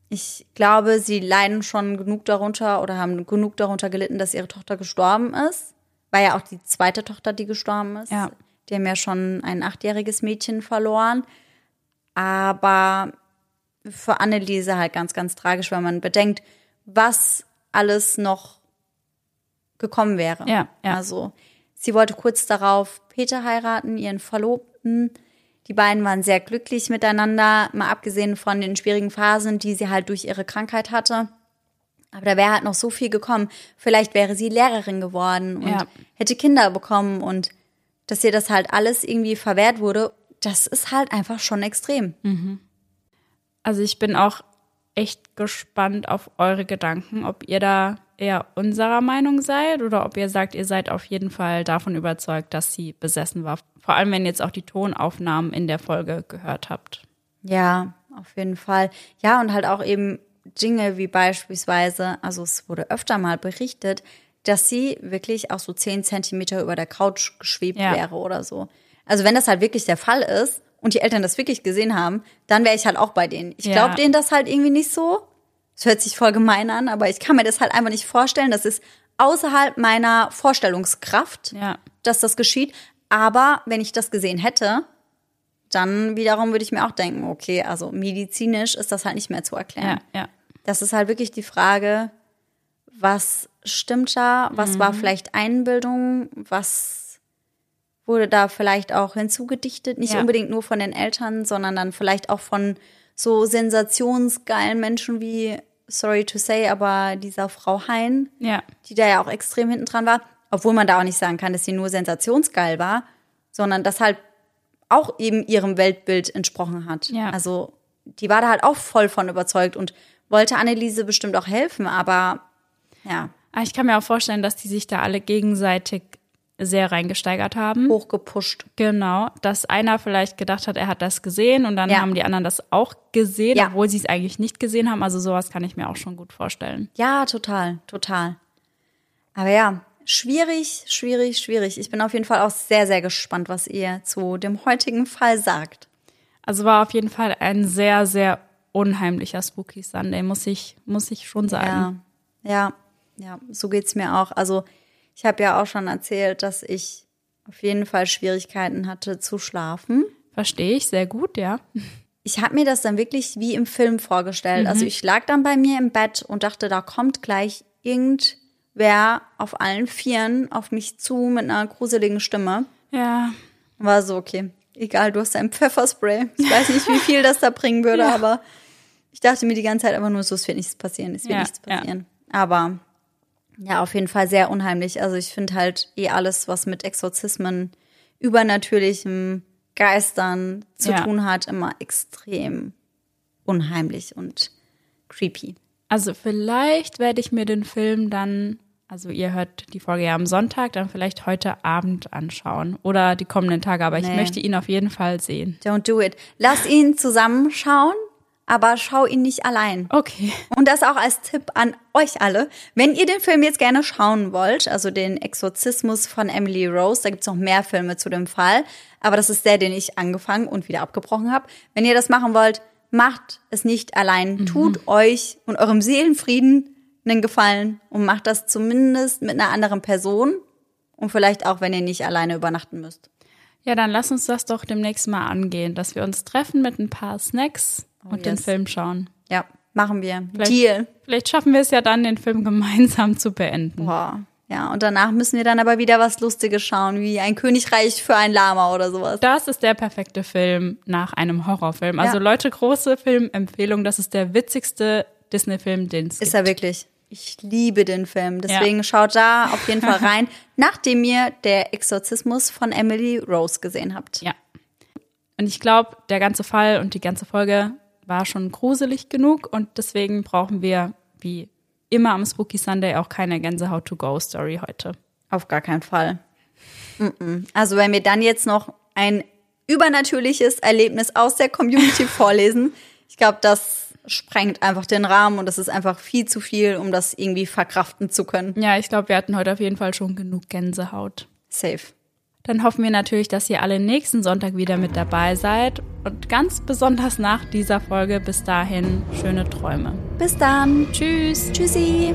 Ich glaube, sie leiden schon genug darunter oder haben genug darunter gelitten, dass ihre Tochter gestorben ist. War ja auch die zweite Tochter, die gestorben ist. Ja. Die haben ja schon ein achtjähriges Mädchen verloren. Aber für Anneliese halt ganz, ganz tragisch, weil man bedenkt, was alles noch gekommen wäre. Ja, ja. Also sie wollte kurz darauf Peter heiraten, ihren Verlobten. Die beiden waren sehr glücklich miteinander, mal abgesehen von den schwierigen Phasen, die sie halt durch ihre Krankheit hatte. Aber da wäre halt noch so viel gekommen. Vielleicht wäre sie Lehrerin geworden und Ja. hätte Kinder bekommen und dass ihr das halt alles irgendwie verwehrt wurde, das ist halt einfach schon extrem. Also ich bin auch echt gespannt auf eure Gedanken, ob ihr da eher unserer Meinung seid oder ob ihr sagt, ihr seid auf jeden Fall davon überzeugt, dass sie besessen war. Vor allem, wenn ihr jetzt auch die Tonaufnahmen in der Folge gehört habt. Ja, auf jeden Fall. Ja, und halt auch eben Dinge wie beispielsweise, also es wurde öfter mal berichtet, dass sie wirklich auch so zehn Zentimeter über der Couch geschwebt Ja. wäre oder so. Also wenn das halt wirklich der Fall ist und die Eltern das wirklich gesehen haben, dann wäre ich halt auch bei denen. Ich Ja. glaube denen das halt irgendwie nicht so. Es hört sich voll gemein an, aber ich kann mir das halt einfach nicht vorstellen. Das ist außerhalb meiner Vorstellungskraft Ja. dass das geschieht. Aber wenn ich das gesehen hätte, dann wiederum würde ich mir auch denken, okay, also medizinisch ist das halt nicht mehr zu erklären. Ja, ja. Das ist halt wirklich die Frage, was stimmt da, was war vielleicht Einbildung, was wurde da vielleicht auch hinzugedichtet, nicht Ja. unbedingt nur von den Eltern, sondern dann vielleicht auch von so sensationsgeilen Menschen wie, sorry to say, aber dieser Frau Hein, Ja. die da ja auch extrem hinten dran war, obwohl man da auch nicht sagen kann, dass sie nur sensationsgeil war, sondern das halt auch eben ihrem Weltbild entsprochen hat. Ja. Also die war da halt auch voll von überzeugt und wollte Anneliese bestimmt auch helfen, aber ja, Aber ich kann mir auch vorstellen, dass die sich da alle gegenseitig sehr reingesteigert haben. hochgepusht. Genau, dass einer vielleicht gedacht hat, er hat das gesehen und dann Ja. haben die anderen das auch gesehen, Ja. obwohl sie es eigentlich nicht gesehen haben. Also sowas kann ich mir auch schon gut vorstellen. Ja, total, total. Aber ja, schwierig, schwierig, schwierig. Ich bin auf jeden Fall auch sehr, sehr gespannt, was ihr zu dem heutigen Fall sagt. Also war auf jeden Fall ein sehr, sehr unheimlicher Spooky Sunday, muss ich, muss ich schon sagen. Ja, ja, ja, so geht's mir auch. Also ich habe ja auch schon erzählt, dass ich auf jeden Fall Schwierigkeiten hatte zu schlafen. Verstehe ich sehr gut, ja. Ich habe mir das dann wirklich wie im Film vorgestellt. Also ich lag dann bei mir im Bett und dachte, da kommt gleich irgendwer auf allen Vieren auf mich zu mit einer gruseligen Stimme. Ja. War so, okay, egal, du hast ein Pfefferspray. Ich weiß nicht, wie viel das da bringen würde, Ja. aber ich dachte mir die ganze Zeit einfach nur so, es wird nichts passieren, es wird Ja, nichts ja. passieren. Aber ja, auf jeden Fall sehr unheimlich. Also ich finde halt eh alles, was mit Exorzismen, übernatürlichem Geistern zu Ja. tun hat, immer extrem unheimlich und creepy. Also vielleicht werde ich mir den Film dann, also ihr hört die Folge ja am Sonntag, dann vielleicht heute Abend anschauen oder die kommenden Tage, aber ich Nee. möchte ihn auf jeden Fall sehen. Don't do it. Lass ihn zusammenschauen, aber schau ihn nicht allein. Okay. Und das auch als Tipp an euch alle. Wenn ihr den Film jetzt gerne schauen wollt, also den Exorzismus von Emily Rose, da gibt's noch mehr Filme zu dem Fall, aber das ist der, den ich angefangen und wieder abgebrochen habe. Wenn ihr das machen wollt, macht es nicht allein. Tut euch und eurem Seelenfrieden einen Gefallen und macht das zumindest mit einer anderen Person und vielleicht auch, wenn ihr nicht alleine übernachten müsst. Ja, dann lass uns das doch demnächst mal angehen, dass wir uns treffen mit ein paar Snacks und den yes. Film schauen. Ja, machen wir. Vielleicht- Deal. Vielleicht schaffen wir es ja dann, den Film gemeinsam zu beenden. Boah. Ja, und danach müssen wir dann aber wieder was Lustiges schauen, wie ein Königreich für ein Lama oder sowas. Das ist der perfekte Film nach einem Horrorfilm. Also Ja. Leute, große Filmempfehlung. Das ist der witzigste Disney-Film, den es gibt. Ist er wirklich. Ich liebe den Film. Deswegen schaut da auf jeden Fall rein, nachdem ihr der Exorzismus von Emily Rose gesehen habt. Ja. Und ich glaube, der ganze Fall und die ganze Folge war schon gruselig genug und deswegen brauchen wir, wie immer am Spooky Sunday, auch keine Gänsehaut-to-go-Story heute. Auf gar keinen Fall. Also wenn wir dann jetzt noch ein übernatürliches Erlebnis aus der Community vorlesen, ich glaube, das sprengt einfach den Rahmen und das ist einfach viel zu viel, um das irgendwie verkraften zu können. Ja, ich glaube, wir hatten heute auf jeden Fall schon genug Gänsehaut. Safe. Dann hoffen wir natürlich, dass ihr alle nächsten Sonntag wieder mit dabei seid und ganz besonders nach dieser Folge bis dahin schöne Träume. Bis dann. Tschüss. Tschüssi.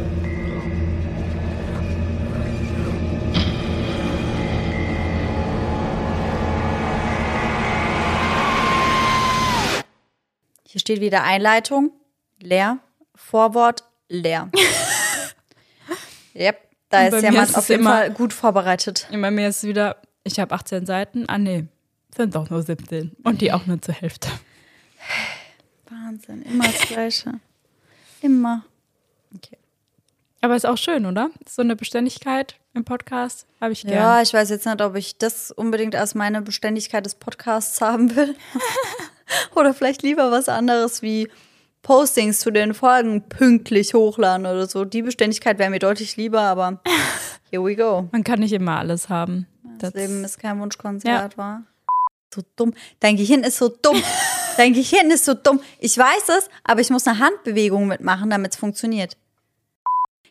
Hier steht wieder Einleitung, leer, Vorwort, leer. yep, da ist jemand auf jeden immer- Fall gut vorbereitet. Bei mir ist es wieder, ich habe 18 Seiten. Ah, nee, sind doch nur 17. Und die auch nur zur Hälfte. Wahnsinn, immer das Gleiche. Immer. Okay. Aber ist auch schön, oder? So eine Beständigkeit im Podcast habe ich Ja, gern. ich weiß jetzt nicht, ob ich das unbedingt als meine Beständigkeit des Podcasts haben will. oder vielleicht lieber was anderes wie Postings zu den Folgen pünktlich hochladen oder so. Die Beständigkeit wäre mir deutlich lieber, aber here we go. Man kann nicht immer alles haben. Das Das Leben ist kein Wunschkonzert, war. So dumm. Dein Gehirn ist so dumm. Dein Gehirn ist so dumm. Ich weiß es, aber ich muss eine Handbewegung mitmachen, damit es funktioniert.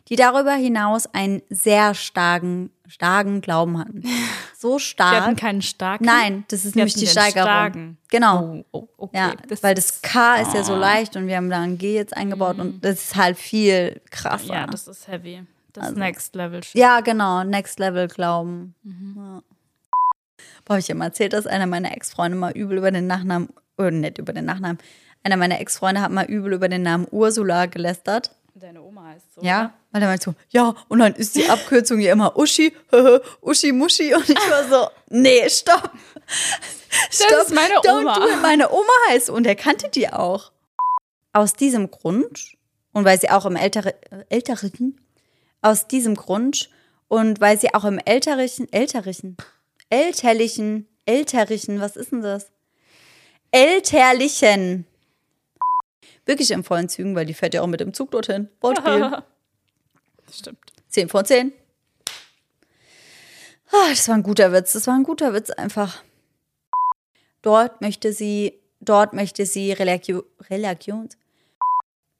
Die darüber hinaus einen sehr starken, starken Glauben hatten. So stark. hatten keinen starken. Nein, das ist Sie nämlich die Steigerung. starken. Genau. Oh, oh, okay. Ja, Das weil das ist- K ist ja so leicht und wir haben da ein G jetzt eingebaut und das ist halt viel krasser. Ja, das ist heavy. Das Also- Next Level. Shit. Ja, genau, Next Level Glauben. Mhm. Ja. Boah, hab ich immer erzählt, dass einer meiner Ex-Freunde mal übel über den Nachnamen, oder nicht über den Nachnamen, einer meiner Ex-Freunde hat mal übel über den Namen Ursula gelästert. Deine Oma heißt so. Ja, weil er meinte so, ja, und dann ist die Abkürzung ja immer Uschi, Uschi Muschi und ich war so, nee, stopp. Stopp, ist meine don't Oma. do it. Meine Oma heißt und er kannte die auch. Aus diesem Grund und weil sie auch im ältere, äh, älteren, aus diesem Grund und weil sie auch im älterlichen, älterlichen, älterlichen, älterlichen, was ist denn das? Älterlichen. Wirklich in vollen Zügen, weil die fährt ja auch mit dem Zug dorthin. Wortspiel. Stimmt. 10 von 10. Ah, das war ein guter Witz. Das war ein guter Witz einfach. Dort möchte sie, dort möchte sie Religio, Religions,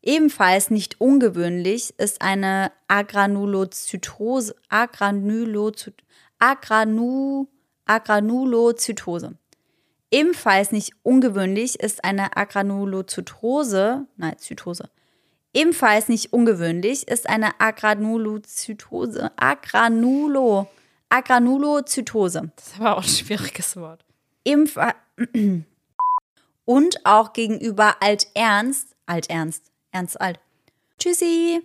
Ebenfalls nicht ungewöhnlich ist eine Agranulozytose, Agranulozy, Agranu, Agranulozytose. Ebenfalls nicht ungewöhnlich ist eine Agranulozytose, nein, Zytose. Ebenfalls nicht ungewöhnlich ist eine Agranulozytose, Agranulo, Agranulozytose. Das ist aber auch ein schwieriges Wort. Ebenfalls und auch gegenüber Alternst, Alternst, Ernst alt. Tschüssi.